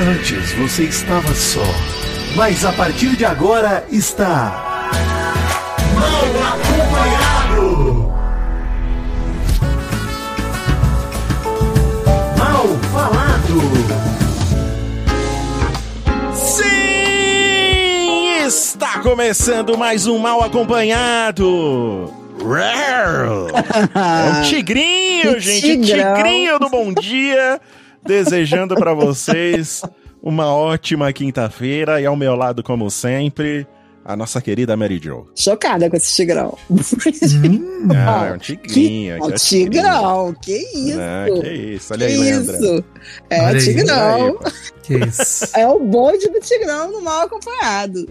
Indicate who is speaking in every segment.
Speaker 1: Antes você estava só, mas a partir de agora está. Mal acompanhado! Mal falado!
Speaker 2: Sim! Está começando mais um Mal Acompanhado! Rar! É um tigrinho, gente!
Speaker 3: tigrão.
Speaker 2: Tigrinho do Bom Dia! Desejando pra vocês uma ótima quinta-feira e ao meu lado, como sempre, a nossa querida Mary Jo.
Speaker 3: Chocada com esse tigrão.
Speaker 2: Ah, é um tigrinho.
Speaker 3: que,
Speaker 2: é
Speaker 3: ó, tigrão, que isso?
Speaker 2: Ah, que isso, olha
Speaker 3: que
Speaker 2: aí, Leandra.
Speaker 3: isso? É,
Speaker 4: Olha aí,
Speaker 3: tigrão.
Speaker 2: Aí,
Speaker 4: Que isso.
Speaker 3: É o bonde do tigrão no mal acompanhado.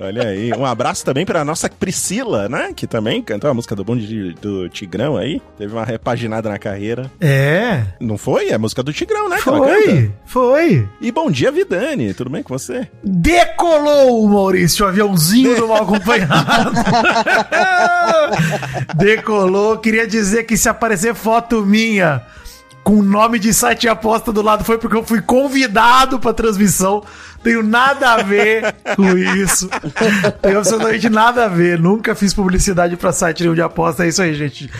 Speaker 2: Olha aí, um abraço também pra nossa Priscila, né? Que também cantou a música do bonde de- do Tigrão aí. Teve uma repaginada na carreira.
Speaker 4: É.
Speaker 2: Não foi? É a música do Tigrão, né?
Speaker 4: Foi. Foi.
Speaker 2: E bom dia, Vidani. Tudo bem com você?
Speaker 4: Decolou, Maurício, o aviãozinho do mal acompanhado. Decolou. Queria dizer que se aparecer foto minha com nome de site de aposta do lado foi porque eu fui convidado pra transmissão. Tenho nada a ver com isso. Tenho absolutamente nada a ver. Nunca fiz publicidade pra site nenhum de aposta. É isso aí, gente.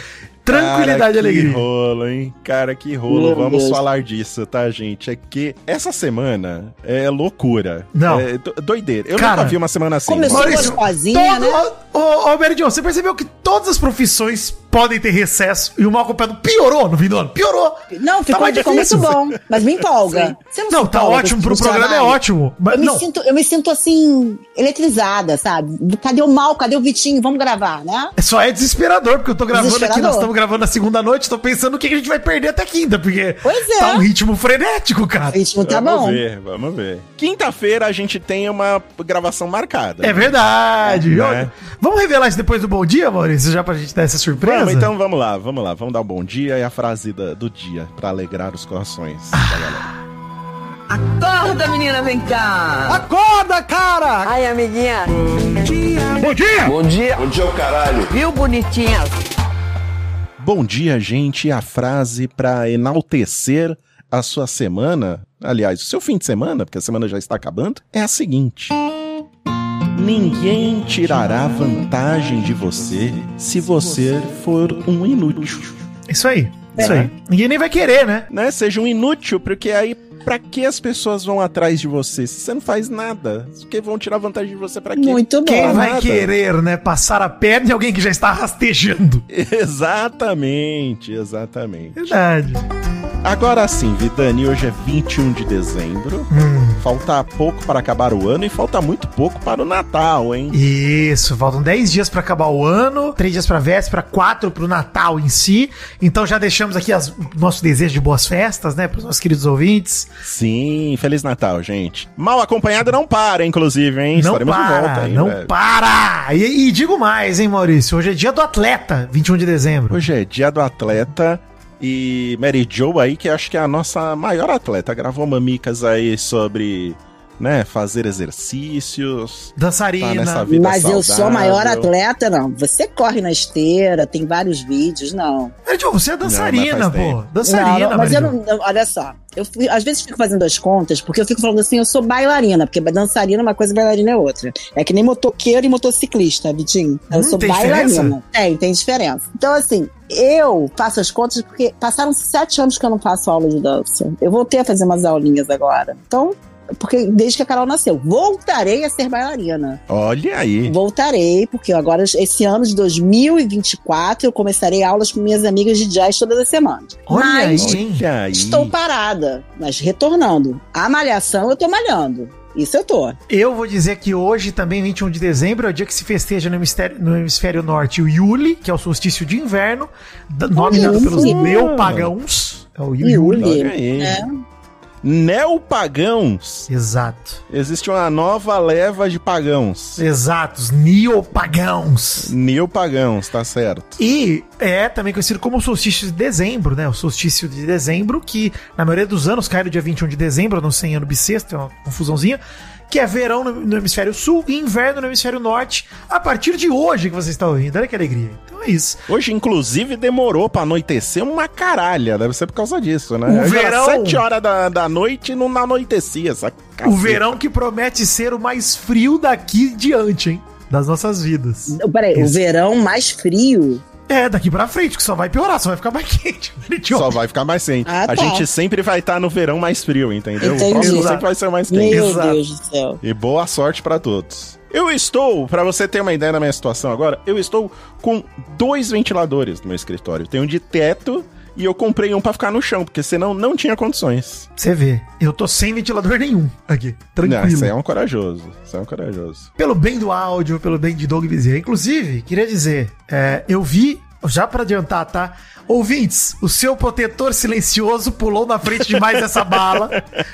Speaker 4: Tranquilidade
Speaker 2: Cara,
Speaker 4: e alegria.
Speaker 2: Que rolo, hein? Cara, que rolo.
Speaker 3: Meu
Speaker 2: Vamos
Speaker 3: Deus.
Speaker 2: falar disso, tá, gente? É que essa semana é loucura.
Speaker 4: Não.
Speaker 2: É do- doideira. Eu
Speaker 4: Cara,
Speaker 2: nunca vi uma semana assim.
Speaker 3: começou gostosinha,
Speaker 4: todo,
Speaker 3: né?
Speaker 4: Ô, ô, Jo, você percebeu que todas as profissões podem ter recesso e o mal acompanhado piorou no fim do ano? Piorou!
Speaker 3: Não, ficou,
Speaker 4: mais
Speaker 3: ficou muito bom. Mas me empolga. Você
Speaker 4: Não,
Speaker 3: se
Speaker 4: tá ótimo pro programa, é ótimo. Mas
Speaker 3: Eu me,
Speaker 4: não,
Speaker 3: sinto, eu me sinto assim, eletrizada, sabe? Cadê o mal? Cadê o Vitinho? Vamos gravar, né?
Speaker 4: só é desesperador, porque eu tô gravando aqui, nós estamos gravando na segunda noite, tô pensando o que a gente vai perder até quinta, porque
Speaker 3: Pois é.
Speaker 4: tá um ritmo frenético, cara.
Speaker 3: O ritmo tá
Speaker 2: vamos
Speaker 3: bom.
Speaker 2: ver, vamos ver. Quinta-feira a gente tem uma gravação marcada.
Speaker 4: É verdade.
Speaker 2: Né?
Speaker 4: Vamos revelar isso depois do bom dia, Maurício, já pra gente dar essa surpresa?
Speaker 2: Vamos, então vamos lá, vamos lá. Vamos dar um bom dia e a frase da- do dia pra alegrar os corações da galera.
Speaker 5: Acorda, menina, vem cá.
Speaker 4: Acorda, cara!
Speaker 5: Ai, amiguinha.
Speaker 4: Bom dia!
Speaker 5: Bom dia. Bom dia, o caralho. Viu, bonitinha?
Speaker 2: Bom dia, gente. A frase pra enaltecer a sua semana, aliás, o seu fim de semana, porque a semana já está acabando, é a seguinte: Ninguém tirará vantagem de você se você for um inútil.
Speaker 4: Isso aí, isso
Speaker 2: É.
Speaker 4: aí. Ninguém nem vai querer, né?
Speaker 2: Né? Seja um inútil, porque aí pra que as pessoas vão atrás de você se você não faz nada? Porque vão tirar vantagem de você pra quê?
Speaker 3: Muito bom.
Speaker 4: Quem
Speaker 2: Pra
Speaker 4: vai
Speaker 2: nada.
Speaker 4: querer, né? Passar a perna em alguém que já está rastejando.
Speaker 2: Exatamente, exatamente.
Speaker 4: Verdade.
Speaker 2: Agora sim, Vidani, hoje é 21 de dezembro.
Speaker 4: Hum.
Speaker 2: Falta pouco para acabar o ano e falta muito pouco para o Natal, hein?
Speaker 4: Isso, faltam 10 dias pra acabar o ano, 3 dias pra véspera, 4 pro Natal em si. Então já deixamos aqui as- o nosso desejo de boas festas, né, pros nossos queridos ouvintes.
Speaker 2: Sim, Feliz Natal, gente. Mal acompanhado não para, inclusive, hein?
Speaker 4: Não
Speaker 2: Estaremos de
Speaker 4: para,
Speaker 2: volta, hein?
Speaker 4: não
Speaker 2: velho?
Speaker 4: para! E, e digo mais, hein, Maurício, hoje é dia do atleta, 21 de dezembro.
Speaker 2: Hoje é dia do atleta e Mary Jo aí, que acho que é a nossa maior atleta, gravou mamicas aí sobre, né, fazer exercícios. Tá
Speaker 4: Dançarina.
Speaker 2: nessa vida
Speaker 3: Mas eu sou a
Speaker 2: saudável.
Speaker 3: maior atleta, não. Você corre na esteira, tem vários vídeos, não.
Speaker 4: Mary Jo, você é dançarina,
Speaker 2: Não,
Speaker 4: pô. Dançarina,
Speaker 3: não, não, mas eu não, olha só. Eu fui- às vezes fico fazendo as contas, porque eu fico falando assim, eu sou bailarina, porque dançarina é uma coisa, bailarina é outra. É que nem motoqueiro e motociclista, Vitinho. Eu
Speaker 4: Hum,
Speaker 3: sou
Speaker 4: tem
Speaker 3: bailarina.
Speaker 4: diferença?
Speaker 3: Tem, tem diferença. Então, assim, eu faço as contas porque passaram sete anos que eu não faço aula de dança. Eu voltei a fazer umas aulinhas agora. Então, porque desde que a Carol nasceu, voltarei a ser bailarina.
Speaker 2: Olha aí.
Speaker 3: Voltarei, porque agora, esse ano de 2024, eu começarei aulas com minhas amigas de jazz todas as semanas.
Speaker 4: Olha
Speaker 3: Mas
Speaker 4: aí,
Speaker 3: estou parada, mas retornando. A malhação eu tô malhando. Isso eu tô.
Speaker 4: Eu vou dizer que hoje, também, 21 de dezembro, é o dia que se festeja no hemisfério, no hemisfério norte o Yuli, que é o solstício de inverno, nome dado pelos neopagãos. É o Yuli.
Speaker 3: Yuli.
Speaker 2: Olha aí.
Speaker 3: É.
Speaker 2: Neopagãos.
Speaker 4: Exato.
Speaker 2: Existe uma nova leva de pagãos.
Speaker 4: Exatos, neopagãos.
Speaker 2: Neopagãos, tá certo.
Speaker 4: E é também conhecido como o solstício de dezembro, né? O solstício de dezembro, que na maioria dos anos cai no dia 21 de dezembro, não sei ano bissexto, é uma confusãozinha. Que é verão no, no hemisfério sul e inverno no hemisfério norte, a partir de hoje que você está ouvindo. Olha que alegria. Então é isso.
Speaker 2: Hoje, inclusive, demorou pra anoitecer uma caralha. Deve ser por causa disso, né?
Speaker 4: O
Speaker 2: Hoje era
Speaker 4: verão-
Speaker 2: 7 horas da, da noite e não anoitecia. Essa
Speaker 4: O verão que promete ser o mais frio daqui diante, hein? Das nossas vidas.
Speaker 3: Peraí, o verão mais frio.
Speaker 4: É, daqui pra frente, que só vai piorar, só vai ficar mais quente.
Speaker 2: Só vai ficar mais quente.
Speaker 3: Ah,
Speaker 2: A
Speaker 3: tá.
Speaker 2: gente sempre vai estar no verão mais frio, entendeu?
Speaker 3: Entendi.
Speaker 2: O próximo
Speaker 4: Exato.
Speaker 2: sempre vai ser mais quente.
Speaker 3: Meu
Speaker 4: Exato.
Speaker 3: Deus do céu.
Speaker 2: E boa sorte pra todos. Eu estou, pra você ter uma ideia da minha situação agora, eu estou com dois ventiladores no meu escritório. Tem um de teto e eu comprei um pra ficar no chão, porque senão não tinha condições.
Speaker 4: Você vê, eu tô sem ventilador nenhum aqui,
Speaker 2: Não,
Speaker 4: tranquilo.
Speaker 2: você é um corajoso. Você é um corajoso.
Speaker 4: Pelo bem do áudio, pelo bem de Doug Bezerra. Inclusive, queria dizer, é, eu vi, já pra adiantar, tá? Ouvintes, o seu protetor silencioso pulou na frente demais dessa bala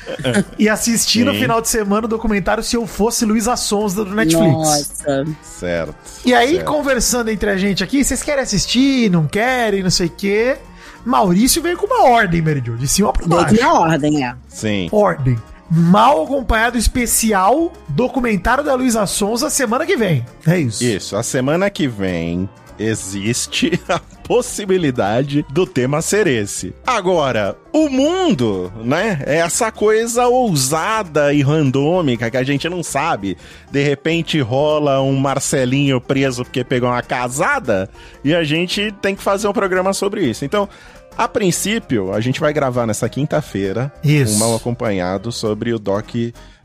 Speaker 4: e assisti no
Speaker 2: Sim.
Speaker 4: final de semana o documentário Se Eu Fosse Luísa Sonza do Netflix.
Speaker 3: Nossa.
Speaker 2: Certo.
Speaker 4: E aí,
Speaker 2: certo.
Speaker 4: conversando entre a gente aqui, vocês querem assistir, não querem, não sei o quê. Maurício veio com uma ordem, Meridio, de cima pra baixo.
Speaker 3: aqui na ordem, é.
Speaker 2: Sim.
Speaker 4: Ordem. Mal acompanhado especial documentário da Luísa Sonza semana que vem. É isso.
Speaker 2: Isso, a semana que vem existe a possibilidade do tema ser esse. Agora, o mundo, né? É essa coisa ousada e randômica que a gente não sabe. De repente rola um Marcelinho preso porque pegou uma casada e a gente tem que fazer um programa sobre isso. Então, a princípio, a gente vai gravar nessa quinta-feira um mal acompanhado sobre o doc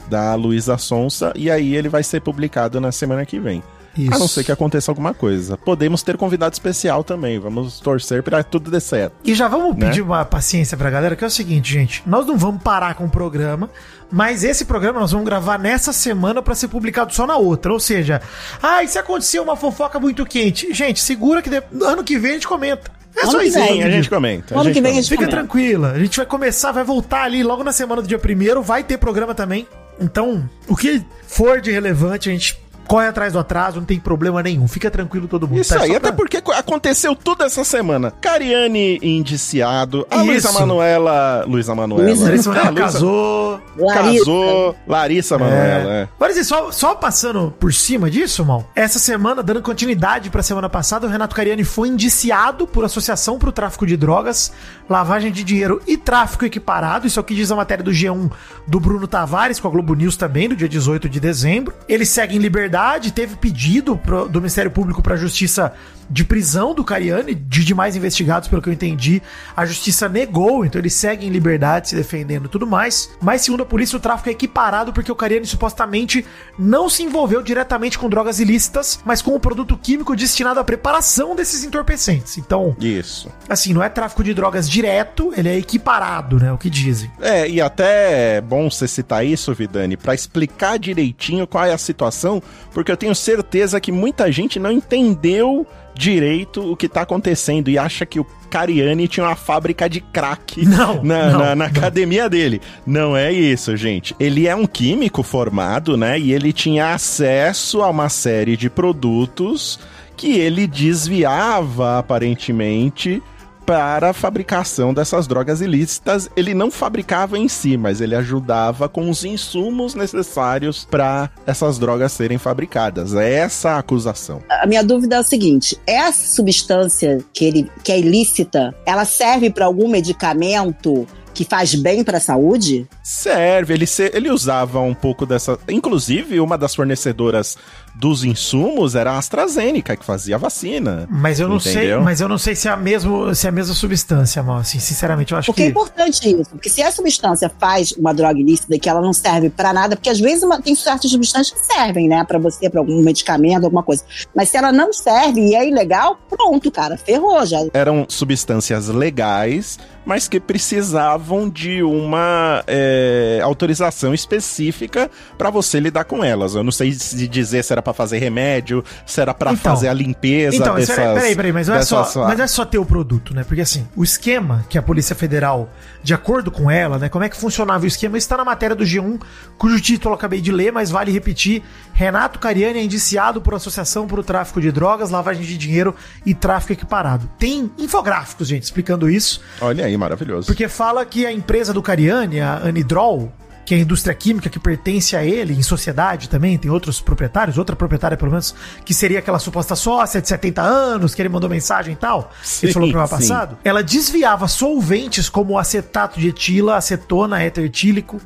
Speaker 2: da Luísa Sonsa e aí ele vai ser publicado na semana que vem.
Speaker 4: Isso.
Speaker 2: A não ser que aconteça alguma coisa. Podemos ter convidado especial também. Vamos torcer pra tudo dar certo.
Speaker 4: E já vamos
Speaker 2: Né?
Speaker 4: pedir uma paciência pra galera, que é o seguinte, gente. Nós não vamos parar com o programa, mas esse programa nós vamos gravar nessa semana pra ser publicado só na outra. Ou seja, ah, e se acontecer uma fofoca muito quente? Gente, segura que de- ano que vem a gente comenta. É
Speaker 3: Ano
Speaker 4: só
Speaker 3: que
Speaker 4: isso.
Speaker 3: vem,
Speaker 2: a gente comenta.
Speaker 3: Ano que vem a
Speaker 2: comenta.
Speaker 3: gente
Speaker 4: Fica
Speaker 3: comenta.
Speaker 4: tranquila, a gente vai começar, vai voltar ali logo na semana do dia primeiro, vai ter programa também. Então, o que for de relevante, a gente corre atrás do atraso, não tem problema nenhum. Fica tranquilo todo mundo.
Speaker 2: Isso
Speaker 4: tá?
Speaker 2: aí,
Speaker 4: Só
Speaker 2: até
Speaker 4: pra-
Speaker 2: porque co- aconteceu tudo essa semana. Cariane indiciado, a
Speaker 4: Isso.
Speaker 2: Luísa Manuela. Luísa Manuela.
Speaker 3: Luísa-
Speaker 2: Luísa-
Speaker 4: casou.
Speaker 3: Larissa.
Speaker 2: Casou. Larissa Manuela, é.
Speaker 4: Mas assim, só, só passando por cima disso, mal. Essa semana, dando continuidade pra semana passada, o Renato Cariani foi indiciado por associação pro tráfico de drogas, lavagem de dinheiro e tráfico equiparado. Isso é o que diz a matéria do G1 do Bruno Tavares, com a Globo News também, do dia 18 de dezembro. Ele segue em liberdade, teve pedido pro- do Ministério Público pra Justiça de prisão do Cariani, de demais investigados, pelo que eu entendi. A justiça negou, então ele segue em liberdade, se defendendo e tudo mais. Mas, segundo a polícia, o tráfico é equiparado porque o Cariani supostamente não se envolveu diretamente com drogas ilícitas, mas com o produto químico destinado à preparação desses entorpecentes. Então,
Speaker 2: Isso.
Speaker 4: assim, não é tráfico de drogas direto, ele é equiparado, né? O que dizem.
Speaker 2: É, e até é bom você citar isso, Vidani, pra explicar direitinho qual é a situação, porque eu tenho certeza que muita gente não entendeu direito o que tá acontecendo e acha que o Cariani tinha uma fábrica de crack
Speaker 4: Não,
Speaker 2: na,
Speaker 4: não,
Speaker 2: na- na
Speaker 4: não.
Speaker 2: academia dele. Não é isso, gente. Ele é um químico formado, né? E ele tinha acesso a uma série de produtos que ele desviava, aparentemente, para a fabricação dessas drogas ilícitas. Ele não fabricava em si, mas ele ajudava com os insumos necessários para essas drogas serem fabricadas. É essa a acusação.
Speaker 3: A minha dúvida é o seguinte: essa substância que, ele, que é ilícita, ela serve para algum medicamento que faz bem para a saúde?
Speaker 2: Serve, ele, se- ele usava um pouco dessa. Inclusive, uma das fornecedoras dos insumos era a AstraZeneca, que fazia a vacina.
Speaker 4: Mas eu não sei,
Speaker 2: Entendeu?
Speaker 4: mas eu não sei se é a mesma, se é a mesma substância, mal. Assim, sinceramente, eu acho
Speaker 3: Porque é
Speaker 4: que
Speaker 3: importante isso. Porque se a substância faz uma droga ilícita que ela não serve para nada, porque às vezes uma- tem certas substâncias que servem, né, para você, para algum medicamento, alguma coisa. Mas se ela não serve e é ilegal, pronto, cara, ferrou já.
Speaker 2: Eram substâncias legais, mas que precisavam de uma é, autorização específica para você lidar com elas. Eu não sei se dizer se era pra fazer remédio, se era pra
Speaker 4: Então.
Speaker 2: fazer a limpeza
Speaker 4: Então,
Speaker 2: dessas...
Speaker 4: peraí, peraí, peraí, mas não, é só, mas não é só ter o produto, né? Porque assim, o esquema que a Polícia Federal, de acordo com ela, né? Como é que funcionava o esquema? Isso está na matéria do G1, cujo título eu acabei de ler, mas vale repetir. Renato Cariani é indiciado por associação para o tráfico de drogas, lavagem de dinheiro e tráfico equiparado. Tem infográficos, gente, explicando isso.
Speaker 2: Olha aí, maravilhoso.
Speaker 4: Porque fala que a empresa do Cariani, a Anidrol, que é a indústria química que pertence a ele, em sociedade também, tem outros proprietários, outra proprietária pelo menos, que seria aquela suposta sócia de 70 anos, que ele mandou mensagem e tal,
Speaker 2: Sim,
Speaker 4: ele falou no programa
Speaker 2: sim.
Speaker 4: passado, ela desviava solventes como acetato de etila, acetona, éter etílico,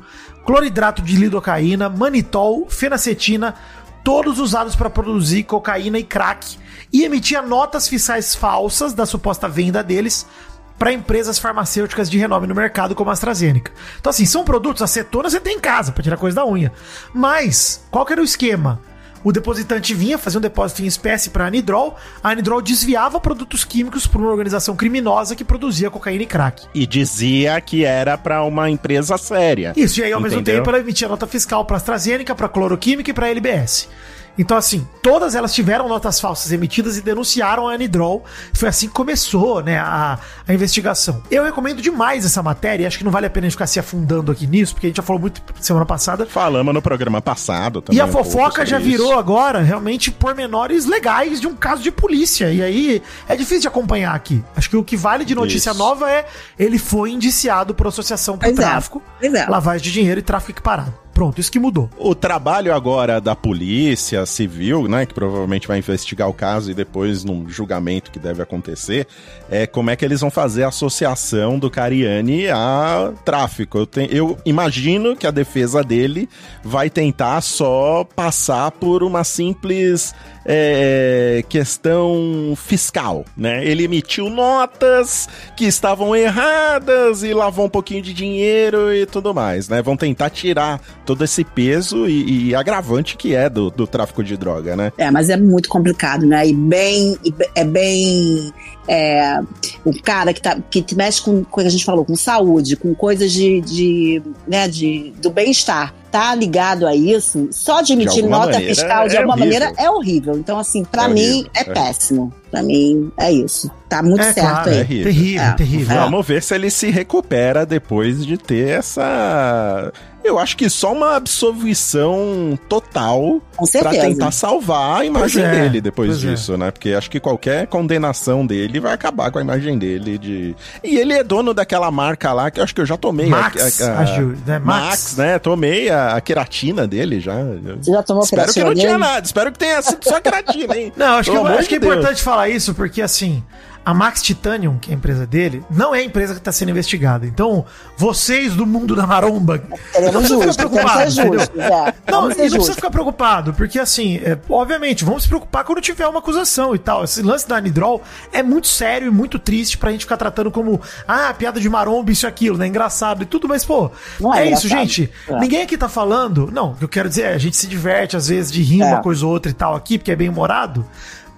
Speaker 4: cloridrato de lidocaína, manitol, fenacetina, todos usados para produzir cocaína e crack, e emitia notas fiscais falsas da suposta venda deles para empresas farmacêuticas de renome no mercado como a AstraZeneca. Então assim, são produtos acetona você tem em casa para tirar coisa da unha. Mas qual que era o esquema? O depositante vinha fazer um depósito em espécie para a Anidrol, a Anidrol desviava produtos químicos para uma organização criminosa que produzia cocaína e crack.
Speaker 2: E dizia que era pra uma empresa séria.
Speaker 4: Isso, e aí ao mesmo
Speaker 2: Entendeu?
Speaker 4: tempo ela emitia nota fiscal para AstraZeneca, para Cloroquímica e para LBS. Então, assim, todas elas tiveram notas falsas emitidas e denunciaram a Anidrol. Foi assim que começou, né, a, a investigação. Eu recomendo demais essa matéria, acho que não vale a pena a gente ficar se afundando aqui nisso, porque a gente já falou muito semana passada.
Speaker 2: Falamos no programa passado também.
Speaker 4: E a
Speaker 2: um
Speaker 4: fofoca já
Speaker 2: isso.
Speaker 4: virou agora realmente pormenores legais de um caso de polícia. E aí é difícil de acompanhar aqui. Acho que o que vale de notícia
Speaker 2: Isso.
Speaker 4: nova é ele foi indiciado por associação por
Speaker 3: Pois
Speaker 4: tráfico,
Speaker 3: é.
Speaker 4: lavagem de dinheiro e tráfico equiparado. Pronto, isso que mudou.
Speaker 2: O trabalho agora da polícia civil, né, que provavelmente vai investigar o caso e depois num julgamento que deve acontecer, é como é que eles vão fazer a associação do Cariani a tráfico. Eu, eu imagino que a defesa dele vai tentar só passar por uma simples é, questão fiscal, né? Ele emitiu notas que estavam erradas e lavou um pouquinho de dinheiro e tudo mais, né? Vão tentar tirar todo esse peso e, e agravante que é do, do tráfico de droga, né?
Speaker 3: É, mas é muito complicado, né? E bem. be- É bem. É, o cara que, tá, que mexe com, com o que a gente falou, com saúde, com coisas de, de, né, de, do bem-estar, tá ligado a isso, só de emitir nota
Speaker 2: maneira,
Speaker 3: fiscal de
Speaker 2: é
Speaker 3: alguma
Speaker 2: horrível.
Speaker 3: maneira é horrível. Então, assim, pra
Speaker 2: É
Speaker 3: mim
Speaker 2: horrível,
Speaker 3: é,
Speaker 2: é.
Speaker 3: péssimo. Pra mim é isso. Tá muito
Speaker 4: é
Speaker 3: certo
Speaker 4: claro,
Speaker 3: aí.
Speaker 2: é terrível.
Speaker 4: terrível,
Speaker 3: É.
Speaker 4: terrível.
Speaker 2: Vamos ver se ele se recupera depois de ter essa. Eu acho que só uma absolvição total
Speaker 3: certeza.
Speaker 2: tentar salvar a imagem
Speaker 4: é,
Speaker 2: dele depois
Speaker 4: pois é.
Speaker 2: disso, né? Porque acho que qualquer condenação dele vai acabar com a imagem dele de. E ele é dono daquela marca lá que eu acho que eu já tomei.
Speaker 4: Max,
Speaker 2: a, a-
Speaker 4: acho, né?
Speaker 2: Max.
Speaker 4: Max.
Speaker 2: né? Tomei a, a queratina dele já.
Speaker 3: Você já tomou
Speaker 2: Espero que
Speaker 3: queratina
Speaker 2: não tinha
Speaker 3: dele?
Speaker 2: nada. Espero que tenha sido só queratina, hein?
Speaker 4: Não, acho que,
Speaker 2: Pelo
Speaker 4: eu-
Speaker 2: amor
Speaker 4: acho que é importante falar isso, porque assim, a Max Titanium, que é a empresa dele, não é a empresa que está sendo investigada. Então, vocês do mundo da maromba, não
Speaker 3: Teremos
Speaker 4: precisa ficar
Speaker 3: justos, temos que
Speaker 4: preocupado,
Speaker 3: ser
Speaker 4: entendeu?
Speaker 3: justos. É,
Speaker 4: Não, e não precisa ficar preocupado, porque assim, é, obviamente, vamos se preocupar quando tiver uma acusação e tal. Esse lance da Anidrol é muito sério e muito triste pra gente ficar tratando como, ah, piada de maromba, isso e aquilo, né? Engraçado e tudo, mas, pô,
Speaker 3: Não
Speaker 4: é,
Speaker 3: é
Speaker 4: isso, gente.
Speaker 3: É.
Speaker 4: Ninguém aqui tá falando. Não, o que eu quero dizer é, a gente se diverte às vezes de rir
Speaker 3: É.
Speaker 4: uma coisa ou outra e tal aqui, porque é bem humorado.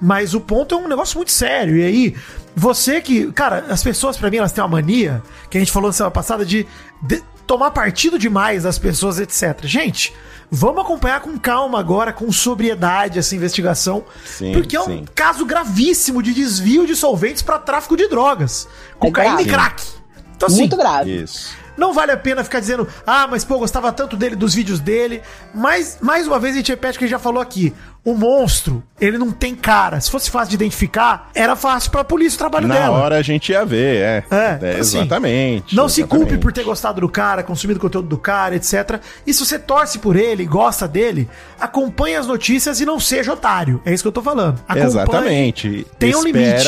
Speaker 4: Mas o ponto é um negócio muito sério. E aí, você que. Cara, as pessoas, pra mim, elas têm uma mania, que a gente falou na semana passada, de, de tomar partido demais das pessoas, etc. Gente, vamos acompanhar com calma agora, com sobriedade, essa investigação.
Speaker 2: Sim,
Speaker 4: porque é um
Speaker 2: sim.
Speaker 4: caso gravíssimo de desvio de solventes pra tráfico de drogas. Cocaína e
Speaker 3: grave.
Speaker 4: crack. Então, assim,
Speaker 3: Muito grave.
Speaker 2: Isso.
Speaker 4: Não vale a pena ficar dizendo, ah, mas pô, gostava tanto dele, dos vídeos dele. Mas, mais uma vez, a gente repete o que a gente já falou aqui. O monstro, ele não tem cara. Se fosse fácil de identificar, era fácil pra polícia o trabalho
Speaker 2: Na
Speaker 4: dela.
Speaker 2: hora a gente ia ver, é.
Speaker 4: É, assim,
Speaker 2: exatamente.
Speaker 4: Não se culpe
Speaker 2: exatamente.
Speaker 4: por ter gostado do cara, consumido o conteúdo do cara, etc. E se você torce por ele, gosta dele, acompanhe as notícias e não seja otário. É isso que eu tô falando. Acompanhe,
Speaker 2: Exatamente.
Speaker 4: Tem um limite.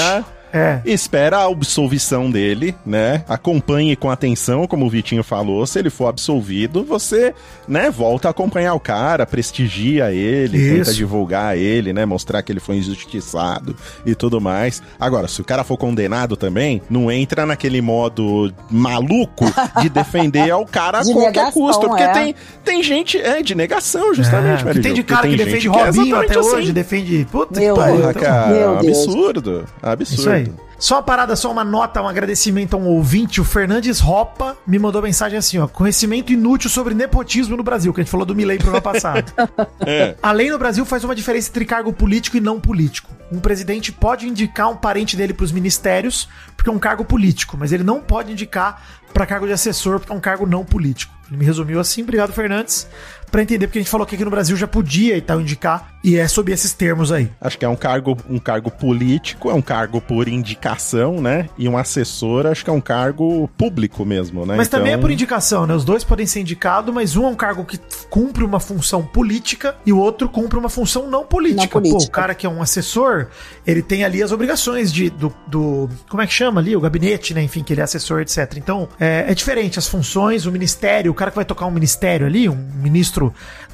Speaker 4: É.
Speaker 2: Espera a absolvição dele, né? Acompanhe com atenção, como o Vitinho falou. Se ele for absolvido, você, né, volta a acompanhar o cara, prestigia ele,
Speaker 4: Isso.
Speaker 2: tenta divulgar ele, né? Mostrar que ele foi injustiçado e tudo mais. Agora, se o cara for condenado também, não entra naquele modo maluco de defender ao cara a
Speaker 3: De
Speaker 2: qualquer
Speaker 3: negação,
Speaker 2: custo. Porque
Speaker 3: é.
Speaker 2: tem, tem gente, é, de negação, justamente,
Speaker 4: É, tem de cara
Speaker 2: porque
Speaker 4: que
Speaker 2: tem
Speaker 4: defende
Speaker 2: gente que é
Speaker 4: Robinho até hoje,
Speaker 2: assim.
Speaker 4: defende. Puta
Speaker 3: Meu
Speaker 4: que pariu.
Speaker 2: Porra, cara,
Speaker 3: meu Deus.
Speaker 2: absurdo. Absurdo.
Speaker 4: Só uma parada, só uma nota, um agradecimento a um ouvinte, o Fernandes Ropa, me mandou mensagem assim, ó, conhecimento inútil sobre nepotismo no Brasil, que a gente falou do Milley pro ano passado.
Speaker 2: É.
Speaker 4: A lei no Brasil faz uma diferença entre cargo político e não político. Um presidente pode indicar um parente dele pros ministérios, porque é um cargo político, mas ele não pode indicar para cargo de assessor, porque é um cargo não político. Ele me resumiu assim, obrigado Fernandes, Pra entender porque a gente falou que aqui no Brasil já podia e tal indicar, e é sob esses termos aí.
Speaker 2: Acho que é um cargo, um cargo político, é um cargo por indicação, né? E um assessor, acho que é um cargo público mesmo, né?
Speaker 4: Mas também é
Speaker 2: Então,
Speaker 4: por indicação, né? Os dois podem ser indicados, mas um é um cargo que cumpre uma função política e o outro cumpre uma função não política.
Speaker 3: Não política.
Speaker 4: Pô, o cara que é um assessor, ele tem ali as obrigações de, do, do- Como é que chama ali? O gabinete, né? Enfim, que ele é assessor, etc. Então, é, é diferente as funções, o ministério, o cara que vai tocar um ministério ali, um ministro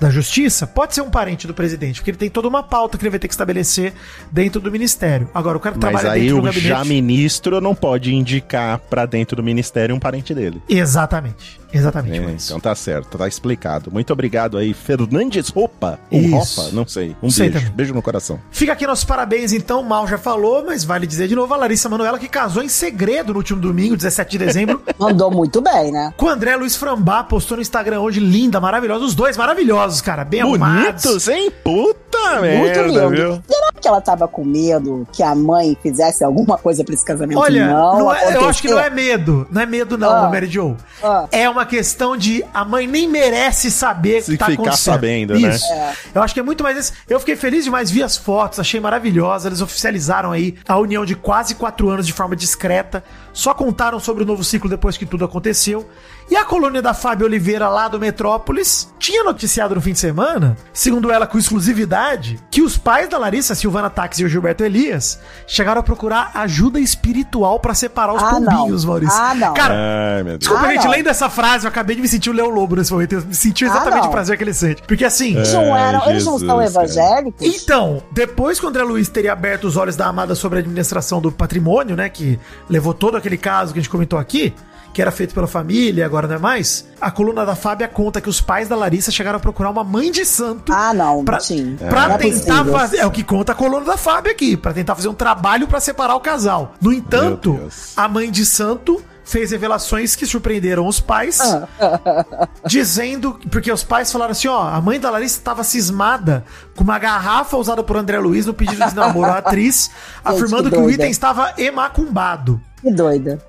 Speaker 4: da Justiça, pode ser um parente do presidente, porque ele tem toda uma pauta que ele vai ter que estabelecer dentro do ministério. Agora, o cara que
Speaker 2: Mas
Speaker 4: trabalha
Speaker 2: aí
Speaker 4: dentro do
Speaker 2: o
Speaker 4: gabinete.
Speaker 2: já ministro não pode indicar pra dentro do ministério um parente dele.
Speaker 4: Exatamente. Exatamente.
Speaker 2: É, então tá certo, tá explicado. Muito obrigado aí, Fernandes Roupa. Ou
Speaker 4: Isso.
Speaker 2: Roupa, não sei. Um
Speaker 4: Sei
Speaker 2: beijo.
Speaker 4: também.
Speaker 2: Beijo no coração.
Speaker 4: Fica aqui nossos parabéns, então. O Mal já falou, mas vale dizer de novo a Larissa Manoela que casou em segredo no último domingo, 17 de dezembro,
Speaker 3: Mandou muito bem, né?
Speaker 4: com o André Luiz Frambá. Postou no Instagram hoje, linda, maravilhosa. Os dois maravilhosos, cara. Bem arrumados.
Speaker 2: Bonitos, hein? Puta
Speaker 3: Muito
Speaker 2: merda,
Speaker 3: lindo.
Speaker 2: viu?
Speaker 3: Que ela tava com medo que a mãe fizesse alguma coisa pra esse casamento
Speaker 4: Olha, não é- eu acho que não é medo. Não é medo, não,
Speaker 3: Ah.
Speaker 4: Mary Jo.
Speaker 3: Ah.
Speaker 4: É uma questão de a mãe nem merece saber o
Speaker 2: Se
Speaker 4: que tá
Speaker 2: ficar
Speaker 4: acontecendo.
Speaker 2: sabendo, né?
Speaker 4: Isso. Eu acho que é muito mais esse. Eu fiquei feliz demais, vi as fotos, achei maravilhosa. Eles oficializaram aí a união de quase quatro anos de forma discreta. Só contaram sobre o novo ciclo depois que tudo aconteceu. E a colônia da Fábio Oliveira, lá do Metrópolis, tinha noticiado no fim de semana, segundo ela com exclusividade, que os pais da Larissa, Silvana Tax e o Gilberto Elias, chegaram a procurar ajuda espiritual pra separar os
Speaker 3: Ah, não.
Speaker 4: pombinhos, Maurício.
Speaker 3: Ah, não.
Speaker 4: Cara,
Speaker 2: Ai, meu Deus.
Speaker 4: Desculpa,
Speaker 3: Ah,
Speaker 4: gente,
Speaker 3: não.
Speaker 4: lendo essa frase, eu acabei de me sentir o Leão Lobo nesse momento. Eu me senti exatamente
Speaker 3: não.
Speaker 4: o prazer que ele sente. Porque assim.
Speaker 3: Eles não, eram,
Speaker 2: Ai,
Speaker 3: eles não
Speaker 2: Jesus,
Speaker 3: são
Speaker 2: cara.
Speaker 3: evangélicos?
Speaker 4: Então, depois que o André Luiz teria aberto os olhos da amada sobre a administração do patrimônio, né? Que levou todo aquele caso que a gente comentou aqui, que era feito pela família, agora não é mais. A coluna da Fábia conta que os pais da Larissa chegaram a procurar uma mãe de santo.
Speaker 3: Ah, não,
Speaker 4: Pra,
Speaker 3: sim.
Speaker 4: pra
Speaker 3: é
Speaker 4: tentar fazer. É o que conta a coluna da Fábio aqui. Pra tentar fazer um trabalho pra separar o casal. No entanto, a mãe de santo fez revelações que surpreenderam os pais. dizendo. Porque os pais falaram assim: ó, a mãe da Larissa estava cismada com uma garrafa usada por André Luiz no pedido de namoro à atriz, afirmando que,
Speaker 3: que
Speaker 4: o item estava emacumbado.
Speaker 3: Que doida.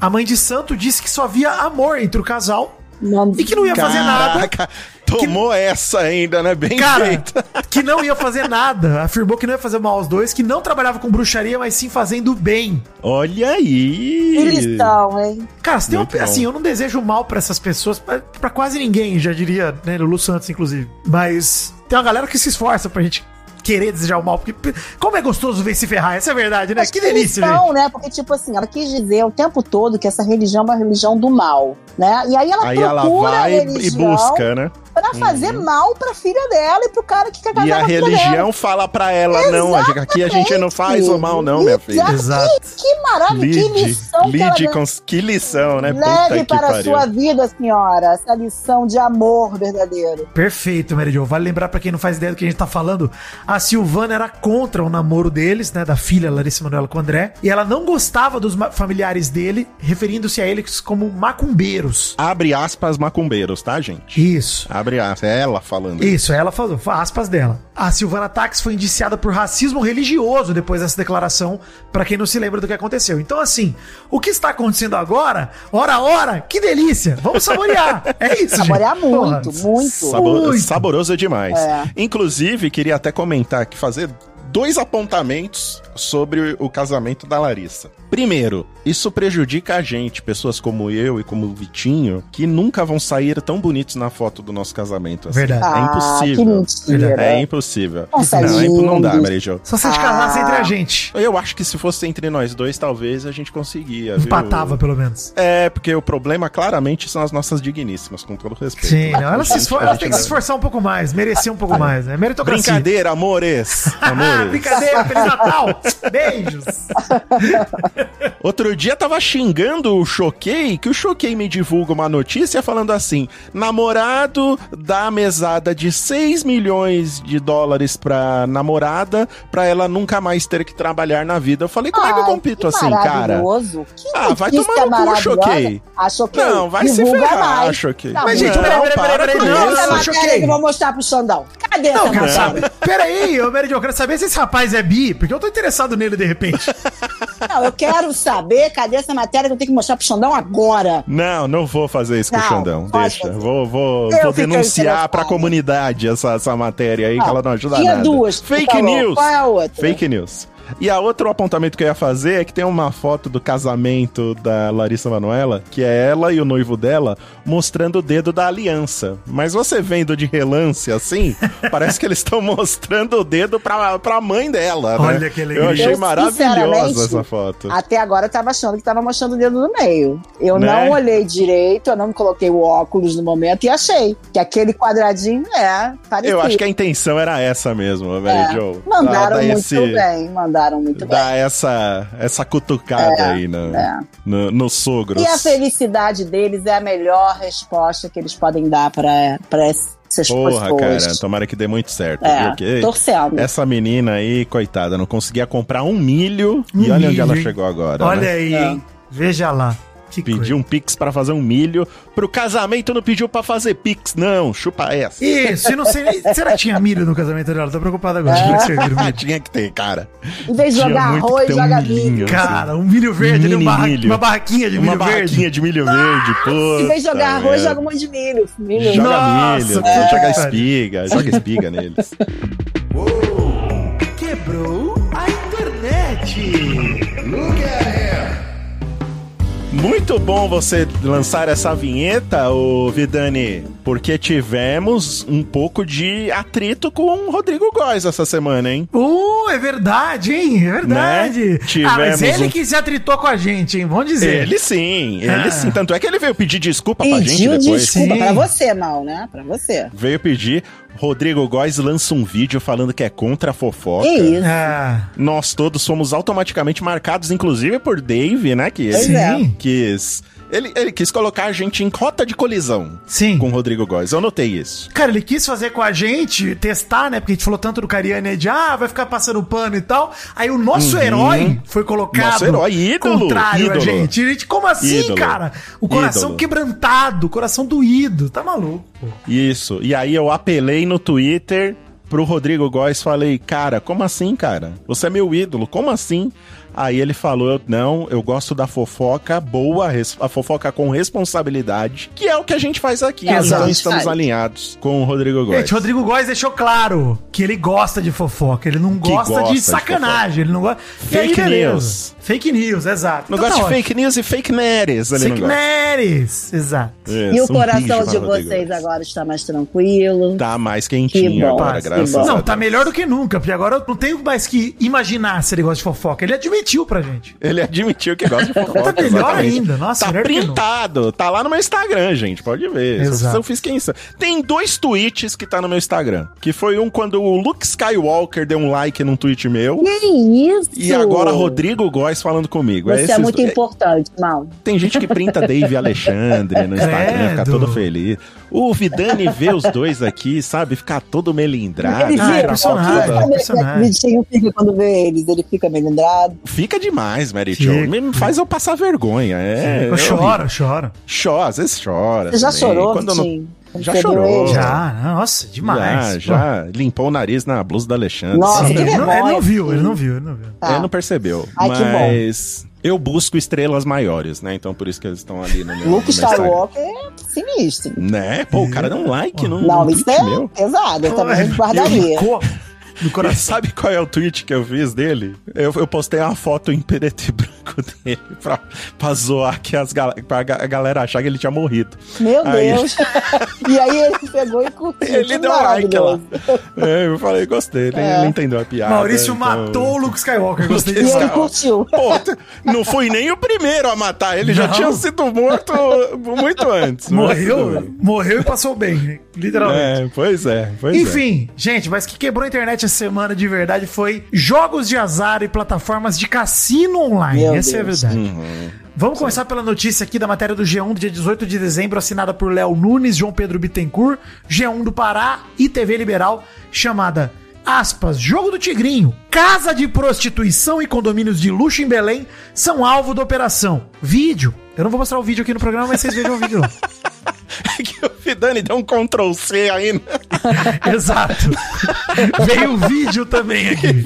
Speaker 4: A mãe de santo disse que só havia amor entre o casal
Speaker 3: Não,
Speaker 4: e que não ia fazer nada.
Speaker 2: Caraca, tomou essa ainda, né? Bem
Speaker 4: Cara,
Speaker 2: feita.
Speaker 4: que não ia fazer nada. Afirmou que não ia fazer mal aos dois, que não trabalhava com bruxaria, mas sim fazendo bem.
Speaker 2: Olha aí.
Speaker 3: Eles estão, hein?
Speaker 4: Cara, se tem uma, assim, eu não desejo mal pra essas pessoas, pra, pra quase ninguém, já diria, né, Lulu Santos, inclusive. Mas tem uma galera que se esforça pra gente querer desejar o mal, porque como é gostoso ver se ferrar, essa é a verdade, né?
Speaker 3: Acho
Speaker 4: que delícia, gente.
Speaker 3: né? Porque, tipo assim, ela quis dizer o tempo todo que essa religião é uma religião do mal, né? E aí ela
Speaker 2: Aí
Speaker 3: procura
Speaker 2: ela vai
Speaker 3: a
Speaker 2: e
Speaker 3: religião
Speaker 2: busca, né?
Speaker 3: Pra fazer mal pra filha dela e pro cara que quer casar
Speaker 2: E a religião
Speaker 3: dela.
Speaker 2: fala pra ela, não, aqui a gente não faz o mal não, minha filha.
Speaker 3: Exato. Que, que maravilha, que
Speaker 2: Lide,
Speaker 3: lição que ela
Speaker 2: lide com... Que lição, né?
Speaker 3: Leve para a
Speaker 2: pariu.
Speaker 3: sua vida, senhora, essa lição de amor verdadeiro.
Speaker 4: Perfeito, Mary Jo. Vale lembrar pra quem não faz ideia do que a gente tá falando, a Silvana era contra o namoro deles, né, da filha Larissa Manoela com o André, e ela não gostava dos familiares dele, referindo-se a eles como macumbeiros.
Speaker 2: Abre aspas macumbeiros, tá, gente?
Speaker 4: Isso.
Speaker 2: Abre aspas. É ela falando.
Speaker 4: Isso, ela falou, aspas dela. A Silvana Tax foi indiciada por racismo religioso depois dessa declaração, pra quem não se lembra do que aconteceu. Então, assim, o que está acontecendo agora, hora a hora, que delícia! Vamos saborear! É isso,
Speaker 3: Saborear
Speaker 4: gente.
Speaker 3: muito,
Speaker 4: Porra.
Speaker 3: muito.
Speaker 2: Sabo-
Speaker 4: Muito.
Speaker 2: Saboroso demais.
Speaker 3: É.
Speaker 2: Inclusive, queria até comentar aqui, fazer dois apontamentos sobre o casamento da Larissa. Primeiro, isso prejudica a gente, pessoas como eu e como o Vitinho, que nunca vão sair tão bonitos na foto do nosso casamento. assim.
Speaker 4: Verdade.
Speaker 2: É
Speaker 3: Ah,
Speaker 2: impossível.
Speaker 3: que mentira.
Speaker 2: É impossível.
Speaker 3: Nossa,
Speaker 2: não, é impo- não dá,
Speaker 3: lindos.
Speaker 2: Mary Jo.
Speaker 4: Só se a gente
Speaker 3: Ah.
Speaker 4: casasse entre a gente.
Speaker 2: Eu acho que se fosse entre nós dois, talvez a gente conseguia. viu?
Speaker 4: Empatava, pelo menos.
Speaker 2: É, porque o problema claramente são as nossas digníssimas, com todo respeito.
Speaker 4: Sim, não, ela,
Speaker 2: A
Speaker 4: se
Speaker 2: gente-
Speaker 4: esfor- tem que se esforçar um pouco mais, merecer um pouco mais, né? Meritocracia.
Speaker 2: Brincadeira, amores.
Speaker 4: Ah,
Speaker 2: amores.
Speaker 4: brincadeira, Feliz Natal! Beijos!
Speaker 2: Outro dia tava xingando o Choquei, que o Choquei me divulga uma notícia falando assim: namorado dá mesada de 6 milhões de dólares pra namorada pra ela nunca mais ter que trabalhar na vida. Eu falei, como é que eu compito
Speaker 3: que
Speaker 2: assim, cara?
Speaker 3: Que
Speaker 2: Ah, vai tomar no cu. Choquei.
Speaker 3: Ah, choquei.
Speaker 2: Não, vai se ferrar,
Speaker 3: mais.
Speaker 2: Choquei.
Speaker 3: Tá
Speaker 4: Mas, gente, peraí, peraí, peraí, peraí, não, não, choquei.
Speaker 3: eu vou mostrar pro Xandão. Cadê
Speaker 4: Não,
Speaker 3: essa
Speaker 4: cara? Peraí, ô Jo, eu quero saber se esse rapaz é bi, porque eu tô interessado nele de repente.
Speaker 3: Não, eu quero saber cadê essa matéria que eu tenho que mostrar pro Xandão agora.
Speaker 2: Não, não vou fazer isso com o Xandão. Deixa.
Speaker 3: fazer.
Speaker 2: Vou, vou,
Speaker 3: Eu
Speaker 2: vou denunciar pra comunidade essa, essa matéria aí, que ela não ajuda
Speaker 3: tinha
Speaker 2: nada.
Speaker 3: duas, por
Speaker 2: Fake
Speaker 3: favor.
Speaker 2: news.
Speaker 3: Qual é a outra?
Speaker 2: Fake news. E a outro apontamento que eu ia fazer é que tem uma foto do casamento da Larissa Manoela, que é ela e o noivo dela mostrando o dedo da aliança. Mas você vendo de relance assim, parece que eles estão mostrando o dedo pra, pra mãe dela, né?
Speaker 4: Olha que alegria.
Speaker 2: Eu achei maravilhosa essa foto.
Speaker 3: Até agora eu tava achando que tava mostrando o dedo no meio. Eu
Speaker 2: Né?
Speaker 3: não olhei direito, eu não coloquei o óculos no momento e achei que aquele quadradinho é parecido.
Speaker 2: Eu acho que a intenção era essa mesmo, Mary
Speaker 3: É.
Speaker 2: Jo.
Speaker 3: Mandaram
Speaker 2: Dar
Speaker 3: muito
Speaker 2: esse-
Speaker 3: bem, mandaram muito bem.
Speaker 2: Dar essa, essa cutucada aí no,
Speaker 3: é.
Speaker 2: no, nos sogros.
Speaker 3: E a felicidade deles é a melhor resposta que eles podem dar pra, pra essas
Speaker 2: Porra,
Speaker 3: pessoas.
Speaker 2: cara, tomara que dê muito certo.
Speaker 3: É, torcendo.
Speaker 2: essa menina aí, coitada, não conseguia comprar um milho.
Speaker 4: Um
Speaker 2: e olha onde
Speaker 4: milho,
Speaker 2: ela
Speaker 4: hein?
Speaker 2: chegou agora.
Speaker 4: Olha
Speaker 2: né?
Speaker 4: aí,
Speaker 3: É.
Speaker 4: hein? Veja lá. Que
Speaker 2: Pediu um pix pra fazer um milho. Pro casamento não pediu pra fazer pix, não. Chupa essa.
Speaker 4: Isso, e não sei nem. Será que tinha milho no casamento dela? Tô preocupado agora. Milho?
Speaker 2: tinha que ter, cara.
Speaker 3: Em vez de
Speaker 2: Tinha
Speaker 3: jogar arroz,
Speaker 2: um
Speaker 3: joga milho.
Speaker 4: Cara, um milho verde, um barra-
Speaker 2: milho.
Speaker 4: uma barraquinha de
Speaker 2: Uma
Speaker 4: milho
Speaker 2: barraquinha
Speaker 4: verde.
Speaker 2: de milho verde, pô.
Speaker 3: Em vez de jogar arroz, joga um monte de milho. milho.
Speaker 2: Joga
Speaker 4: Nossa,
Speaker 2: milho,
Speaker 4: puta
Speaker 2: joga espiga, joga espiga neles.
Speaker 4: Quebrou a internet.
Speaker 2: Muito bom você lançar essa vinheta, ô Vidani, porque tivemos um pouco de atrito com o Rodrigo Góes essa semana, hein?
Speaker 4: Uh, é verdade, hein? É verdade.
Speaker 2: Né?
Speaker 4: Ah, mas
Speaker 2: Tivemos
Speaker 4: ele
Speaker 2: um-
Speaker 4: que se atritou com a gente, hein? Vamos dizer.
Speaker 2: Ele sim, ele
Speaker 4: Ah.
Speaker 2: sim. Tanto é que ele veio pedir desculpa pra gente
Speaker 3: Pediu
Speaker 2: depois.
Speaker 3: desculpa
Speaker 4: Sim.
Speaker 3: pra você, mal, né? Pra você.
Speaker 2: Veio pedir. Rodrigo Góes lança um vídeo falando que é contra a fofoca.
Speaker 3: Que isso?
Speaker 4: Ah,
Speaker 2: Nós todos fomos automaticamente marcados, inclusive por Dave, né? Que ele
Speaker 3: é.
Speaker 4: sim.
Speaker 2: quis. Ele, ele quis colocar a gente em rota de colisão
Speaker 4: Sim.
Speaker 2: com o Rodrigo Góes. Eu notei isso.
Speaker 4: Cara, ele quis fazer com a gente, testar, né? Porque a gente falou tanto do Cariani de, ah, vai ficar passando pano e tal. Aí o nosso
Speaker 2: Uhum.
Speaker 4: herói foi colocado.
Speaker 2: Nosso herói, ídolo,
Speaker 4: Contrário a
Speaker 2: ídolo.
Speaker 4: gente. E a gente, como assim,
Speaker 2: Ídolo.
Speaker 4: cara? O coração
Speaker 2: Ídolo.
Speaker 4: quebrantado, o coração doído. Tá maluco.
Speaker 2: Isso. E aí eu apelei no Twitter pro Rodrigo Góes, falei, cara, como assim, cara? Você é meu ídolo, como assim? Aí ele falou, eu, não, eu gosto da fofoca boa, a fofoca com responsabilidade, que é o que a gente faz aqui.
Speaker 3: É,
Speaker 2: então estamos alinhados com o Rodrigo Góes.
Speaker 4: Gente, Rodrigo Góes deixou claro que ele gosta de fofoca. Ele não
Speaker 2: Que
Speaker 4: gosta,
Speaker 2: gosta
Speaker 4: de
Speaker 2: de
Speaker 4: sacanagem. ele não gosta. E aí,
Speaker 2: Fake
Speaker 4: beleza.
Speaker 2: news.
Speaker 4: Fake news, exato.
Speaker 2: Não
Speaker 4: Então
Speaker 2: gosta
Speaker 4: tá
Speaker 2: de
Speaker 4: ótimo.
Speaker 2: fake news e fake neres.
Speaker 4: Fake news, exato.
Speaker 3: E
Speaker 2: Isso,
Speaker 3: o
Speaker 2: um
Speaker 3: coração de
Speaker 2: o
Speaker 3: vocês agora está mais tranquilo.
Speaker 2: Tá mais
Speaker 3: Que
Speaker 2: quentinho
Speaker 3: bom,
Speaker 2: agora,
Speaker 3: que
Speaker 2: graças
Speaker 3: bom.
Speaker 2: a Deus.
Speaker 4: Não, tá melhor do que nunca, porque agora eu não tenho mais que imaginar se ele gosta de fofoca. Ele admitiu pra gente.
Speaker 2: Ele admitiu que gosta de fofoca.
Speaker 4: Tá melhor
Speaker 2: exatamente.
Speaker 4: ainda, nossa,
Speaker 2: Tá printado, tá lá no meu Instagram, gente, pode ver.
Speaker 4: Exato.
Speaker 2: Eu fiz quem sabe. Tem dois tweets que tá no meu Instagram, que foi um quando o Luke Skywalker deu um like num tweet meu,
Speaker 3: Que isso?
Speaker 2: e agora Rodrigo Góes falando comigo.
Speaker 3: Você é
Speaker 2: esses
Speaker 3: muito
Speaker 2: dois-
Speaker 3: importante, mal.
Speaker 2: Tem gente que printa Dave Alexandre no Instagram, fica todo feliz. O Vidani vê os dois aqui, sabe, ficar todo melindrado.
Speaker 3: Ele
Speaker 4: Ah,
Speaker 3: fica,
Speaker 4: é personagem, personagem.
Speaker 3: Fica quando vê eles, ele fica meio lembrado.
Speaker 2: Fica demais, Mary. Jo. Me faz eu passar vergonha. É,
Speaker 4: eu choro, choro.
Speaker 2: Chora, às vezes chora.
Speaker 3: Você já
Speaker 2: também.
Speaker 3: chorou,
Speaker 2: Quando
Speaker 3: Vitinho?
Speaker 2: Já chorou.
Speaker 3: ele?
Speaker 4: Já, nossa, demais.
Speaker 2: Já, já limpou o nariz na blusa da Alexandre.
Speaker 3: Nossa, que
Speaker 4: Ele não, ele não viu, ele não viu, ele não viu.
Speaker 3: Tá.
Speaker 2: Ele não percebeu.
Speaker 3: Ai, que bom.
Speaker 2: mas eu busco estrelas maiores, né? Então por isso que eles estão ali no meu,
Speaker 3: Luke. Skywalker é sinistro.
Speaker 2: Né? Pô, o cara deu um like no,
Speaker 3: Não,
Speaker 2: no
Speaker 3: isso é
Speaker 2: meu.
Speaker 3: pesado. Eu também
Speaker 4: Ele
Speaker 3: guardaria.
Speaker 4: ficou No
Speaker 2: E
Speaker 4: coração.
Speaker 2: sabe qual é o tweet que eu fiz dele? Eu, eu postei uma foto em preto e branco dele pra, pra zoar que as gal pra a galera achar que ele tinha morrido.
Speaker 3: Meu
Speaker 2: Aí-
Speaker 3: Deus. e aí ele pegou e curtiu.
Speaker 2: Ele
Speaker 3: Que
Speaker 2: deu like lá. É, eu falei, gostei. Ele,
Speaker 3: É.
Speaker 2: ele entendeu a piada.
Speaker 4: Maurício
Speaker 2: então-
Speaker 4: matou o Luke Skywalker, gostei
Speaker 3: E
Speaker 4: disso.
Speaker 3: ele curtiu.
Speaker 2: Pô, não fui nem o primeiro a matar. Ele já
Speaker 4: Não.
Speaker 2: tinha sido morto muito antes. tudo
Speaker 4: Morreu, morreu e passou bem. Literalmente.
Speaker 2: É, pois é, pois é.
Speaker 4: Enfim, gente, mas que quebrou a internet essa semana de verdade foi jogos de azar e plataformas de cassino online.
Speaker 3: Meu
Speaker 4: Essa
Speaker 3: Deus.
Speaker 4: é a verdade. Vamos começar pela notícia aqui da matéria do G1 do dia 18 de dezembro, assinada por Léo Nunes, João Pedro Bittencourt, G1 do Pará e TV Liberal, chamada aspas, Jogo do Tigrinho, casa de prostituição e condomínios de luxo em Belém são alvo da operação. Vídeo. Eu não vou mostrar o vídeo aqui no programa, mas vocês vejam o vídeo. não.
Speaker 2: É que o Vidani deu um Ctrl C aí, né?
Speaker 4: Exato. Veio o vídeo também aqui.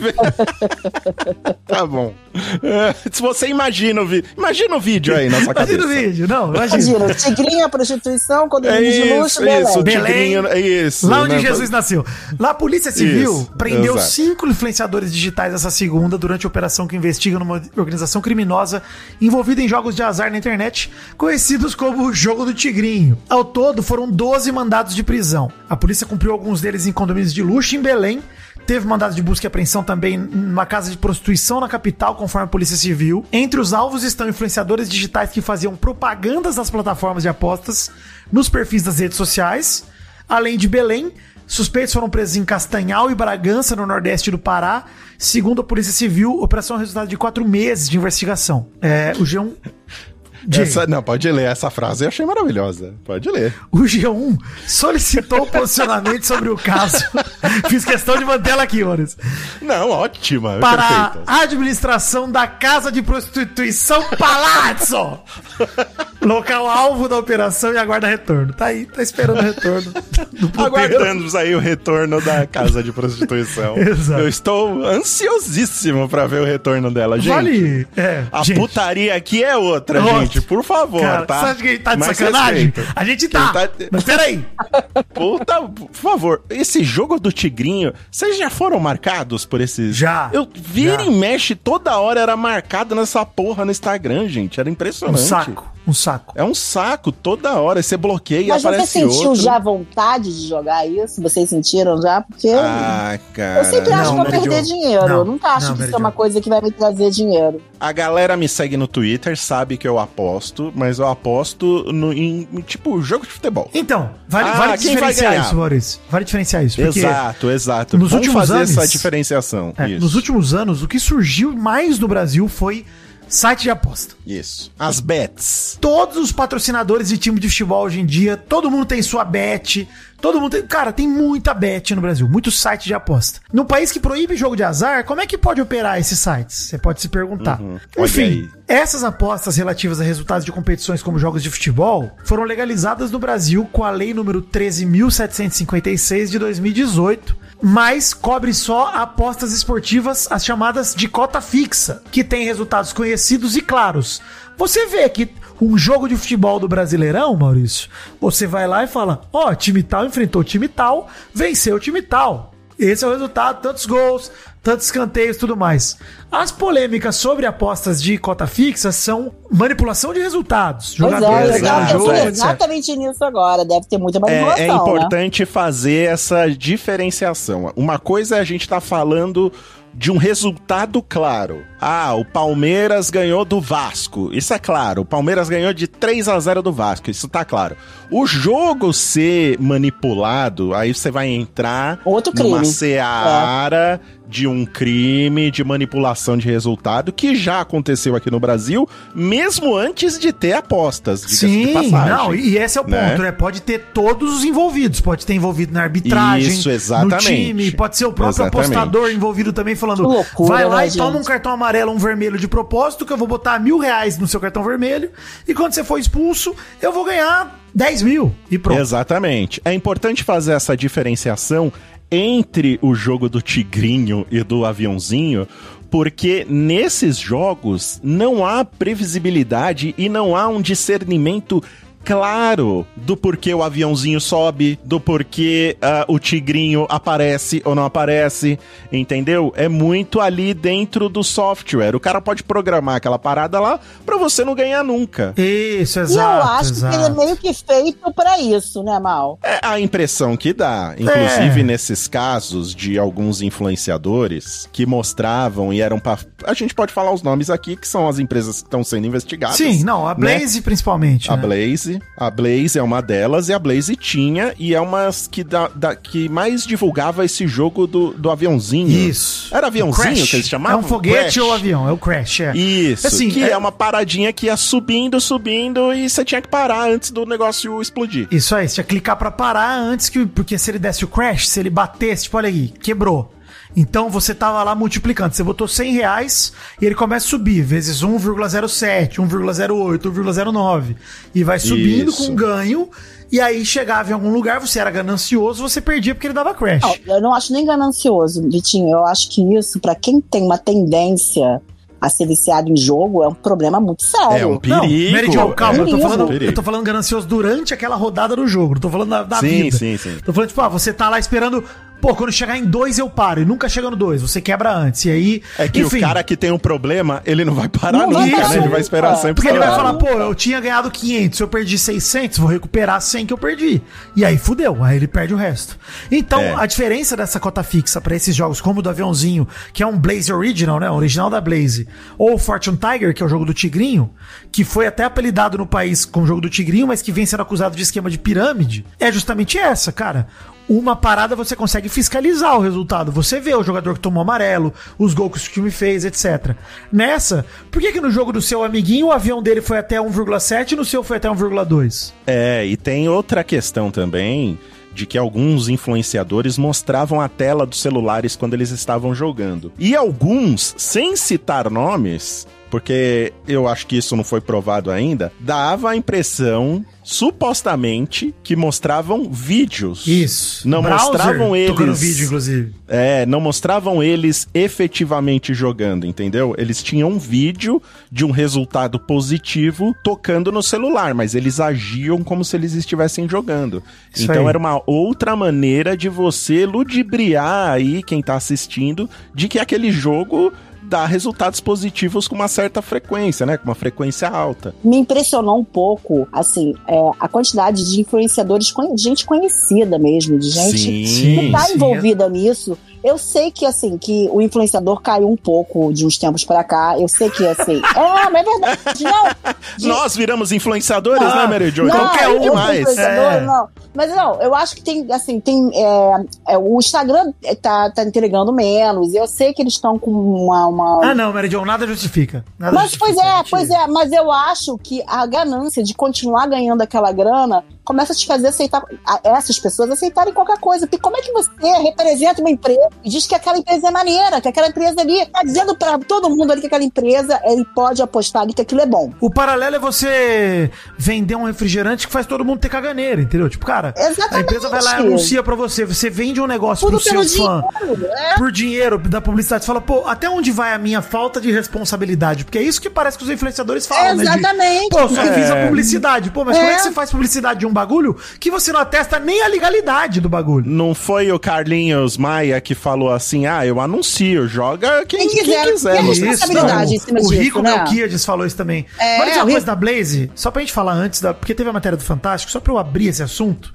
Speaker 2: Tá bom. É, se você imagina o vídeo. Imagina o vídeo aí na sua cabeça.
Speaker 4: Imagina o vídeo, não, imagina.
Speaker 3: Imagina, tigrinha, prostituição,
Speaker 2: É
Speaker 3: condomínio de luxo,
Speaker 2: isso,
Speaker 3: Belém.
Speaker 2: isso, o
Speaker 4: Belém,
Speaker 2: tigrinho, é isso.
Speaker 4: Lá onde
Speaker 2: né?
Speaker 4: Jesus nasceu. Lá a Polícia Civil
Speaker 2: Isso,
Speaker 4: prendeu
Speaker 2: exato.
Speaker 4: cinco influenciadores digitais essa segunda durante a operação que investiga numa organização criminosa envolvida em jogos de azar na internet, conhecidos como o Jogo do Tigrinho. Ao todo, foram 12 mandados de prisão. A polícia cumpriu alguns deles em condomínios de luxo em Belém. Teve mandado de busca e apreensão também numa casa de prostituição na capital, conforme a Polícia Civil. Entre os alvos estão influenciadores digitais que faziam propagandas nas plataformas de apostas nos perfis das redes sociais. Além de Belém, suspeitos foram presos em Castanhal e Bragança, no nordeste do Pará. Segundo a Polícia Civil, operação é resultado de quatro meses de investigação. É, o G1.
Speaker 2: Essa, não, pode ler essa frase, eu achei maravilhosa. Pode ler.
Speaker 4: O G1 solicitou posicionamento sobre o caso. Fiz questão de manter ela aqui, Oris.
Speaker 2: Não, ótima.
Speaker 4: Para
Speaker 2: perfeita.
Speaker 4: a administração da Casa de Prostituição Palazzo. Local alvo da operação e aguarda retorno. Tá aí, tá esperando o retorno. do puteiro.
Speaker 2: Aguardamos aí o retorno da casa de prostituição.
Speaker 4: Exato.
Speaker 2: Eu estou ansiosíssimo pra ver o retorno dela, gente.
Speaker 4: Vale. É,
Speaker 2: A
Speaker 4: gente.
Speaker 2: putaria aqui é outra,
Speaker 4: Outra.
Speaker 2: Gente. Por favor,
Speaker 4: Cara,
Speaker 2: tá?
Speaker 4: você acha que a gente tá de
Speaker 2: Mais
Speaker 4: sacanagem?
Speaker 2: respeito.
Speaker 4: A gente
Speaker 2: Quem
Speaker 4: tá.
Speaker 2: tá-
Speaker 4: Mas peraí.
Speaker 2: Puta, por favor, esse jogo do Tigrinho, vocês já foram marcados por esses?
Speaker 4: Já,
Speaker 2: Eu vira
Speaker 4: já.
Speaker 2: e mexe, toda hora era marcado nessa porra no Instagram, gente. Era
Speaker 4: Um
Speaker 2: impressionante.
Speaker 4: saco. Um saco.
Speaker 2: É um saco, toda hora. Você bloqueia e
Speaker 3: Mas você
Speaker 2: aparece
Speaker 3: sentiu
Speaker 2: outro.
Speaker 3: já vontade de jogar isso? Vocês sentiram já? Porque
Speaker 2: Ah, cara.
Speaker 3: eu sempre acho
Speaker 4: não,
Speaker 3: que vou perder dinheiro.
Speaker 4: Não,
Speaker 3: eu nunca acho
Speaker 4: não,
Speaker 3: que isso é uma coisa que vai me trazer dinheiro.
Speaker 2: A galera me segue no Twitter, sabe que eu aposto, mas eu aposto no, em, tipo, jogo de futebol.
Speaker 4: Então, vale,
Speaker 2: Ah,
Speaker 4: vale diferenciar isso, Maurício. Vale diferenciar isso.
Speaker 2: Exato, exato.
Speaker 4: nos
Speaker 2: Vamos
Speaker 4: últimos
Speaker 2: fazer
Speaker 4: anos-
Speaker 2: essa diferenciação.
Speaker 4: é,
Speaker 2: Isso.
Speaker 4: nos últimos anos, o que surgiu mais no Brasil foi site de aposta.
Speaker 2: Isso. As bets.
Speaker 4: Todos os patrocinadores de time de futebol hoje em dia, todo mundo tem sua bet. Todo mundo tem. Cara, tem muita bet no Brasil, muito site de aposta. No país que proíbe jogo de azar, como é que pode operar esses sites? Você pode se perguntar.
Speaker 2: Uhum.
Speaker 4: Enfim, essas apostas relativas a resultados de competições como jogos de futebol foram legalizadas no Brasil com a lei número 13.756 de 2018 mas cobre só apostas esportivas, as chamadas de cota fixa, que tem resultados conhecidos e claros. Você vê que um jogo de futebol do Brasileirão, Maurício, você vai lá e fala: Ó, time tal enfrentou time tal, venceu o time tal. Esse é o resultado, tantos gols, tantos escanteios tudo mais. As polêmicas sobre apostas de cota fixa são manipulação de resultados.
Speaker 3: É,
Speaker 4: Jogadores
Speaker 3: tava
Speaker 4: ganham jogo,
Speaker 3: exatamente nisso agora. Deve ter muita
Speaker 2: É,
Speaker 3: manipulação,
Speaker 2: é
Speaker 3: né?
Speaker 2: importante fazer essa diferenciação. Uma coisa é a gente estar falando de um resultado claro. Ah, o Palmeiras ganhou do Vasco. Isso é claro. O Palmeiras ganhou de 3 a 0 do Vasco. Isso tá claro. O jogo ser manipulado, aí você vai entrar
Speaker 3: Outro
Speaker 2: numa
Speaker 3: crime.
Speaker 2: seara de um crime de manipulação de resultado que já aconteceu aqui no Brasil, mesmo antes de ter apostas.
Speaker 4: Sim,
Speaker 2: passagem.
Speaker 4: não, e esse é o ponto,
Speaker 2: né?
Speaker 4: né? Pode ter todos os envolvidos, pode ter envolvido na arbitragem,
Speaker 2: Isso,
Speaker 4: no
Speaker 2: exatamente.
Speaker 4: time, pode ser o próprio
Speaker 2: Exatamente.
Speaker 4: apostador envolvido também falando,
Speaker 3: loucura,
Speaker 4: vai lá
Speaker 3: né,
Speaker 4: e toma
Speaker 3: gente?
Speaker 4: um cartão amarelo, um vermelho de propósito, que eu vou botar mil reais no seu cartão vermelho, e quando você for expulso, eu vou ganhar 10 mil, e pronto.
Speaker 2: Exatamente. É importante fazer essa diferenciação entre o jogo do tigrinho e do aviãozinho, porque nesses jogos não há previsibilidade e não há um discernimento claro do porquê o aviãozinho sobe, do porquê ah, o tigrinho aparece ou não aparece, entendeu? É muito ali dentro do software. O cara pode programar aquela parada lá pra você não ganhar nunca.
Speaker 4: Isso,
Speaker 3: E
Speaker 4: exato,
Speaker 3: eu acho
Speaker 4: exato.
Speaker 3: que ele é meio que feito pra isso, né, Mal?
Speaker 2: É a impressão que dá. Inclusive,
Speaker 4: É.
Speaker 2: nesses casos de alguns influenciadores que mostravam e eram pra. A gente pode falar os nomes aqui, que são as empresas que estão sendo investigadas.
Speaker 4: Sim, não, a
Speaker 2: né?
Speaker 4: Blaze principalmente,
Speaker 2: A
Speaker 4: né?
Speaker 2: Blaze, Blaze. A Blaze é uma delas e a Blaze tinha e é uma que, da, da- que mais divulgava esse jogo do, do aviãozinho.
Speaker 4: Isso.
Speaker 2: Era aviãozinho que eles chamavam?
Speaker 4: É um foguete
Speaker 2: Crash.
Speaker 4: ou avião, é o Crash, é.
Speaker 2: Isso,
Speaker 4: Assim,
Speaker 2: que
Speaker 4: é-
Speaker 2: é... uma paradinha que ia subindo, subindo e você tinha que parar antes do negócio explodir.
Speaker 4: Isso aí, você tinha que clicar pra parar antes que. Porque se ele desse o crash, se ele batesse, tipo, olha aí, quebrou. Então você tava lá multiplicando. Você botou 100 reais e ele começa a subir, vezes 1,07, 1,08, 1,09. E vai subindo
Speaker 2: Isso.
Speaker 4: com ganho. E aí chegava em algum lugar, você era ganancioso, você perdia porque ele dava crash.
Speaker 3: Não, eu não acho nem ganancioso, Vitinho. Eu acho que isso, pra quem tem uma tendência a ser viciado em jogo, é um problema muito sério.
Speaker 2: É um
Speaker 4: Não,
Speaker 2: perigo.
Speaker 4: Mary Jo, calma, eu tô, falando,
Speaker 2: Perigo.
Speaker 4: eu tô falando ganancioso durante aquela rodada do jogo, não tô falando da, da
Speaker 2: Sim,
Speaker 4: vida.
Speaker 2: sim, sim.
Speaker 4: Tô falando, tipo, ah, você tá lá esperando, pô, quando chegar em dois eu paro, e nunca chega no dois, você quebra antes, e aí...
Speaker 2: É que o cara que tem um problema, ele não vai parar
Speaker 3: Não vai
Speaker 2: nunca,
Speaker 3: parar
Speaker 2: né? Ele vai esperar sempre
Speaker 4: Porque ele vai falar, pô, eu tinha ganhado 500, eu perdi 600, vou recuperar 100 que eu perdi. E aí fudeu, aí ele perde o resto. Então,
Speaker 2: É.
Speaker 4: a diferença dessa cota fixa pra esses jogos, como o do aviãozinho, que é um Blaze Original, né, o original da Blaze, ou o Fortune Tiger, que é o jogo do Tigrinho, que foi até apelidado no país como jogo do Tigrinho, mas que vem sendo acusado de esquema de pirâmide, é justamente essa, cara. Uma parada você consegue fiscalizar o resultado. Você vê o jogador que tomou amarelo, os gols que o time fez, etc. Nessa, por que, que no jogo do seu amiguinho o avião dele foi até 1,7 e no seu foi até 1,2?
Speaker 2: É, e tem outra questão também de que alguns influenciadores mostravam a tela dos celulares quando eles estavam jogando. E alguns, sem citar nomes, porque eu acho que isso não foi provado ainda, dava a impressão, supostamente, que mostravam vídeos.
Speaker 4: Isso.
Speaker 2: Não
Speaker 4: Browser
Speaker 2: mostravam eles.
Speaker 4: Tocando vídeo, inclusive.
Speaker 2: É, não mostravam eles efetivamente jogando, entendeu? Eles tinham um vídeo de um resultado positivo tocando no celular, mas eles agiam como se eles estivessem jogando.
Speaker 4: Isso
Speaker 2: então
Speaker 4: aí.
Speaker 2: era uma outra maneira de você ludibriar aí quem tá assistindo de que aquele jogo dá resultados positivos com uma certa frequência, né? Com uma frequência alta.
Speaker 3: Me impressionou um pouco, assim, é, a quantidade de influenciadores, de gente conhecida mesmo, de gente
Speaker 2: Sim.
Speaker 3: que tá
Speaker 4: sim.
Speaker 3: envolvida nisso. Eu sei que, assim, que o influenciador caiu um pouco de uns tempos pra cá. Eu sei que, assim. é, mas é verdade. Não, de-
Speaker 2: Nós viramos influenciadores,
Speaker 4: Ah,
Speaker 2: né, Mary Jo?
Speaker 3: Não,
Speaker 2: Qualquer um
Speaker 3: influenciador,
Speaker 4: É.
Speaker 3: não. Mas não, eu acho que tem, assim, tem. é, é, o Instagram tá, tá entregando menos. Eu sei que eles estão com uma. uma-
Speaker 4: Ah, não, Mary Jo, nada justifica. Nada
Speaker 3: mas, pois
Speaker 4: justifica,
Speaker 3: é,
Speaker 4: mentira.
Speaker 3: pois é, mas eu acho que a ganância de continuar ganhando aquela grana começa a te fazer aceitar a- essas pessoas aceitarem qualquer coisa. Porque como é que você representa uma empresa e diz que aquela empresa é maneira, que aquela empresa ali tá dizendo pra todo mundo ali que aquela empresa ele pode apostar ali que aquilo é bom.
Speaker 4: O paralelo é você vender um refrigerante que faz todo mundo ter caganeira, entendeu? Tipo, cara, a
Speaker 3: Exatamente.
Speaker 4: empresa vai lá e anuncia pra você, você vende um negócio
Speaker 3: Tudo
Speaker 4: pro seu fã.
Speaker 3: dinheiro, é.
Speaker 4: Por dinheiro da publicidade, você fala, pô, até onde vai a minha falta de responsabilidade? Porque é isso que parece que os influenciadores falam, né? De,
Speaker 3: Exatamente.
Speaker 4: Pô, só
Speaker 2: É.
Speaker 4: fiz a publicidade. Pô, mas como é que
Speaker 3: É.
Speaker 4: você faz publicidade de um bagulho que você não atesta nem a legalidade do bagulho?
Speaker 2: Não foi o Carlinhos Maia que falou assim: ah, eu anuncio, joga quem,
Speaker 3: Quem
Speaker 2: quem
Speaker 3: quiser.
Speaker 2: quiser.
Speaker 3: Tem
Speaker 2: não
Speaker 3: Isso, em cima
Speaker 4: o Rico
Speaker 3: né?
Speaker 4: Melquiades falou isso também.
Speaker 3: É,
Speaker 4: Agora dizer uma coisa da Blaze, só pra gente falar antes, da, porque teve a matéria do Fantástico, só pra eu abrir esse assunto.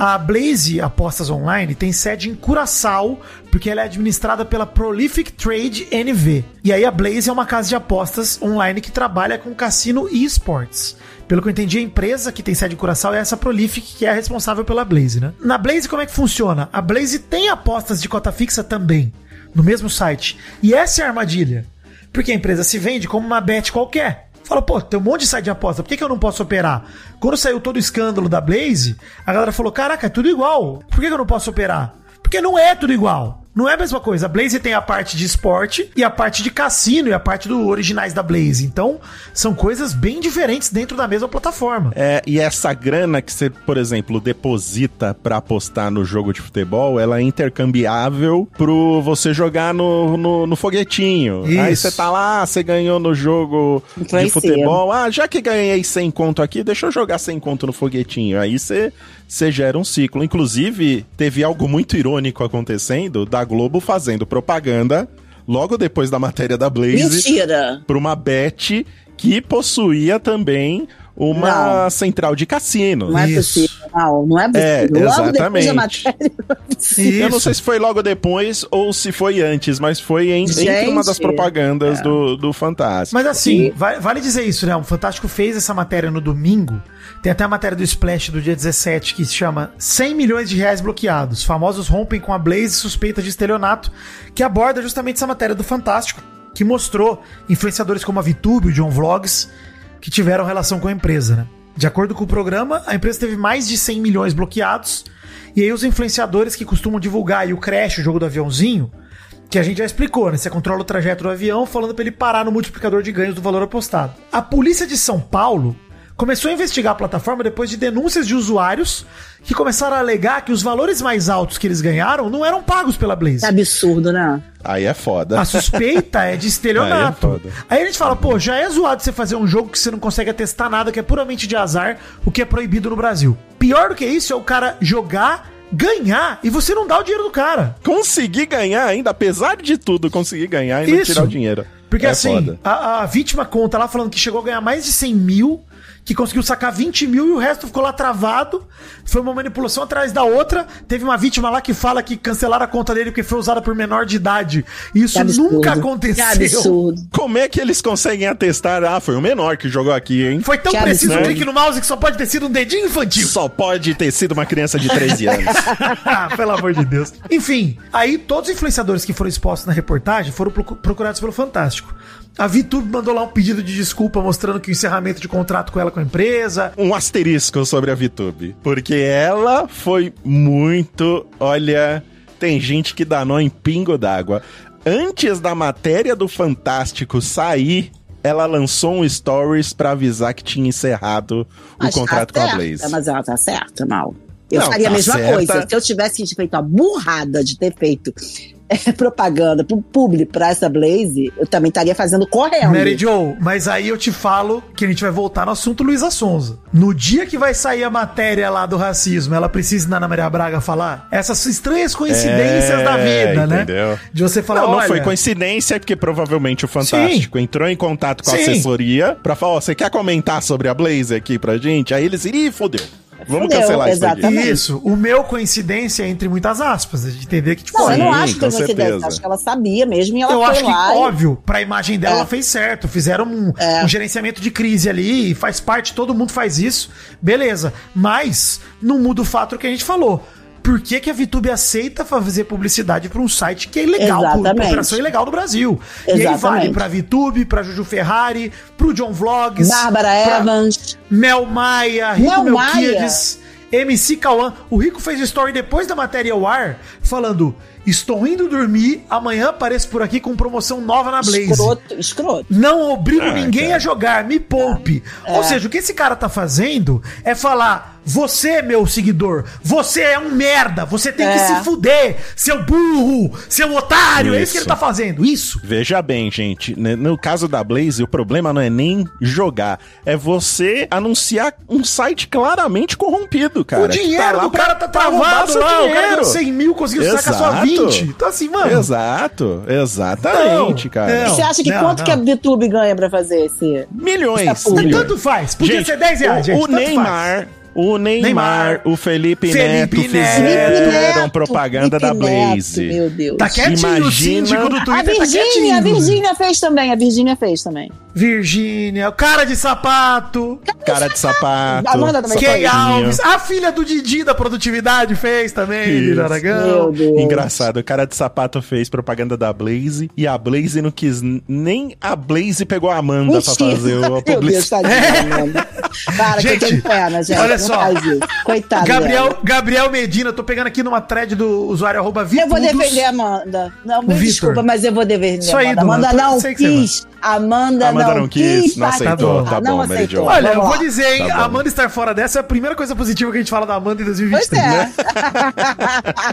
Speaker 4: A Blaze Apostas Online tem sede em Curaçao, porque ela é administrada pela Prolific Trade NV. E aí a Blaze é uma casa de apostas online que trabalha com cassino e esportes. Pelo que eu entendi, a empresa que tem sede em Curaçao é essa Prolific, que é a responsável pela Blaze, né? Na Blaze, como é que funciona? A Blaze tem apostas de cota fixa também, no mesmo site. E essa é a armadilha. Porque a empresa se vende como uma bet qualquer. Fala, pô, tem um monte de site de aposta, por que, que eu não posso operar? Quando saiu todo o escândalo da Blaze, a galera falou: caraca, é tudo igual. Por que, que eu não posso operar? Porque não é tudo igual. Não é a mesma coisa. A Blaze tem a parte de esporte e a parte de cassino e a parte do originais da Blaze. Então, são coisas bem diferentes dentro da mesma plataforma.
Speaker 2: É, e essa grana que você, por exemplo, deposita pra apostar no jogo de futebol, ela é intercambiável pro você jogar no, no, no foguetinho.
Speaker 4: Isso.
Speaker 2: Aí você tá lá, você ganhou no jogo de futebol. Ah, já que ganhei 100 conto aqui, deixa eu jogar 100 conto no foguetinho. Aí você, você gera um ciclo. Inclusive, teve algo muito irônico acontecendo da Globo fazendo propaganda logo depois da matéria da Blaze
Speaker 3: Mentira.
Speaker 2: para uma bet que possuía também uma
Speaker 3: Não.
Speaker 2: central de cassino.
Speaker 3: Não é
Speaker 4: Isso.
Speaker 3: possível. Não, não é possível.
Speaker 2: É,
Speaker 3: Logo depois da
Speaker 2: exatamente.
Speaker 3: é.
Speaker 2: Eu não sei se foi logo depois ou se foi antes, mas foi em- entre uma das
Speaker 3: Gente, é.
Speaker 2: propagandas do, do Fantástico.
Speaker 4: Mas assim, vai- vale dizer isso, né? O Fantástico fez essa matéria no domingo. Tem até a matéria do Splash do dia 17 que se chama 100 milhões de reais bloqueados. Famosos rompem com a Blaze suspeita de estelionato, que aborda justamente essa matéria do Fantástico, que mostrou influenciadores como a VTube, o John Vlogs, que tiveram relação com a empresa, né? De acordo com o programa, a empresa teve mais de 100 milhões bloqueados. E aí os influenciadores que costumam divulgar aí o Crash, o jogo do aviãozinho, que a gente já explicou, né? Você controla o trajeto do avião falando pra ele parar no multiplicador de ganhos do valor apostado. A polícia de São Paulo começou a investigar a plataforma depois de denúncias de usuários que começaram a alegar que os valores mais altos que eles ganharam não eram pagos pela Blaze.
Speaker 3: Que absurdo, né?
Speaker 2: Aí é foda.
Speaker 4: A suspeita é de estelionato.
Speaker 2: Aí é foda.
Speaker 4: Aí a gente fala, pô, já é zoado você fazer um jogo que você não consegue atestar nada, que é puramente de azar, o que é proibido no Brasil. Pior do que isso é o cara jogar, ganhar e você não dá o dinheiro do cara.
Speaker 2: Conseguir ganhar ainda, apesar de tudo, conseguir ganhar e não
Speaker 4: Isso.
Speaker 2: tirar o dinheiro.
Speaker 4: Porque
Speaker 2: É
Speaker 4: assim, a, a vítima conta lá falando que chegou a ganhar mais de 100 mil, que conseguiu sacar 20 mil e o resto ficou lá travado. Foi uma manipulação atrás da outra. Teve uma vítima lá que fala que cancelaram a conta dele porque foi usada por menor de idade. Isso
Speaker 3: Que
Speaker 4: nunca
Speaker 3: Que
Speaker 4: aconteceu.
Speaker 3: absurdo.
Speaker 2: Como é que eles conseguem atestar? Ah, foi o menor que jogou aqui, hein?
Speaker 4: Foi tão
Speaker 3: Que
Speaker 4: preciso o
Speaker 2: absurdo.
Speaker 4: clique no mouse que só pode ter sido um dedinho infantil.
Speaker 2: Só pode ter sido uma criança de 13 anos.
Speaker 4: Ah, Pelo amor de Deus. Enfim, aí todos os influenciadores que foram expostos na reportagem foram procu- procurados pelo Fantástico. A VTube mandou lá um pedido de desculpa mostrando que o encerramento de contrato com ela com a empresa.
Speaker 2: um asterisco sobre a VTube. Porque ela foi muito. Olha, tem gente que dá nó em pingo d'água. Antes da matéria do Fantástico sair, ela lançou um stories pra avisar que tinha encerrado o
Speaker 3: Mas
Speaker 2: contrato
Speaker 3: tá
Speaker 2: com a
Speaker 3: certa,
Speaker 2: Blaze.
Speaker 3: Mas ela tá certa, mal. Eu
Speaker 2: Não,
Speaker 3: faria a
Speaker 2: tá
Speaker 3: mesma
Speaker 2: certa.
Speaker 3: coisa. Se eu tivesse feito a burrada de ter feito propaganda pro público pra essa Blaze, eu também estaria fazendo correndo.
Speaker 4: Mary Joe, mas aí eu te falo que a gente vai voltar no assunto Luísa Sonza. No dia que vai sair a matéria lá do racismo, ela precisa ir na Ana Maria Braga falar essas estranhas coincidências
Speaker 2: É,
Speaker 4: da vida, né?
Speaker 2: entendeu?
Speaker 4: De você falar,
Speaker 2: não, não
Speaker 4: olha,
Speaker 2: foi coincidência, porque provavelmente o Fantástico entrou em contato com a
Speaker 4: Sim.
Speaker 2: assessoria pra falar: ó, você quer comentar sobre a Blaze aqui pra gente? Aí eles iriam, ih, fodeu. Vamos
Speaker 3: Fudeu,
Speaker 2: cancelar isso aqui.
Speaker 3: exatamente.
Speaker 4: Isso, o meu coincidência entre muitas aspas, de entender que tipo,
Speaker 3: Não, eu não acho que
Speaker 2: com
Speaker 3: foi coincidência.
Speaker 2: certeza.
Speaker 3: Acho que ela sabia mesmo e ela
Speaker 4: eu
Speaker 3: foi
Speaker 4: acho que,
Speaker 3: lá. e-
Speaker 4: óbvio, pra imagem dela,
Speaker 3: É.
Speaker 4: ela fez certo. Fizeram um,
Speaker 3: É.
Speaker 4: um gerenciamento de crise ali, e faz parte, todo mundo faz isso. Beleza. Mas não muda o fato que a gente falou. Por que, que a VTube aceita fazer publicidade pra um site que é ilegal,
Speaker 3: Exatamente.
Speaker 4: operação ilegal no Brasil? E aí
Speaker 3: Exatamente.
Speaker 4: vale pra VTube, pra Juju Ferrari, pro John Vlogs,
Speaker 3: Bárbara Evans.
Speaker 4: Mel Maia, Rico
Speaker 3: Mel Maia?
Speaker 4: Melquiades, MC Cauã. O Rico fez story depois da matéria ao ar, falando: Estou indo dormir, amanhã apareço por aqui com promoção nova na Blaze.
Speaker 3: Escroto, escroto.
Speaker 4: Não obrigo
Speaker 2: Ah,
Speaker 4: ninguém
Speaker 2: cara.
Speaker 4: a jogar, me poupe. Ou seja, o que esse cara tá fazendo é falar: você, meu seguidor, você é um merda, você tem que
Speaker 3: É.
Speaker 4: se fuder, seu burro, seu otário. É isso que ele
Speaker 2: Isso.
Speaker 4: tá fazendo, isso.
Speaker 2: Veja bem, gente, né, no caso da Blaze, o problema não é nem jogar, é você anunciar um site claramente corrompido, cara.
Speaker 4: o
Speaker 2: que
Speaker 4: dinheiro
Speaker 2: lá
Speaker 4: do
Speaker 2: pra-
Speaker 4: cara tá travado lá, o cara
Speaker 2: dinheiro.
Speaker 4: ganhou 100 mil, conseguiu sacar só
Speaker 2: Exato.
Speaker 4: 20. Então assim, mano...
Speaker 2: Exato, exatamente,
Speaker 4: Não,
Speaker 2: cara.
Speaker 4: não.
Speaker 3: Você acha que
Speaker 4: não,
Speaker 3: quanto
Speaker 4: não.
Speaker 3: que a VTube ganha pra fazer esse?
Speaker 2: Milhões.
Speaker 3: Tá.
Speaker 4: Tanto faz, podia
Speaker 2: Gente,
Speaker 4: ser 10 reais,
Speaker 2: o,
Speaker 4: gente.
Speaker 2: o
Speaker 4: tanto faz.
Speaker 2: O Neymar,
Speaker 4: Neymar,
Speaker 2: o Felipe,
Speaker 4: Felipe
Speaker 2: Neto
Speaker 4: Neto.
Speaker 2: fizeram
Speaker 3: Felipe
Speaker 2: propaganda da
Speaker 3: Felipe Neto,
Speaker 2: Blaze.
Speaker 3: meu Deus.
Speaker 4: Tá quietinho o
Speaker 2: Imagina-
Speaker 4: síndico do
Speaker 3: A
Speaker 4: Twitter, tá
Speaker 3: Virgínia,
Speaker 4: quietinho.
Speaker 3: a Virgínia fez também, a Virgínia fez também.
Speaker 4: Virgínia, o cara de sapato,
Speaker 2: Cara de sapato.
Speaker 3: Amanda também
Speaker 4: Kay. Alves, a filha do Didi da produtividade fez também. Lili Aragão.
Speaker 2: Engraçado, o cara de sapato fez propaganda da Blaze e a Blaze não quis. Nem a Blaze pegou a Amanda pra
Speaker 3: Mentira.
Speaker 2: fazer a
Speaker 3: Meu Deus,
Speaker 2: publicidade.
Speaker 3: tadinha, Amanda. Para,
Speaker 4: Gente,
Speaker 3: que tem pena, gente.
Speaker 4: olha só.
Speaker 3: Coitado
Speaker 4: Gabriel. Gabriel Medina, tô pegando aqui numa thread do usuário arroba
Speaker 3: Eu vou defender a Amanda. Não, me
Speaker 4: Vitor.
Speaker 3: desculpa, mas eu vou defender
Speaker 4: Isso aí,
Speaker 3: Amanda. Amanda não quis. Amanda,
Speaker 2: Amanda
Speaker 3: não,
Speaker 2: não quis, não
Speaker 3: participar.
Speaker 2: aceitou.
Speaker 4: Tá
Speaker 3: não
Speaker 2: bom, Mary
Speaker 3: aceitou.
Speaker 2: Jo.
Speaker 4: Olha, eu vou dizer, hein,
Speaker 2: Tá
Speaker 4: Amanda estar fora dessa é a primeira coisa positiva que a gente fala da Amanda em
Speaker 3: Pois
Speaker 4: 2023.
Speaker 3: é.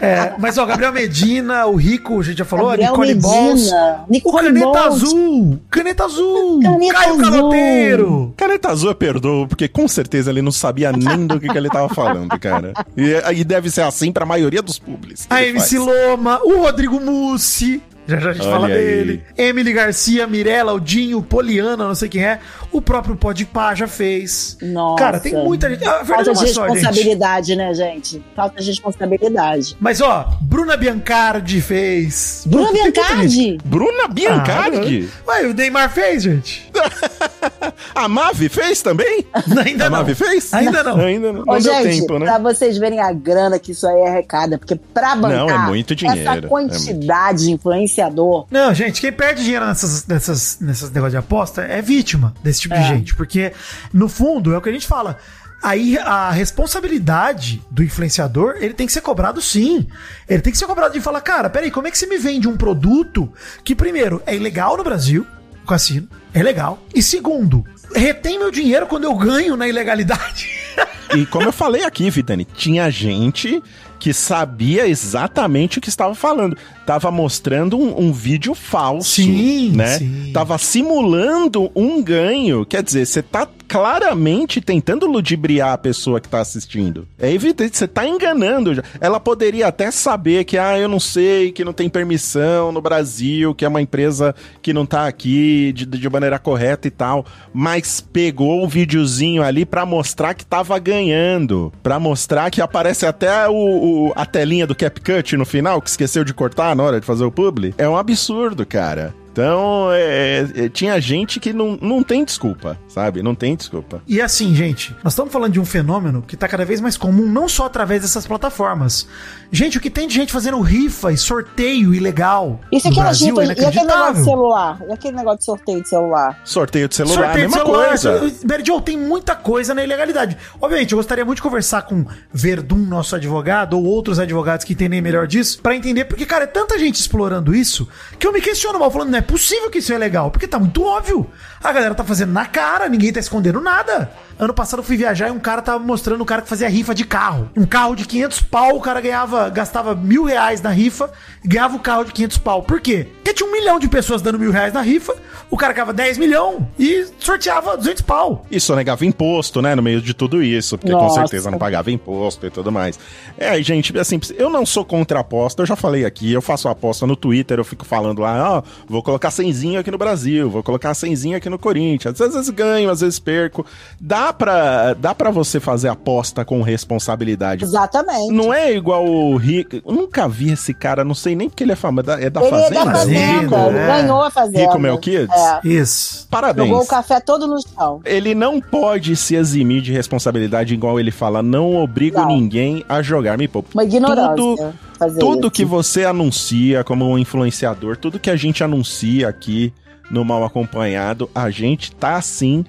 Speaker 4: É, mas ó, Gabriel Medina, o Rico, a gente já falou,
Speaker 3: Gabriel
Speaker 4: Nicole Balls.
Speaker 3: Medina. Nicole
Speaker 4: Caneta
Speaker 3: Balls.
Speaker 4: azul! Caneta azul!
Speaker 3: Caneta
Speaker 4: Caio
Speaker 3: azul.
Speaker 4: Caloteiro!
Speaker 2: Caneta Azul eu perdoo, porque com certeza ele não sabia nem do que, que ele tava falando, cara. E, e deve ser assim pra maioria dos públicos.
Speaker 4: A MC
Speaker 2: faz.
Speaker 4: Loma, o Rodrigo Mussi, Já já a gente
Speaker 2: Olha
Speaker 4: fala
Speaker 2: aí.
Speaker 4: dele. Emily Garcia, Mirella, o Dinho, Poliana, não sei quem é. O próprio Podpah já fez.
Speaker 3: Nossa.
Speaker 4: Cara, tem muita gente. A verdade
Speaker 3: Falta
Speaker 4: é
Speaker 3: de
Speaker 4: uma só, gente.
Speaker 3: responsabilidade, né, gente? Falta de responsabilidade.
Speaker 4: Mas ó, Bruna Biancardi fez.
Speaker 3: Bruna. Biancardi?
Speaker 2: Bruna Biancardi?
Speaker 4: Ah, ué, o Neymar fez, gente.
Speaker 2: A Mavi fez também?
Speaker 4: Ainda
Speaker 2: a
Speaker 4: não.
Speaker 2: Mavi fez?
Speaker 4: Ainda não.
Speaker 2: Ainda não.
Speaker 3: Ô,
Speaker 2: Não deu
Speaker 3: gente,
Speaker 2: tempo, né?
Speaker 3: pra vocês verem a grana que isso aí é arrecada, porque pra bancar
Speaker 2: Não, é muito dinheiro,
Speaker 3: essa
Speaker 2: é
Speaker 3: quantidade de influenciador,
Speaker 4: Não, gente, quem perde dinheiro nessas, nessas, nessas negócios de aposta é vítima desse tipo de
Speaker 3: É.
Speaker 4: gente. Porque, no fundo, é o que a gente fala. Aí a responsabilidade do influenciador, ele tem que ser cobrado sim. Ele tem que ser cobrado de falar, cara, peraí, como é que você me vende um produto que, primeiro, é ilegal no Brasil, o cassino, é legal. E segundo, retém meu dinheiro quando eu ganho na ilegalidade.
Speaker 2: E como eu falei aqui, Vitani, tinha gente que sabia exatamente o que estava falando. Tava mostrando um, um vídeo falso.
Speaker 4: Sim,
Speaker 2: né?
Speaker 4: sim.
Speaker 2: Tava simulando um ganho. Quer dizer, você tá claramente tentando ludibriar a pessoa que tá assistindo. É evidente, você tá enganando. Ela poderia até saber que, ah, eu não sei, que não tem permissão no Brasil, que é uma empresa que não tá aqui de, de maneira correta e tal. Mas pegou o videozinho ali pra mostrar que tava ganhando. Pra mostrar que aparece até o, o- a telinha do CapCut no final, que esqueceu de cortar na hora de fazer o publi. É um absurdo, cara. Então, é, é, tinha gente que não, não tem desculpa, sabe? Não tem desculpa.
Speaker 4: E assim, gente, nós estamos falando de um fenômeno que tá cada vez mais comum, não só através dessas plataformas. Gente, o que tem de gente fazendo rifa e sorteio ilegal
Speaker 3: Isso
Speaker 4: no
Speaker 3: aqui é
Speaker 4: Brasil
Speaker 3: Brasil,
Speaker 4: é
Speaker 3: e aquele negócio de celular? E aquele negócio de sorteio de celular?
Speaker 2: Sorteio de celular,
Speaker 4: Sorteio de
Speaker 2: mesma
Speaker 4: celular.
Speaker 2: coisa.
Speaker 4: Jo, tem muita coisa na ilegalidade. Obviamente, eu gostaria muito de conversar com Verdun, nosso advogado, ou outros advogados que entendem melhor disso, pra entender, porque, cara, é tanta gente explorando isso que eu me questiono mal, falando, não é possível que isso é legal, porque tá muito óbvio. A galera tá fazendo na cara, ninguém tá escondendo nada. Ano passado eu fui viajar e um cara tava mostrando um cara que fazia rifa de carro. Um carro de 500 pau, o cara ganhava, gastava mil reais na rifa e ganhava o carro de 500 pau. Por quê? Porque tinha um milhão de pessoas dando mil reais na rifa, o cara ganhava 10 milhão e sorteava 200 pau.
Speaker 2: E sonegava imposto, né, no meio de tudo isso, porque com
Speaker 3: Nossa.
Speaker 2: certeza não pagava imposto e tudo mais. É, gente, assim, eu não sou contra a aposta, eu já falei aqui, eu faço aposta no Twitter, eu fico falando lá, ó, vou colocar cenzinho aqui no Brasil, vou colocar cenzinho aqui no Corinthians. Às vezes ganho, às vezes perco. Dá pra, dá pra você fazer aposta com responsabilidade.
Speaker 3: Exatamente.
Speaker 2: Não é igual o Rico. Eu nunca vi esse cara, não sei nem porque ele é famoso. É da
Speaker 3: ele é
Speaker 2: Fazenda?
Speaker 3: da Fazenda, ele
Speaker 4: é.
Speaker 3: ganhou a Fazenda.
Speaker 2: Rico Melquiades?
Speaker 3: É.
Speaker 4: Isso.
Speaker 2: Parabéns.
Speaker 3: Jogou o café todo no chão.
Speaker 2: Ele não pode se eximir de responsabilidade, igual ele fala, não obrigo
Speaker 3: Não.
Speaker 2: ninguém a jogar me poupa.
Speaker 3: Uma ignorância.
Speaker 2: Tudo,
Speaker 3: fazer
Speaker 2: tudo
Speaker 3: isso.
Speaker 2: que você anuncia como um influenciador, tudo que a gente anuncia aqui no Mal Acompanhado, a gente tá assim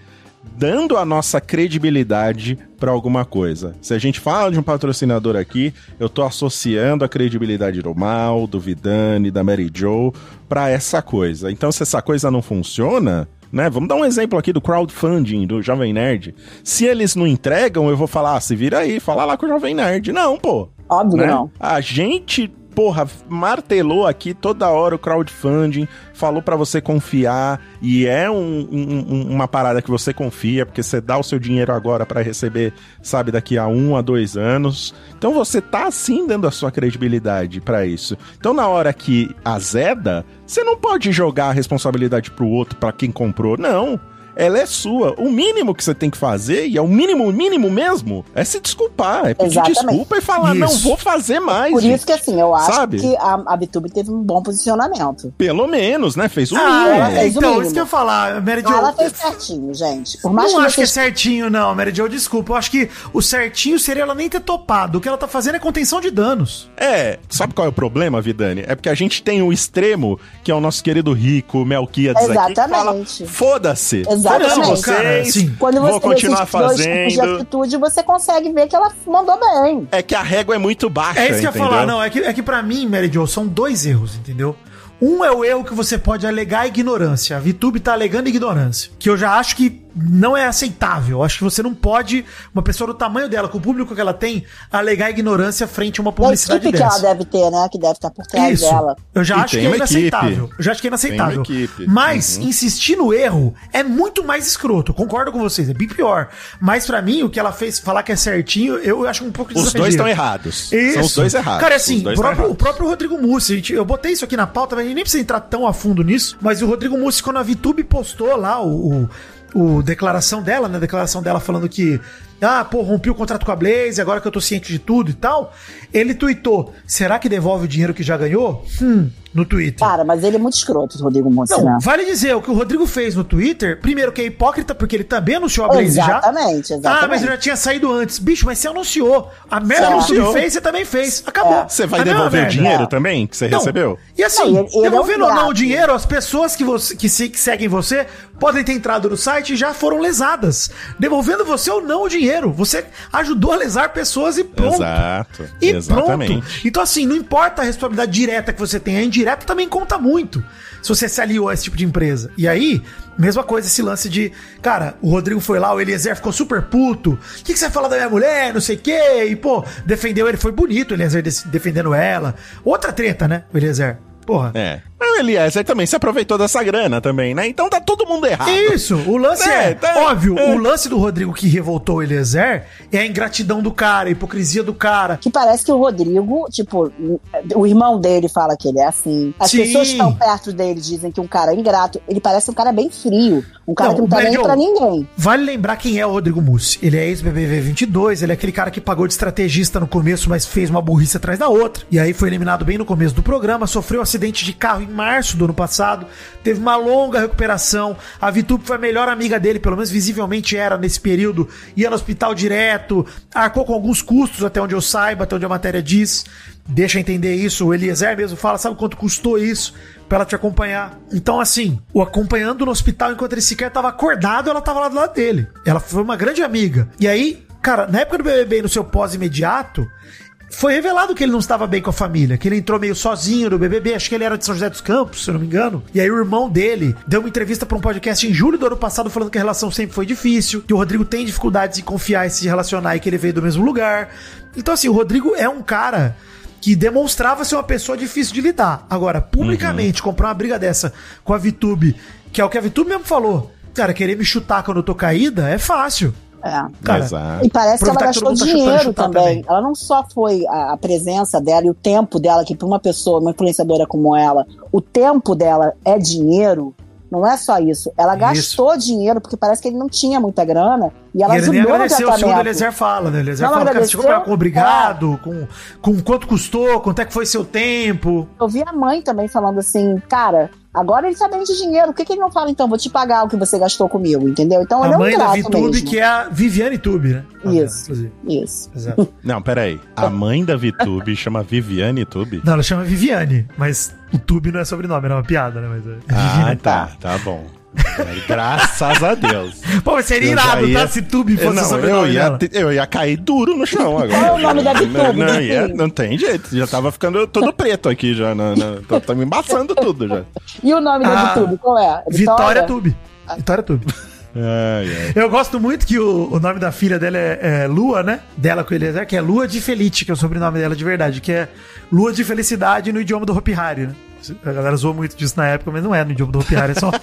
Speaker 2: dando a nossa credibilidade pra alguma coisa. Se a gente fala de um patrocinador aqui, eu tô associando a credibilidade do Mal, do Vidani, da Mary Joe pra essa coisa. Então se essa coisa não funciona, né? Vamos dar um exemplo aqui do crowdfunding do Jovem Nerd. Se eles não entregam, eu vou falar, ah, se vira aí, fala lá com o Jovem Nerd. Não, pô.
Speaker 3: Óbvio
Speaker 2: né?
Speaker 3: que não.
Speaker 2: A gente, porra, martelou aqui toda hora o crowdfunding, falou pra você confiar e é um- um- um- uma parada que você confia, porque você dá o seu dinheiro agora pra receber, sabe, daqui a um a dois anos. Então você tá sim dando a sua credibilidade pra isso. Então na hora que azeda, você não pode jogar a responsabilidade pro outro, pra quem comprou. Não. Ela é sua. O mínimo que você tem que fazer, e é o mínimo, o mínimo mesmo, é se desculpar. É pedir
Speaker 3: Exatamente.
Speaker 2: desculpa e falar,
Speaker 4: Isso.
Speaker 2: não vou fazer mais.
Speaker 3: Por
Speaker 2: gente.
Speaker 3: isso que, assim, eu acho
Speaker 2: Sabe?
Speaker 3: que a, a Vitube teve um bom posicionamento.
Speaker 2: Pelo menos, né? Fez o
Speaker 4: Ah,
Speaker 2: mínimo.
Speaker 3: ela fez o
Speaker 4: então,
Speaker 3: mínimo.
Speaker 4: isso que eu ia falar, Mary Jo.
Speaker 3: Ela fez certinho, gente. Por mais
Speaker 4: Não
Speaker 3: que
Speaker 4: acho que é certinho, não, Mary Jo, desculpa. Eu acho que o certinho seria ela nem ter topado. O que ela tá fazendo é contenção de danos.
Speaker 2: É, sabe qual é o problema, Vidani? É porque a gente tem o extremo, que é o nosso querido rico Melquiades aqui, que fala,
Speaker 3: Exatamente.
Speaker 2: foda-se.
Speaker 3: Exatamente.
Speaker 2: Foda-se
Speaker 4: Não,
Speaker 2: vocês,
Speaker 4: cara.
Speaker 3: Quando
Speaker 2: vou
Speaker 3: você vê
Speaker 2: continuar
Speaker 3: tipos de
Speaker 2: fazendo.
Speaker 3: atitude, você consegue ver que ela mandou bem.
Speaker 2: É que a régua é muito baixa,
Speaker 4: É isso que eu ia falar, não. É que, é que pra mim, Mary Jo, são dois erros, entendeu? Um é o erro que você pode alegar ignorância. A VTube tá alegando ignorância. Que eu já acho que não é aceitável. Acho que você não pode, uma pessoa do tamanho dela, com o público que ela tem, alegar ignorância frente a uma
Speaker 3: E a
Speaker 4: publicidade
Speaker 3: equipe que ela
Speaker 4: dessa.
Speaker 3: deve ter, né? Que deve estar por trás
Speaker 4: Isso.
Speaker 3: dela.
Speaker 4: Eu já
Speaker 2: E
Speaker 4: acho que é inaceitável.
Speaker 2: equipe.
Speaker 4: Eu já acho que é inaceitável. Mas
Speaker 2: Uhum.
Speaker 4: insistir no erro é muito mais escroto. Concordo com vocês, é bem pior. Mas pra mim, o que ela fez, falar que é certinho, eu acho um pouco
Speaker 2: Os dois estão errados.
Speaker 4: Isso.
Speaker 2: São os dois errados.
Speaker 4: Cara, assim, próprio, o próprio Rodrigo Mussi, gente, eu botei isso aqui na pauta, mas gente nem precisa entrar tão a fundo nisso, mas o Rodrigo Mussi, quando a VTube postou lá o, o, o declaração dela, né? A declaração dela falando que ah, pô, rompi o contrato com a Blaze, agora que eu tô ciente de tudo e tal. Ele tweetou: será que devolve o dinheiro que já ganhou? Hum, no Twitter.
Speaker 3: Cara, mas ele é muito escroto, o Rodrigo Mussi,
Speaker 4: Não,
Speaker 3: né?
Speaker 4: vale dizer, o que o Rodrigo fez no Twitter, primeiro que é hipócrita, porque ele também anunciou a Blaze já.
Speaker 3: Exatamente, exatamente.
Speaker 4: Ah, mas ele já tinha saído antes. Bicho, mas você anunciou. A merda
Speaker 3: É.
Speaker 4: que
Speaker 2: Anunciou.
Speaker 4: fez, você também fez. Acabou.
Speaker 3: É.
Speaker 2: Você vai
Speaker 4: A
Speaker 2: devolver o dinheiro
Speaker 3: É.
Speaker 2: também que você
Speaker 4: Não.
Speaker 2: recebeu?
Speaker 4: E assim,
Speaker 3: Não, ele- ele é um
Speaker 4: devolvendo ou não o dinheiro, as pessoas que, você, que, se- que seguem você podem ter entrado no site e já foram lesadas. Devolvendo você ou não o dinheiro. Você ajudou a lesar pessoas e pronto.
Speaker 2: Exato.
Speaker 4: E
Speaker 2: Exatamente.
Speaker 4: pronto. Então, assim, não importa a responsabilidade direta que você tem, a indireta também conta muito. Se você se aliou a esse tipo de empresa. E aí, mesma coisa esse lance de, cara, o Rodrigo foi lá, o Eliezer ficou super puto. O que, que você fala da minha mulher? Não sei o quê. E, pô, defendeu ele, foi bonito o Eliezer defendendo ela. Outra treta, né, o Eliezer? Porra.
Speaker 2: É. Mas o Eliezer também se aproveitou dessa grana também, né? Então tá todo mundo errado.
Speaker 4: Isso, o lance é,
Speaker 2: É, tá-
Speaker 4: óbvio,
Speaker 2: é.
Speaker 4: o lance do Rodrigo que revoltou o Eliezer é a ingratidão do cara, a hipocrisia do cara.
Speaker 3: Que parece que o Rodrigo, tipo, o irmão dele fala que ele é assim. As
Speaker 4: Sim.
Speaker 3: pessoas que estão perto dele dizem que um cara é ingrato. Ele parece um cara bem frio. Um cara
Speaker 4: Não,
Speaker 3: que não tá nem pra ninguém.
Speaker 4: Vale lembrar quem é o Rodrigo Mussi. Ele é ex-BBB 22, ele é aquele cara que pagou de estrategista no começo, mas fez uma burrice atrás da outra. E aí foi eliminado bem no começo do programa, sofreu um acidente de carro em março do ano passado, teve uma longa recuperação. A Vitube foi a melhor amiga dele, pelo menos visivelmente era nesse período. Ia no hospital direto, arcou com alguns custos, até onde eu saiba, até onde a matéria diz. Deixa entender isso, o Eliezer mesmo fala, sabe quanto custou isso pra ela te acompanhar? Então, assim, o acompanhando no hospital enquanto ele sequer tava acordado, ela tava lá do lado dele. Ela foi uma grande amiga. E aí, cara, na época do BBB, no seu pós-imediato, foi revelado que ele não estava bem com a família, que ele entrou meio sozinho no BBB, acho que ele era de São José dos Campos, se eu não me engano. E aí o irmão dele deu uma entrevista para um podcast em julho do ano passado falando que a relação sempre foi difícil, que o Rodrigo tem dificuldades em confiar e se relacionar e que ele veio do mesmo lugar. Então assim, o Rodrigo é um cara que demonstrava ser uma pessoa difícil de lidar. Agora, publicamente, comprar uma briga dessa com a VTube, que é o que a VTube mesmo falou. Cara, querer me chutar quando eu tô caída é fácil.
Speaker 3: É.
Speaker 4: Cara,
Speaker 2: Exato.
Speaker 3: E parece que ela
Speaker 4: que
Speaker 3: gastou
Speaker 4: mundo tá
Speaker 3: dinheiro também.
Speaker 4: também.
Speaker 3: Ela não só foi a, a presença dela e o tempo dela, que para uma pessoa, uma influenciadora como ela, o tempo dela é dinheiro. Não é só isso. Ela
Speaker 4: Isso.
Speaker 3: gastou dinheiro, porque parece que ele não tinha muita grana. E ela
Speaker 4: e ele nem agradeceu, o
Speaker 3: tratamento.
Speaker 4: Eliezer fala, né? O Eliezer
Speaker 3: Não
Speaker 4: fala, cara, chegou pra- com obrigado, com, com quanto custou, quanto é que foi seu tempo.
Speaker 3: Eu vi a mãe também falando assim, cara, agora ele tá bem de dinheiro. Por que, que ele não fala, então, vou te pagar o que você gastou comigo, entendeu? Então ele
Speaker 4: a
Speaker 3: é um
Speaker 4: mãe da VTube,
Speaker 3: mesmo.
Speaker 4: que é a Viviane Tube, né?
Speaker 3: Isso.
Speaker 4: Inclusive.
Speaker 3: Isso.
Speaker 4: Exato.
Speaker 2: Não, peraí. A mãe da VTube chama Viviane Tube?
Speaker 4: Não, ela chama Viviane, mas o Tube não é sobrenome, era uma piada, né? Mas é
Speaker 2: Ah, tá. Tá bom. Graças a Deus.
Speaker 4: Pô, mas seria
Speaker 2: Eu
Speaker 4: irado,
Speaker 2: ia-
Speaker 4: tá? Se Tube fosse o
Speaker 2: não, eu
Speaker 4: sobrenome
Speaker 2: ia,
Speaker 4: dela.
Speaker 2: te- eu ia cair duro no chão agora.
Speaker 3: Qual é o nome da VTube,
Speaker 2: Não, não, ia- não tem jeito. Já tava ficando todo preto aqui já. na- na- tá, tá me embaçando tudo já.
Speaker 3: E o nome
Speaker 4: Ah,
Speaker 3: do YouTube, qual é?
Speaker 4: Vitória Tube. Vitória Tube.
Speaker 2: Ai, ai.
Speaker 4: Eu gosto muito que o, o nome da filha dela é, é Lua, né? Dela com Eliezer, que é Lua de Felite, que é o sobrenome dela de verdade, que é Lua de Felicidade no idioma do Hopi Hari, né? A galera zoou muito disso na época, mas não é no idioma do Hopi Hari, é só.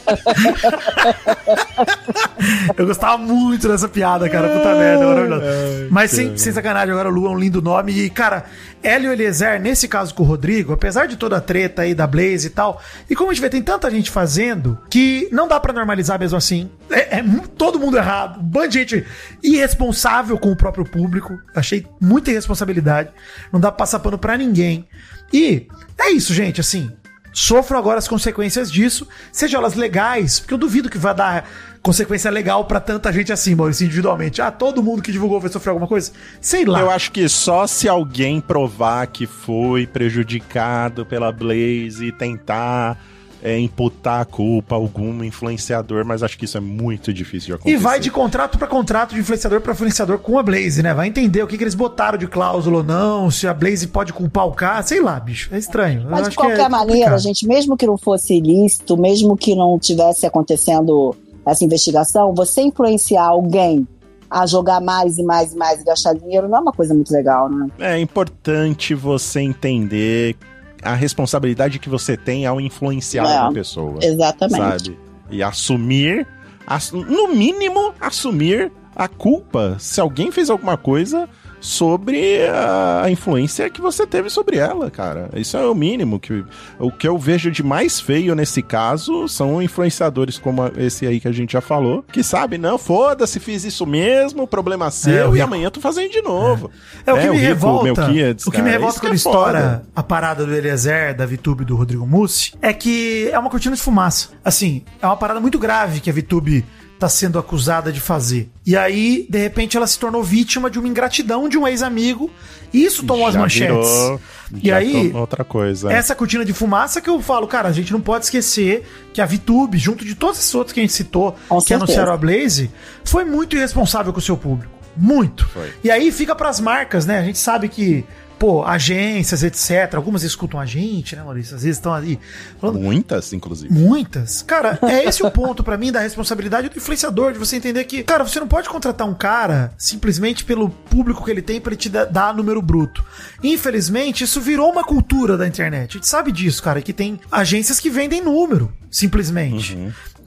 Speaker 4: Eu gostava muito dessa piada, cara. Puta merda, maravilhoso. Mas sem, sem sacanagem, agora Lua é um lindo nome. E, cara, Hélio Eliezer, nesse caso com o Rodrigo, apesar de toda a treta aí da Blaze e tal, e como a gente vê, tem tanta gente fazendo que não dá pra normalizar mesmo assim. É, é todo mundo errado. Um bando de gente irresponsável com o próprio público. Achei muita irresponsabilidade. Não dá pra passar pano pra ninguém. E é isso, gente, assim. Sofram agora as consequências disso, sejam elas legais, porque eu duvido que vai dar consequência legal pra tanta gente assim, Maurício, individualmente. Ah, todo mundo que divulgou vai sofrer alguma coisa? Sei lá.
Speaker 2: Eu acho que só se alguém provar que foi prejudicado pela Blaze e tentar é, imputar a culpa a algum influenciador, mas acho que isso é muito difícil de acontecer.
Speaker 4: E vai de contrato pra contrato, de influenciador pra influenciador com a Blaze, né? Vai entender o que, que eles botaram de cláusula ou não, se a Blaze pode culpar o cara, sei lá, bicho. É estranho. Eu
Speaker 3: Mas de
Speaker 4: é
Speaker 3: qualquer maneira,
Speaker 4: complicado.
Speaker 3: gente, mesmo que não fosse ilícito, mesmo que não tivesse acontecendo essa investigação, você influenciar alguém a jogar mais e mais e mais e gastar dinheiro não é uma coisa muito legal, né?
Speaker 2: É importante você entender a responsabilidade que você tem ao influenciar
Speaker 3: É.
Speaker 2: uma pessoa.
Speaker 3: Exatamente.
Speaker 2: Sabe? E assumir, assu- no mínimo, assumir a culpa se alguém fez alguma coisa sobre a influência que você teve sobre ela, cara. Isso é o mínimo que o que eu vejo de mais feio nesse caso são influenciadores como esse aí que a gente já falou, que sabe, não, foda-se, fiz isso mesmo, problema seu
Speaker 4: o
Speaker 2: e
Speaker 4: rico.
Speaker 2: amanhã tô fazendo de novo.
Speaker 4: É o que me
Speaker 2: Rico
Speaker 4: revolta.
Speaker 2: Melquiades,
Speaker 4: o que me revolta quando
Speaker 2: é
Speaker 4: estoura a parada do Eliezer, da VTube e do Rodrigo Mussi é que é uma cortina de fumaça. Assim, é uma parada muito grave que a VTube tá sendo acusada de fazer. E aí, de repente, ela se tornou vítima de uma ingratidão de um ex-amigo. E isso tomou as
Speaker 2: Já
Speaker 4: manchetes.
Speaker 2: virou-
Speaker 4: E aí,
Speaker 2: outra coisa.
Speaker 4: essa cortina de fumaça que eu falo, cara, a gente não pode esquecer que a VTube, junto de todos esses outros que a gente citou,
Speaker 3: Com
Speaker 4: que
Speaker 3: certeza.
Speaker 4: anunciaram a Blaze, foi muito irresponsável com o seu público. Muito.
Speaker 2: Foi.
Speaker 4: E aí fica pras marcas, né? A gente sabe que, pô, agências, etc. Algumas escutam a gente, né, Maurício? Às vezes estão ali falando.
Speaker 2: Muitas, inclusive.
Speaker 4: Muitas. Cara, é esse o ponto pra mim da responsabilidade do influenciador, de você entender que, cara, você não pode contratar um cara simplesmente pelo público que ele tem pra ele te dar, número bruto. Infelizmente, isso virou uma cultura da internet. A gente sabe disso, cara, que tem agências que vendem número, simplesmente.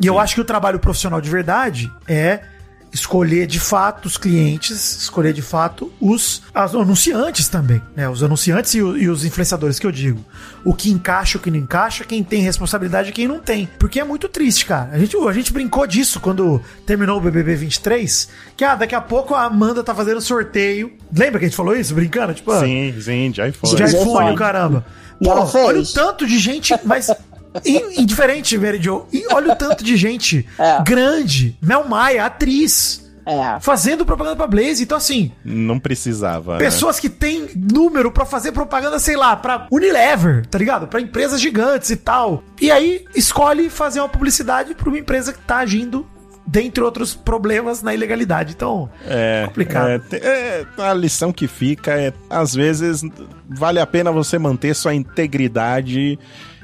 Speaker 4: E eu acho que o trabalho profissional de verdade é escolher de fato os clientes, escolher de fato os as- anunciantes também, né? Os anunciantes e, o- e os influenciadores que eu digo. O que encaixa, o que não encaixa, quem tem responsabilidade e quem não tem. Porque é muito triste, cara. A gente, a gente brincou disso quando terminou o BBB 23, que ah, daqui a pouco a Amanda tá fazendo sorteio. Lembra que a gente falou isso brincando? Tipo, ah,
Speaker 2: Sim, sim, já foi.
Speaker 4: de
Speaker 3: Já
Speaker 4: iPhone,
Speaker 3: foi.
Speaker 4: o caramba. Pô, olha o tanto de gente, mas. E, e diferente, Mary Jo. E olha o tanto de gente
Speaker 3: É.
Speaker 4: grande. Mel Maia, atriz,
Speaker 3: É.
Speaker 4: fazendo propaganda pra Blaze. Então, assim,
Speaker 2: Não precisava. né?
Speaker 4: pessoas que têm número pra fazer propaganda, sei lá, pra Unilever, tá ligado? Pra empresas gigantes e tal. E aí escolhe fazer uma publicidade pra uma empresa que tá agindo, dentre outros problemas, na ilegalidade. Então,
Speaker 2: É,
Speaker 4: complicado.
Speaker 2: é, é, a lição que fica é, às vezes, vale a pena você manter sua integridade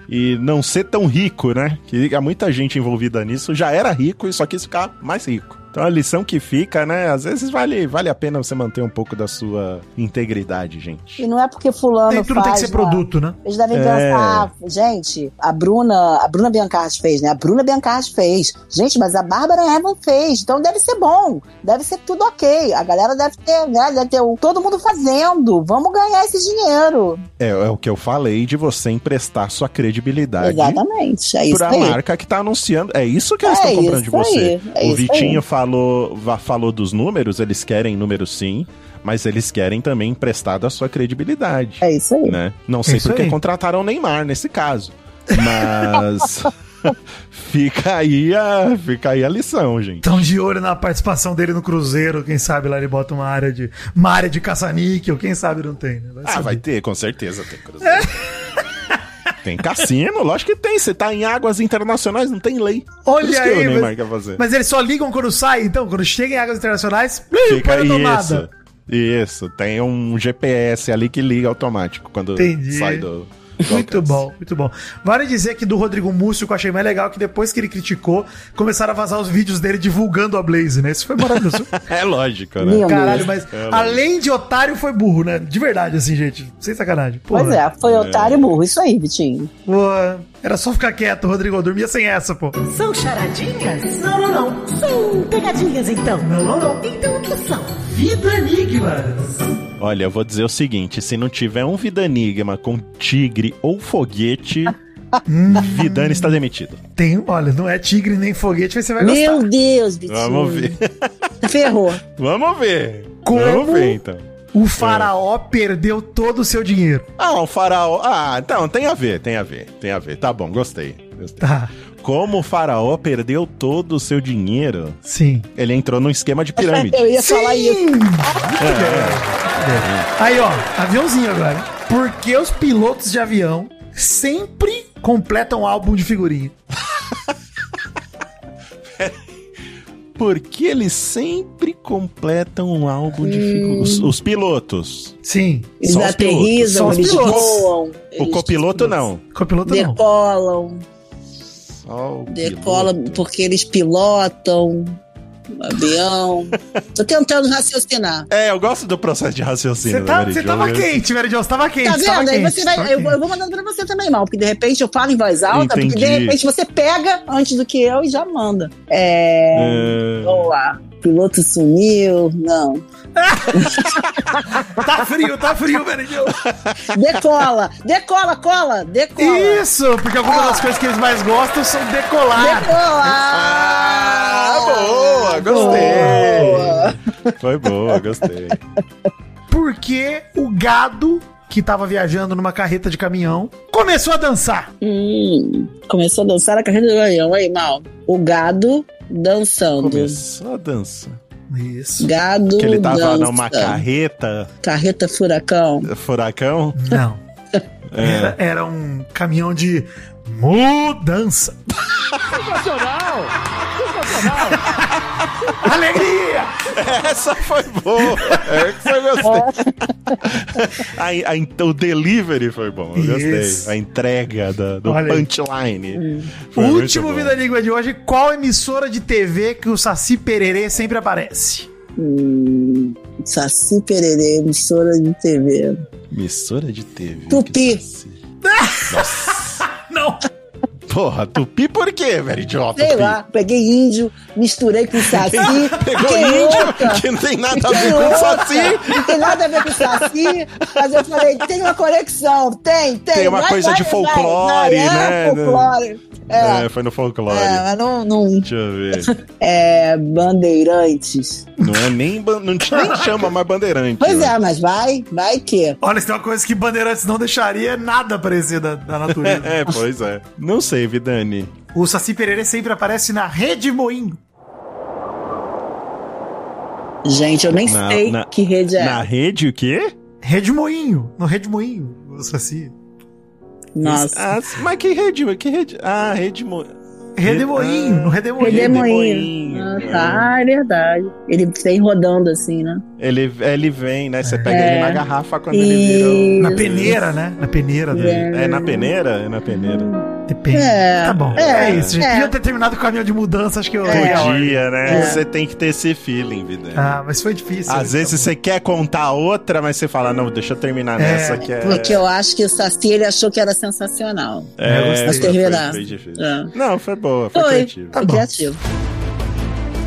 Speaker 2: e não ser tão rico, né? Que há muita gente envolvida nisso, já era rico e só quis ficar mais rico. Então a lição que fica, né? Às vezes vale, vale a pena você manter um pouco da sua integridade, gente.
Speaker 3: E não é porque fulano
Speaker 4: Nem tudo tem que
Speaker 3: faz,
Speaker 4: ser
Speaker 3: né?
Speaker 4: produto, né?
Speaker 3: Eles devem
Speaker 2: É.
Speaker 3: pensar, gente, a Bruna, a Bruna Biancardi fez, né? A Bruna Biancardi fez. Gente, mas a Bárbara Evan fez. Então deve ser bom. Deve ser tudo ok. A galera deve ter, né? Deve ter o- todo mundo fazendo. Vamos ganhar esse dinheiro.
Speaker 2: É, é o que eu falei de você emprestar sua credibilidade
Speaker 3: Exatamente. É isso
Speaker 2: pra
Speaker 3: aí.
Speaker 2: marca que tá anunciando. É isso que eles
Speaker 3: É
Speaker 2: estão comprando de
Speaker 3: isso
Speaker 2: você.
Speaker 3: aí, é
Speaker 2: o Vitinho
Speaker 3: aí.
Speaker 2: Falou, falou dos números, eles querem números sim, mas eles querem também emprestado a sua credibilidade.
Speaker 3: É isso aí.
Speaker 2: Né? Não sei
Speaker 4: isso
Speaker 2: porque
Speaker 4: aí.
Speaker 2: contrataram o Neymar nesse caso. Mas fica aí a fica aí a lição, gente.
Speaker 4: Estão de olho na participação dele no Cruzeiro. Quem sabe lá ele bota uma área de, uma área de caça-níquel. Quem sabe não tem, né?
Speaker 2: Ah,
Speaker 4: saber.
Speaker 2: vai ter, com certeza tem Cruzeiro. Tem cassino, lógico que tem. Você tá em águas internacionais, não tem lei.
Speaker 4: Olha
Speaker 2: isso que
Speaker 4: aí,
Speaker 2: o Neymar
Speaker 4: mas,
Speaker 2: quer fazer.
Speaker 4: mas eles só ligam quando sai, então? Quando chega em águas internacionais,
Speaker 2: Fica isso.
Speaker 4: tomada.
Speaker 2: Isso, tem um GPS ali que liga automático quando
Speaker 4: Entendi.
Speaker 2: sai do.
Speaker 4: Muito
Speaker 2: alcance.
Speaker 4: bom, muito bom. Vale dizer que do Rodrigo Múcio, que eu achei mais legal, que depois que ele criticou, começaram a vazar os vídeos dele divulgando a Blaze, né? Isso foi maravilhoso.
Speaker 2: É lógico, né?
Speaker 4: Caralho, mas
Speaker 2: É,
Speaker 4: além de otário, foi burro, né? De verdade, assim, gente. Sem sacanagem. Porra.
Speaker 3: Pois é, foi otário e burro. Isso aí, Vitinho.
Speaker 4: Pô, era só ficar quieto, Rodrigo. Eu dormia sem essa, pô.
Speaker 6: São charadinhas? Não, não, não. São pegadinhas, então. Não, não, não. Então o que são?
Speaker 4: Vida Enigmas.
Speaker 2: Olha, eu vou dizer o seguinte: se não tiver um Vida Enigma com tigre ou foguete, Vidani está demitido.
Speaker 4: Tem, olha, não é tigre nem foguete, mas você vai gostar.
Speaker 3: Meu Deus, Vitinho.
Speaker 2: Vamos ver.
Speaker 3: Ferrou.
Speaker 2: Vamos ver.
Speaker 4: Como?
Speaker 2: Vamos ver, então.
Speaker 4: O faraó perdeu todo o seu dinheiro.
Speaker 2: Ah, o faraó. Ah, então, tem a ver, tem a ver, tem a ver. Tá bom, gostei. gostei.
Speaker 4: Tá,
Speaker 2: Como o faraó perdeu todo o seu dinheiro,
Speaker 4: sim.
Speaker 2: ele entrou num esquema de pirâmide.
Speaker 3: Eu ia falar isso.
Speaker 4: Aí, ó, aviãozinho agora. Por que os pilotos de avião sempre completam um álbum de figurinha?
Speaker 2: Por que eles sempre completam um álbum de figuras? Os, os pilotos.
Speaker 4: Sim.
Speaker 3: Eles
Speaker 2: Só os
Speaker 3: aterrizam,
Speaker 4: os
Speaker 3: eles
Speaker 4: pilotos.
Speaker 3: voam.
Speaker 2: O
Speaker 3: eles
Speaker 2: copiloto não.
Speaker 4: Copiloto não.
Speaker 3: Decolam,
Speaker 2: Só o
Speaker 3: decolam
Speaker 2: piloto.
Speaker 3: porque eles pilotam o avião. Tô tentando raciocinar.
Speaker 2: É, eu gosto do processo de raciocínio.
Speaker 4: Você tá, tava quente, Mary Jo, você tava quente.
Speaker 3: Tá vendo? Aí você vai. Eu, eu vou mandando pra você também, mal, porque de repente eu falo em voz alta, porque de
Speaker 2: Entendi.
Speaker 3: repente você pega antes do que eu e já manda. É.
Speaker 2: É,
Speaker 3: Vamos lá. Piloto sumiu. Não.
Speaker 4: Tá frio, tá frio, Benedil.
Speaker 3: Decola, decola, cola, decola.
Speaker 4: Isso, porque algumas das coisas que eles mais gostam são decolar.
Speaker 3: Decolar.
Speaker 2: Ah, boa, gostei. Foi boa, gostei.
Speaker 4: Porque o gado que tava viajando numa carreta de caminhão começou a dançar.
Speaker 3: Hum, começou a dançar a carreira do leão. Aí, mal. O gado dançando.
Speaker 2: Começou a dança.
Speaker 4: Isso.
Speaker 3: Gado
Speaker 2: Que ele tava
Speaker 3: dança.
Speaker 2: numa carreta,
Speaker 3: Carreta furacão.
Speaker 2: furacão.
Speaker 4: Não. Era, era um caminhão de mudança. Sensacional! Sensacional! Alegria!
Speaker 2: Essa foi boa. Essa eu gostei. A- a- o delivery foi bom. Eu
Speaker 4: Isso.
Speaker 2: gostei. A entrega da- do
Speaker 4: Olha
Speaker 2: punchline. Muito
Speaker 4: Último. Vida Língua de hoje. Qual emissora de TV que o Saci Pererê sempre aparece?
Speaker 3: Hum, Saci Pererê, emissora de TV.
Speaker 2: Emissora de TV.
Speaker 3: Tupi.
Speaker 2: que.
Speaker 4: Não!
Speaker 2: Porra, tupi por quê, velho? Idiota.
Speaker 3: Sei
Speaker 2: tupi?
Speaker 3: lá, peguei índio, misturei com saci.
Speaker 2: Pegou índio,
Speaker 3: louca.
Speaker 2: que não tem nada a ver com
Speaker 3: louca.
Speaker 2: saci.
Speaker 3: Não tem nada a ver com saci, mas eu falei, tem uma conexão, tem, tem.
Speaker 2: Tem uma coisa de folclore,
Speaker 3: é,
Speaker 2: né?
Speaker 3: folclore. É,
Speaker 2: É, foi no folclore.
Speaker 3: é, mas não, não.
Speaker 2: Deixa eu ver.
Speaker 3: É, bandeirantes.
Speaker 2: Não é nem. ban- Não te nem chama mais bandeirante.
Speaker 3: Pois
Speaker 2: né?
Speaker 3: é, mas vai, vai que.
Speaker 4: Olha, se tem uma coisa que Bandeirantes não deixaria é nada aparecer da, da natureza.
Speaker 2: É, pois é. Não sei, Vidani.
Speaker 4: o Saci Pererê sempre aparece na Rede Moinho.
Speaker 3: Gente, eu nem
Speaker 2: Na-
Speaker 3: sei
Speaker 2: na-
Speaker 3: que rede é.
Speaker 2: Na rede o quê?
Speaker 4: Rede Moinho. No Rede Moinho, o Saci.
Speaker 3: Nossa.
Speaker 2: Ah, mas que rede? Que rede? Ah, rede. Mo...
Speaker 4: Redemoinho, no Redemoinho.
Speaker 3: Redemoinho. Ah, tá, é verdade. Ele vem rodando assim, né?
Speaker 2: Ele, ele vem, né? Você pega
Speaker 3: É.
Speaker 2: ele na garrafa quando ele vira. o-
Speaker 4: Na peneira, né? Na peneira dele.
Speaker 2: É na peneira? É na peneira.
Speaker 4: Depende.
Speaker 3: É,
Speaker 4: tá bom.
Speaker 3: é,
Speaker 4: É, isso. gente.
Speaker 3: é.
Speaker 4: Podia ter terminado com o caminhão de mudança, acho que eu ordem.
Speaker 2: Podia, né?
Speaker 3: É.
Speaker 2: Você tem que ter esse feeling, vida.
Speaker 4: Ah, mas foi difícil.
Speaker 2: Às vezes você quer contar outra, mas você fala, não, deixa eu terminar
Speaker 4: É,
Speaker 2: nessa que é.
Speaker 3: Porque eu acho que o Saci ele achou que era sensacional.
Speaker 2: É,
Speaker 4: Eu gostei.
Speaker 2: foi-
Speaker 3: terminar.
Speaker 2: Foi, foi difícil.
Speaker 3: É.
Speaker 2: Não, foi boa, foi,
Speaker 3: Foi,
Speaker 2: criativo.
Speaker 3: foi
Speaker 4: bom.
Speaker 3: criativo.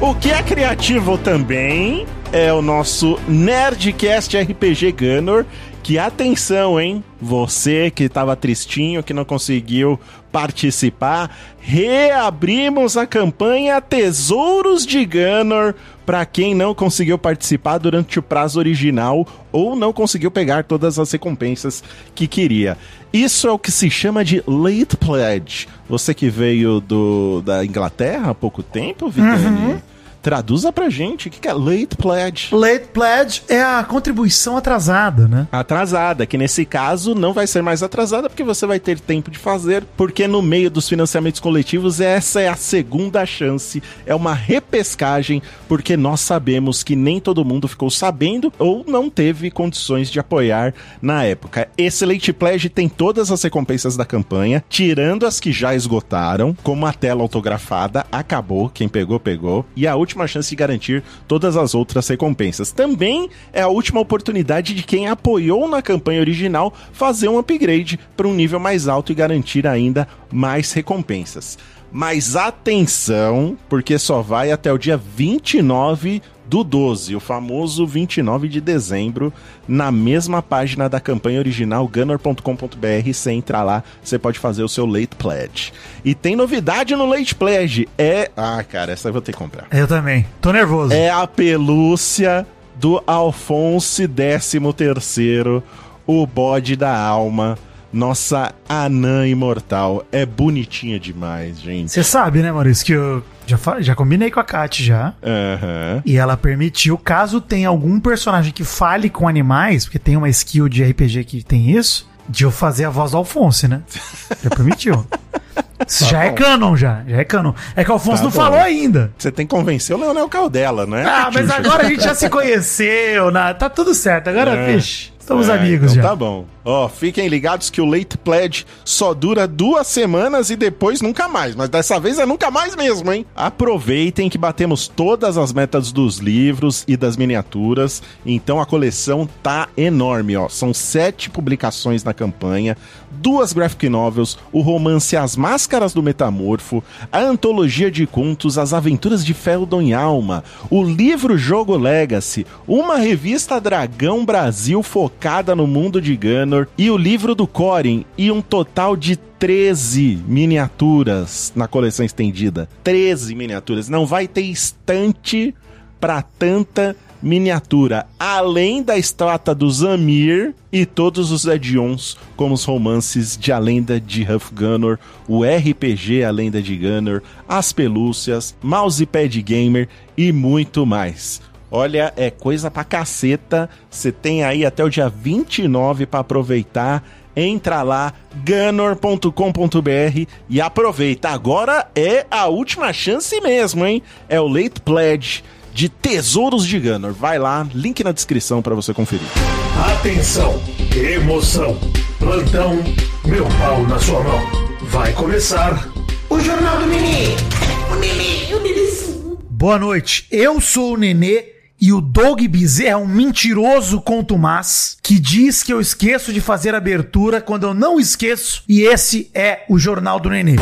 Speaker 2: O que é criativo também é o nosso Nerdcast RPG Gunner. Que atenção, hein? Você que tava tristinho, que não conseguiu participar, reabrimos a campanha Tesouros de Gunner para quem não conseguiu participar durante o prazo original ou não conseguiu pegar todas as recompensas que queria. Isso é o que se chama de late pledge. Você que veio do, da Inglaterra há pouco tempo, Vitani, traduza pra gente o que que é late pledge.
Speaker 4: Late pledge é a contribuição atrasada, né?
Speaker 2: Atrasada, que nesse caso não vai ser mais atrasada porque você vai ter tempo de fazer, porque no meio dos financiamentos coletivos essa é a segunda chance, é uma repescagem, porque nós sabemos que nem todo mundo ficou sabendo ou não teve condições de apoiar na época. Esse Late Pledge tem todas as recompensas da campanha, tirando as que já esgotaram, como a tela autografada, acabou, quem pegou, pegou, e a última chance de garantir todas as outras recompensas. Também é a última oportunidade de quem apoiou na campanha original fazer um upgrade para um nível mais alto e garantir ainda mais recompensas. Mas atenção, porque só vai até o dia 29 do 12, o famoso 29 de dezembro, na mesma página da campanha original, gunner.com.br. Você entra lá, você pode fazer o seu Late Pledge. E tem novidade no Late Pledge: é. Ah, cara, essa eu vou ter que comprar.
Speaker 4: Eu também. Tô nervoso.
Speaker 2: É a pelúcia do Alfonso XIII, o bode da alma. Nossa anã imortal. É bonitinha demais, gente.
Speaker 4: Você sabe, né, Maurício, que eu já, já combinei com a Kat já.
Speaker 2: Aham.
Speaker 4: E ela permitiu, caso tenha algum personagem que fale com animais, porque tem uma skill de RPG que tem isso, de eu fazer a voz do Alfonso, né? Já permitiu. Isso já é
Speaker 2: bom.
Speaker 4: canon, já. Já é canon. É que o Alfonso
Speaker 2: Tá
Speaker 4: não
Speaker 2: bom.
Speaker 4: falou ainda.
Speaker 2: Você tem que convencer o Leonel Caldela, não é?
Speaker 4: Ah, mas agora a gente já se conheceu, né? tá tudo certo. Agora,
Speaker 2: É.
Speaker 4: vixe, estamos
Speaker 2: É,
Speaker 4: amigos
Speaker 2: então
Speaker 4: já.
Speaker 2: Tá bom. Ó, fiquem ligados que o Late Pledge só dura duas semanas e depois nunca mais. Mas dessa vez é nunca mais mesmo, hein? Aproveitem que batemos todas as metas dos livros e das miniaturas. Então a coleção tá enorme, ó. São sete publicações na campanha, duas graphic novels, o romance As Máscaras do Metamorfo, a antologia de contos As Aventuras de Feldon e Alma, o livro Jogo Legacy, uma revista Dragão Brasil focada no mundo de E o livro do Corin e um total de 13 miniaturas na coleção estendida. 13 miniaturas. Não vai ter estante para tanta miniatura, além da estátua do Zamir e todos os add-ons, como os romances de A Lenda de Huff Gunner, o RPG A Lenda de Gunner, as pelúcias, mousepad gamer e muito mais. Olha, é coisa pra caceta. Você tem aí até o dia 29 para aproveitar. Entra lá, gunner.com.br e aproveita. Agora é a última chance mesmo, hein? É o Late Pledge de Tesouros de Gunner. Vai lá, link na descrição para você conferir.
Speaker 1: Atenção, emoção, plantão, meu pau na sua mão. Vai começar o Jornal do Nenê. O Nenê, o Nenêzinho.
Speaker 4: Boa noite, eu sou o Nenê e o Doug Bezerra é um mentiroso contumaz que diz que eu esqueço de fazer abertura quando eu não esqueço e esse é o Jornal do Nenê.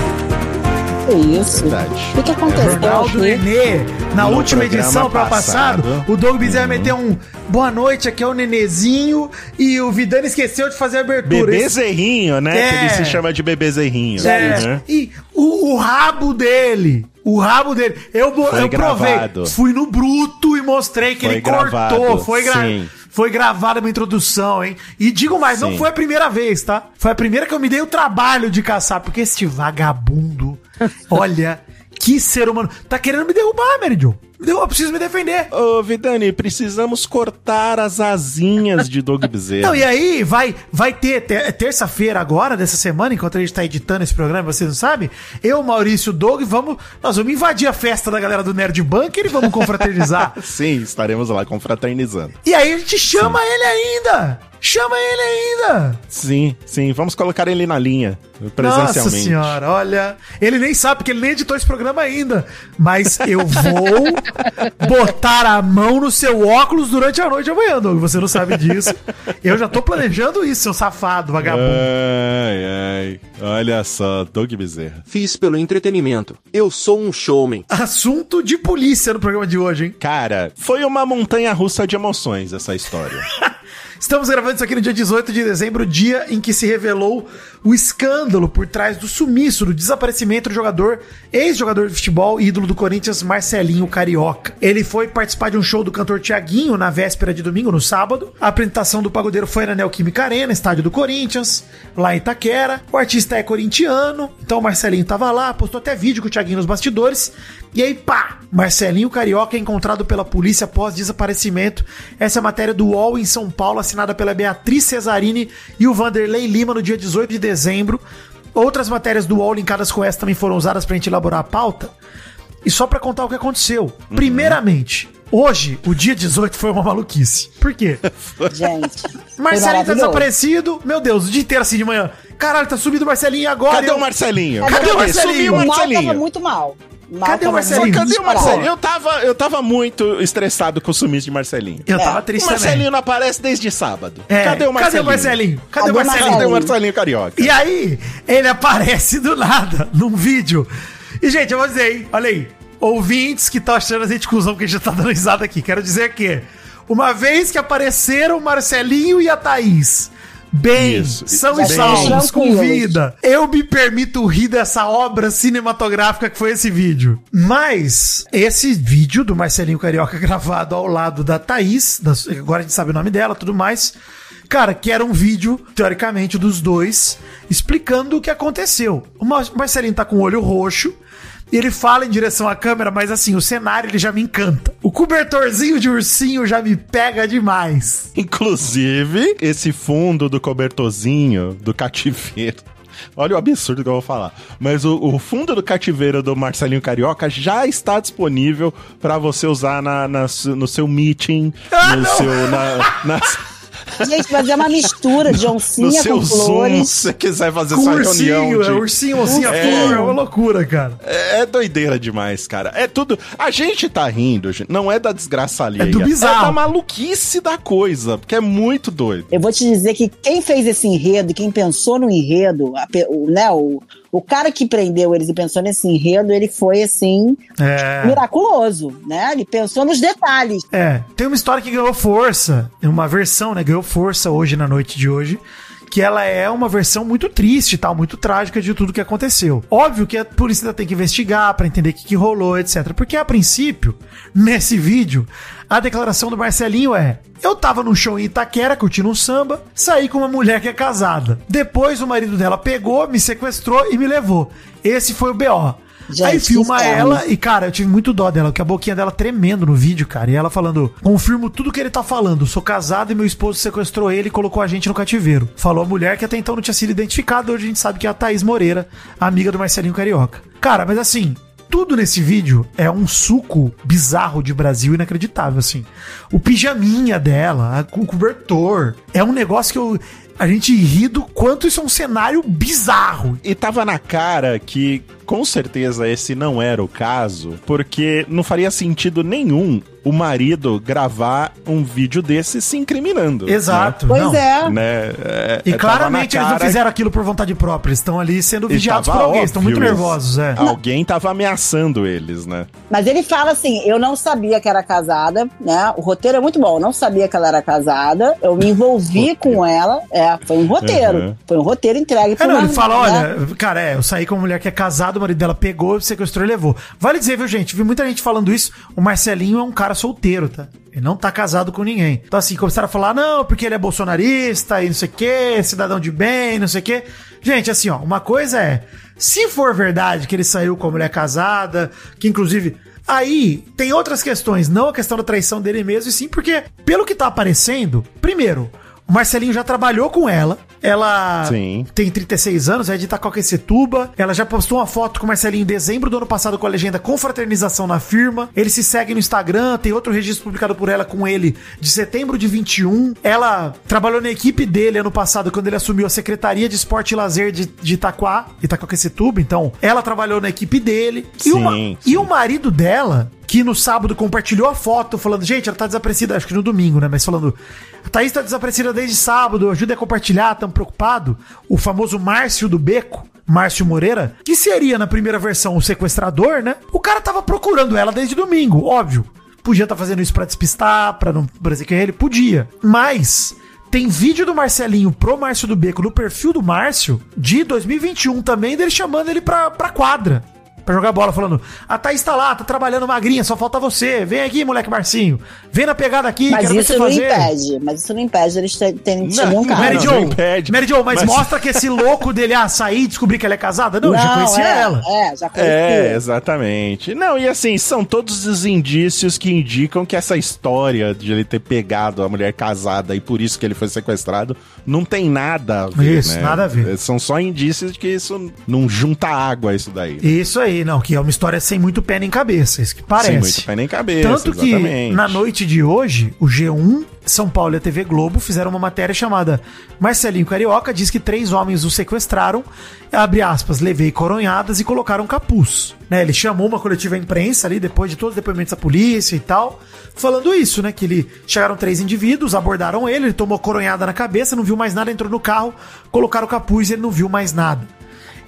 Speaker 3: Que isso?
Speaker 2: Verdade.
Speaker 3: O que, aconteceu
Speaker 4: Jornal do
Speaker 3: aqui?
Speaker 4: Nenê, na
Speaker 2: No
Speaker 4: última edição para passado,
Speaker 2: passado.
Speaker 4: o Doug Bezerra meteu um boa noite, aqui é o Nenezinho e o Vidani esqueceu de fazer a abertura.
Speaker 2: Bebê
Speaker 4: Esse-
Speaker 2: Zerrinho, né?
Speaker 4: É.
Speaker 2: Que ele se chama de Bebê Zerrinho.
Speaker 4: É,
Speaker 2: né?
Speaker 4: e o, o rabo dele, o rabo dele, eu,
Speaker 2: Foi
Speaker 4: eu provei,
Speaker 2: gravado.
Speaker 4: fui no bruto e mostrei que
Speaker 2: Foi
Speaker 4: ele
Speaker 2: gravado,
Speaker 4: cortou, foi, gra
Speaker 2: sim.
Speaker 4: foi gravada uma introdução, hein? E digo mais, não
Speaker 2: Sim.
Speaker 4: foi a primeira vez, tá? Foi a primeira que eu me dei o trabalho de caçar, porque este vagabundo, olha, que ser humano, tá querendo me derrubar, Mary Jo. Eu preciso me defender.
Speaker 2: Ô, Vidani, precisamos cortar as asinhas de Doug Bezerra.
Speaker 4: Não, e aí vai, vai ter ter- terça-feira agora, dessa semana, enquanto a gente tá editando esse programa, vocês não sabem? Eu, Maurício, Doug, vamos, nós vamos invadir a festa da galera do Nerd Bunker e vamos confraternizar.
Speaker 2: Sim, estaremos lá confraternizando.
Speaker 4: e aí a gente chama ele ainda! Chama ele ainda!
Speaker 2: Sim, sim, vamos colocar ele na linha,
Speaker 4: Nossa
Speaker 2: presencialmente.
Speaker 4: senhora, olha. Ele nem sabe, porque ele nem editou esse programa ainda. Mas eu vou botar a mão no seu óculos durante a noite amanhã, Doug. Você não sabe disso. Eu já tô planejando isso, seu safado, vagabundo.
Speaker 2: Ai, ai. Olha só, Doug Bezerra.
Speaker 7: Fiz pelo entretenimento. Eu sou um showman.
Speaker 4: Assunto de polícia no programa de hoje, hein?
Speaker 2: Cara, foi uma montanha russa de emoções essa história.
Speaker 4: Estamos gravando isso aqui no dia 18 de dezembro, dia em que se revelou o escândalo por trás do sumiço, do desaparecimento do jogador, ex-jogador de futebol, ídolo do Corinthians, Marcelinho Carioca. Ele foi participar de um show do cantor Tiaguinho na véspera de domingo, no sábado. A apresentação do pagodeiro foi na Neoquímica Arena, estádio do Corinthians, lá em Itaquera. O artista é corintiano, então o Marcelinho tava lá, postou até vídeo com o Tiaguinho nos bastidores. E aí, pá! Marcelinho Carioca é encontrado pela polícia após desaparecimento. Essa é a matéria do UOL em São Paulo, assinada pela Beatriz Cesarini e o Vanderlei Lima no dia 18 de dezembro. Outras matérias do UOL linkadas com essa também foram usadas pra gente elaborar a pauta. E só pra contar o que aconteceu. Primeiramente, hoje, o dia 18 foi uma maluquice. Por quê?
Speaker 3: Gente.
Speaker 4: Marcelinho tá desaparecido. Meu Deus, o dia inteiro assim de manhã. Caralho, tá subindo o Marcelinho agora.
Speaker 2: Cadê
Speaker 4: Eu-
Speaker 2: o Marcelinho?
Speaker 3: Cadê
Speaker 4: o Marcelinho?
Speaker 2: Sumiu o
Speaker 3: O mal
Speaker 2: Marcelinho.
Speaker 3: tava muito mal.
Speaker 4: Cadê o
Speaker 3: tava
Speaker 4: Marcelinho?
Speaker 2: Cadê o. Marcelinho? Eu tava, eu tava muito estressado com o sumiço de Marcelinho.
Speaker 4: Eu tava
Speaker 3: É.
Speaker 2: O
Speaker 4: triste
Speaker 2: Marcelinho
Speaker 4: também.
Speaker 2: não aparece desde sábado.
Speaker 4: É,
Speaker 2: Cadê o Marcelinho?
Speaker 4: Cadê o Marcelinho? Cadê o
Speaker 3: Cadê o
Speaker 4: Marcelinho?
Speaker 2: Cadê o Marcelinho Carioca?
Speaker 4: E aí, ele aparece do nada num vídeo. E, gente, eu vou dizer, hein? Olha aí. Ouvintes que estão achando a gente cuzão porque a gente tá dando risada aqui. Quero dizer que, uma vez que apareceram o Marcelinho e a Thaís, bem,
Speaker 2: Isso.
Speaker 4: são e salvos, com vida, eu me permito rir dessa obra cinematográfica que foi esse vídeo. Mas, esse vídeo do Marcelinho Carioca gravado ao lado da Thaís, da- agora a gente sabe o nome dela tudo mais. Cara, que era um vídeo, teoricamente, dos dois, explicando o que aconteceu. O Mar- Marcelinho tá com o olho roxo. E ele fala em direção à câmera, mas assim, o cenário ele já me encanta. O cobertorzinho de ursinho já me pega demais.
Speaker 2: Inclusive, esse fundo do cobertorzinho do cativeiro. Olha o absurdo que eu vou falar. Mas o, o fundo do cativeiro do Marcelinho Carioca já está disponível para você usar na, na no seu meeting,
Speaker 4: Ah,
Speaker 2: no
Speaker 4: não!
Speaker 2: seu. na- nas,
Speaker 3: Gente, fazer uma mistura de
Speaker 2: No
Speaker 3: oncinha
Speaker 2: seu
Speaker 3: com
Speaker 2: Zoom, se
Speaker 3: flores.
Speaker 2: você quiser fazer
Speaker 4: Com
Speaker 2: essa
Speaker 4: ursinho,
Speaker 2: reunião.
Speaker 4: é
Speaker 2: de-
Speaker 4: ursinho, oncinha,
Speaker 3: É.
Speaker 4: flor, é uma loucura, cara.
Speaker 2: É é doideira demais, cara. É tudo. A gente tá rindo, gente. Não é da desgraça alheia.
Speaker 4: É do bizarro.
Speaker 2: É da maluquice da coisa, porque é muito doido.
Speaker 3: Eu vou te dizer que quem fez esse enredo, quem pensou no enredo, a o, né, o, o cara que prendeu eles e pensou nesse enredo, ele foi assim,
Speaker 4: É.
Speaker 3: miraculoso, né? Ele pensou nos detalhes.
Speaker 4: É, tem uma história que ganhou força, uma versão, né, ganhou força hoje na noite de hoje, que ela é uma versão muito triste tal, muito trágica de tudo que aconteceu. Óbvio que a polícia tem que investigar pra entender o que, que rolou, etc. Porque a princípio, nesse vídeo, a declaração do Marcelinho é: eu tava num show em Itaquera curtindo um samba, saí com uma mulher que é casada. Depois o marido dela pegou, me sequestrou e me levou. Esse foi o BO.
Speaker 3: Gente,
Speaker 4: Aí filma
Speaker 3: que inferno.
Speaker 4: ela e, cara, eu tive muito dó dela, porque a boquinha dela tremendo no vídeo, cara. E ela falando: confirmo tudo que ele tá falando. Sou casado e meu esposo sequestrou ele e colocou a gente no cativeiro. Falou a mulher que até então não tinha sido identificada. Hoje a gente sabe que é a Thaís Moreira, amiga do Marcelinho Carioca. Cara, mas assim. Tudo nesse vídeo é um suco bizarro de Brasil inacreditável, assim. O pijaminha dela, o cobertor. É um negócio que eu. A gente ri do quanto isso é um cenário bizarro.
Speaker 2: E tava na cara que, com certeza, esse não era o caso, porque não faria sentido nenhum o marido gravar um vídeo desse se incriminando.
Speaker 4: Exato.
Speaker 3: Pois
Speaker 4: não.
Speaker 3: é.
Speaker 2: Né? É,
Speaker 4: E
Speaker 2: é,
Speaker 4: claramente eles não fizeram aquilo por vontade própria. Eles estão ali sendo vigiados por alguém. Estão muito nervosos, é.
Speaker 2: Alguém tava ameaçando eles, né?
Speaker 3: Mas ele fala assim: eu não sabia que era casada, né? O roteiro é muito bom, eu não sabia que ela era casada, eu me envolvi com ela. É, foi um roteiro.
Speaker 2: Uhum.
Speaker 3: Foi um roteiro entregue
Speaker 4: É,
Speaker 3: pra
Speaker 4: não, ele fala,
Speaker 3: né?
Speaker 4: olha, cara, é, eu saí com uma mulher que é casada, o marido dela pegou, sequestrou e levou. Vale dizer, viu, gente? Vi muita gente falando isso. O Marcelinho é um cara solteiro, tá? Ele não tá casado com ninguém. Então, assim, começaram a falar, não, porque ele é bolsonarista e não sei o quê, cidadão de bem, não sei o quê. Gente, assim, ó, uma coisa é, se for verdade que ele saiu com a mulher casada, que inclusive. Aí tem outras questões, não a questão da traição dele mesmo, e sim porque, pelo que tá aparecendo, primeiro, o Marcelinho já trabalhou com ela. Ela
Speaker 2: Sim.
Speaker 4: tem 36 anos, é de Itacoaquecetuba. Ela já postou uma foto com o Marcelinho em dezembro do ano passado com a legenda Confraternização na firma. Ele se segue no Instagram, tem outro registro publicado por ela com ele de setembro de 21. Ela trabalhou na equipe dele ano passado quando ele assumiu a Secretaria de Esporte e Lazer de, de Itaquá, Itacoaquecetuba. Então, ela trabalhou na equipe dele. e, o ma-
Speaker 2: Sim,
Speaker 4: e o marido dela, que no sábado compartilhou a foto falando, gente, ela tá desaparecida, acho que no domingo, né? Mas falando, a Thaís tá desaparecida desde sábado, ajuda a compartilhar, tão preocupado. O famoso Márcio do Beco, Márcio Moreira, que seria na primeira versão o sequestrador, né? O cara tava procurando ela desde domingo, óbvio. Podia estar fazendo isso pra despistar, pra não parecer que é ele, podia. Mas tem vídeo do Marcelinho pro Márcio do Beco no perfil do Márcio de 2021 também, dele chamando ele pra, pra quadra. Pra jogar bola, falando: A Thaís tá lá, tá trabalhando magrinha, só falta você. Vem aqui, moleque Marcinho. Vem na pegada aqui,
Speaker 3: Mas
Speaker 4: quero ver
Speaker 3: isso
Speaker 4: você
Speaker 3: não
Speaker 4: fazer.
Speaker 3: impede. Mas isso não impede eles terem tido
Speaker 2: Não,
Speaker 3: um caso.
Speaker 4: Mary
Speaker 2: não,
Speaker 4: Jo,
Speaker 2: não impede.
Speaker 4: Mary Jo, mas,
Speaker 2: Mas-
Speaker 4: mostra que esse louco dele, ah, sair e descobrir que ela é casada? Não, eu já conhecia
Speaker 3: é,
Speaker 4: ela.
Speaker 3: É, já conhecia.
Speaker 2: É, exatamente. Não, e assim, são todos os indícios que indicam que essa história de ele ter pegado a mulher casada e por isso que ele foi sequestrado não tem nada a ver.
Speaker 4: Isso,
Speaker 2: né?
Speaker 4: nada a ver.
Speaker 2: São só indícios de que isso não junta água, isso daí.
Speaker 4: Isso aí, não, que é uma história sem muito pé nem cabeça, isso que parece.
Speaker 2: Sem muito pé nem cabeça.
Speaker 4: Tanto que
Speaker 2: exatamente.
Speaker 4: na noite de hoje, o G1, São Paulo e a TV Globo fizeram uma matéria chamada Marcelinho Carioca diz que três homens o sequestraram, abre aspas, levei coronhadas e colocaram capuz. Né, ele chamou uma coletiva imprensa ali, depois de todos os depoimentos da polícia e tal, falando isso, né? Que ele chegaram três indivíduos, abordaram ele, ele tomou coronhada na cabeça, não viu mais nada, entrou no carro, colocaram capuz e ele não viu mais nada.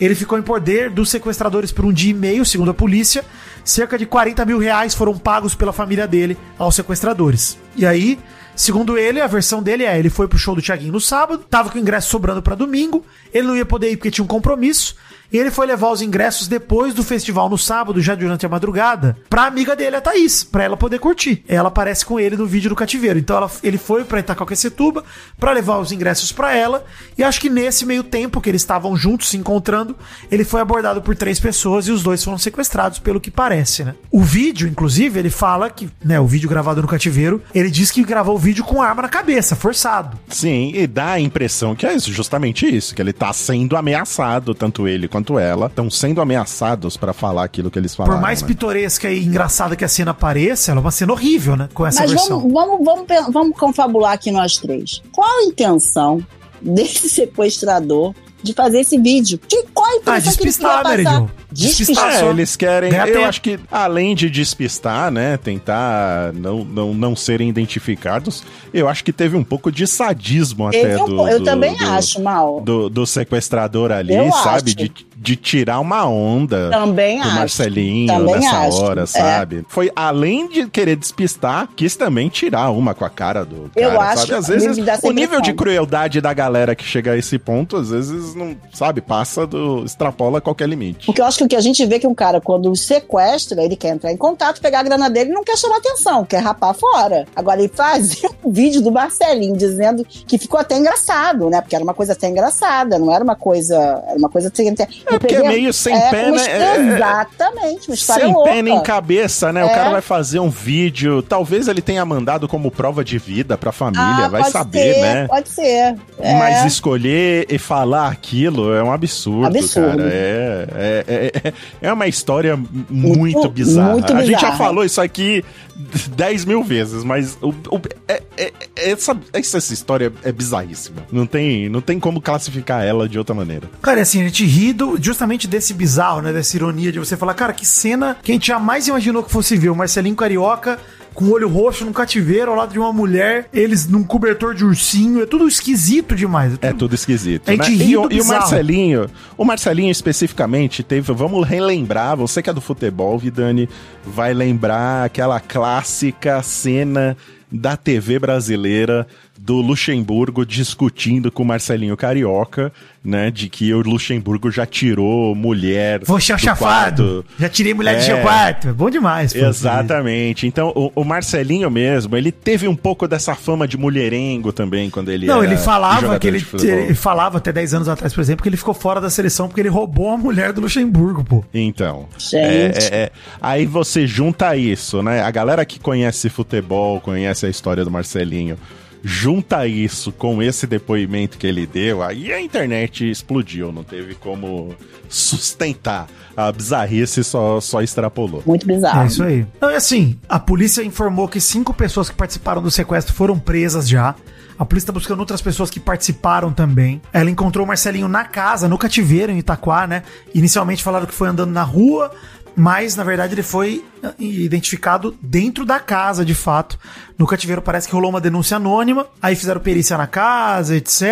Speaker 4: Ele ficou em poder dos sequestradores por um dia e meio, segundo a polícia. Cerca de 40 mil reais foram pagos pela família dele aos sequestradores. E aí, segundo ele, a versão dele é: ele foi pro show do Thiaguinho no sábado, tava com o ingresso sobrando pra domingo, ele não ia poder ir porque tinha um compromisso. E ele foi levar os ingressos depois do festival no sábado, já durante a madrugada, pra amiga dele, a Thaís, pra ela poder curtir. Ela aparece com ele no vídeo do cativeiro. Então ela- ele foi pra Itacoaquecetuba pra levar os ingressos pra ela. E acho que nesse meio tempo que eles estavam juntos se encontrando, ele foi abordado por três pessoas e os dois foram sequestrados, pelo que parece, né? O vídeo, inclusive, ele fala que, né, o vídeo gravado no cativeiro, ele diz que gravou o vídeo com arma na cabeça, forçado.
Speaker 2: Sim, e dá a impressão que é isso, justamente isso, que ele tá sendo ameaçado, tanto ele quanto ela estão sendo ameaçados pra falar aquilo que eles falaram.
Speaker 4: Por mais
Speaker 2: né?
Speaker 4: pitoresca e engraçada que a cena pareça, ela é uma cena horrível, né? Com essa
Speaker 3: Mas
Speaker 4: versão.
Speaker 3: vamos, vamos, vamos, vamos confabular aqui nós três. Qual a intenção desse sequestrador de fazer esse vídeo? Que, qual a
Speaker 4: Ah,
Speaker 3: intenção que ele
Speaker 4: despistar,
Speaker 3: queria passar?
Speaker 4: Despistar
Speaker 2: É, eles querem.
Speaker 4: Ganhar
Speaker 2: eu
Speaker 4: tempo.
Speaker 2: acho que, além de despistar, né? Tentar não, não, não serem identificados, eu acho que teve um pouco de sadismo até
Speaker 3: um
Speaker 2: do,
Speaker 3: eu
Speaker 2: do-
Speaker 3: também
Speaker 2: do-
Speaker 3: acho, Mal.
Speaker 2: Do, do sequestrador ali,
Speaker 3: Eu
Speaker 2: sabe?
Speaker 3: acho.
Speaker 2: De, de tirar uma onda.
Speaker 3: Também
Speaker 2: do
Speaker 3: acho.
Speaker 2: Marcelinho
Speaker 3: Também
Speaker 2: nessa
Speaker 3: acho.
Speaker 2: hora,
Speaker 3: É.
Speaker 2: sabe? Foi além de querer despistar, quis também tirar uma com a cara do
Speaker 3: Eu
Speaker 2: cara,
Speaker 3: acho
Speaker 2: sabe? Às
Speaker 3: que
Speaker 2: vezes o nível de crueldade da galera que chega a esse ponto, às vezes não, sabe, passa do extrapola qualquer limite.
Speaker 3: Porque eu acho que o que a gente vê é que um cara, quando sequestra, ele quer entrar em contato, pegar a grana dele e não quer chamar atenção, quer rapar fora. Agora, ele fazia um vídeo do Marcelinho dizendo que ficou até engraçado, né? Porque era uma coisa até engraçada, não era uma coisa. Era uma coisa até.
Speaker 2: É porque é meio sem pé,
Speaker 3: uma
Speaker 2: né? É- é-
Speaker 3: Exatamente, uma história
Speaker 2: Sem
Speaker 3: louca.
Speaker 2: pé nem cabeça, né? O
Speaker 3: É.
Speaker 2: cara vai fazer um vídeo. Talvez ele tenha mandado como prova de vida pra família,
Speaker 3: Ah,
Speaker 2: vai saber,
Speaker 3: ser,
Speaker 2: né?
Speaker 3: Pode ser. É.
Speaker 2: Mas escolher e falar aquilo é um absurdo,
Speaker 3: Absurdo.
Speaker 2: cara. É, é, é, é uma história muito,
Speaker 3: Muito-
Speaker 2: bizarra.
Speaker 3: muito
Speaker 2: A gente já
Speaker 3: bizarra.
Speaker 2: falou isso aqui 10 mil vezes, mas o, o- é- é- é- essa, essa, história é bizarríssima. Não tem, não tem como classificar ela de outra maneira.
Speaker 4: Cara, e assim, a gente ri do- justamente desse bizarro, né? Dessa ironia de você falar, cara, que cena que a gente jamais imaginou que fosse ver. O Marcelinho Carioca com o olho roxo num cativeiro ao lado de uma mulher, eles num cobertor de ursinho. É tudo esquisito demais.
Speaker 2: É tudo esquisito.
Speaker 4: A gente
Speaker 2: né?
Speaker 4: ri
Speaker 2: E, o, e o. Marcelinho, o Marcelinho especificamente teve, vamos relembrar, você que é do futebol, Vidani, vai lembrar aquela clássica cena da TV brasileira do Luxemburgo discutindo com o Marcelinho Carioca, né, de que o Luxemburgo já tirou mulher
Speaker 4: Vou chafado.
Speaker 2: quarto.
Speaker 4: Já tirei mulher
Speaker 2: É.
Speaker 4: seu quarto. É bom demais. pô.
Speaker 2: Exatamente. Então, o, o Marcelinho mesmo, ele teve um pouco dessa fama de mulherengo também quando ele
Speaker 4: Não,
Speaker 2: era
Speaker 4: ele falava que ele,
Speaker 2: de
Speaker 4: ele falava até 10 anos atrás, por exemplo, que ele ficou fora da seleção porque ele roubou a mulher do Luxemburgo, pô.
Speaker 2: Então,
Speaker 3: Gente.
Speaker 2: é, é, é. aí você junta isso, né? A galera que conhece futebol, conhece a história do Marcelinho, junta isso com esse depoimento que ele deu, aí a internet explodiu, não teve como sustentar. A bizarrice só, só extrapolou.
Speaker 3: Muito bizarro.
Speaker 4: É isso aí. Não, e assim, a polícia informou que cinco pessoas que participaram do sequestro foram presas já. A polícia tá buscando outras pessoas que participaram também. Ela encontrou o Marcelinho na casa, no cativeiro, em Itaquá, né? Inicialmente falaram que foi andando na rua, mas na verdade ele foi eh, identificado dentro da casa, de fato. No cativeiro parece que rolou uma denúncia anônima, aí fizeram perícia na casa, etc.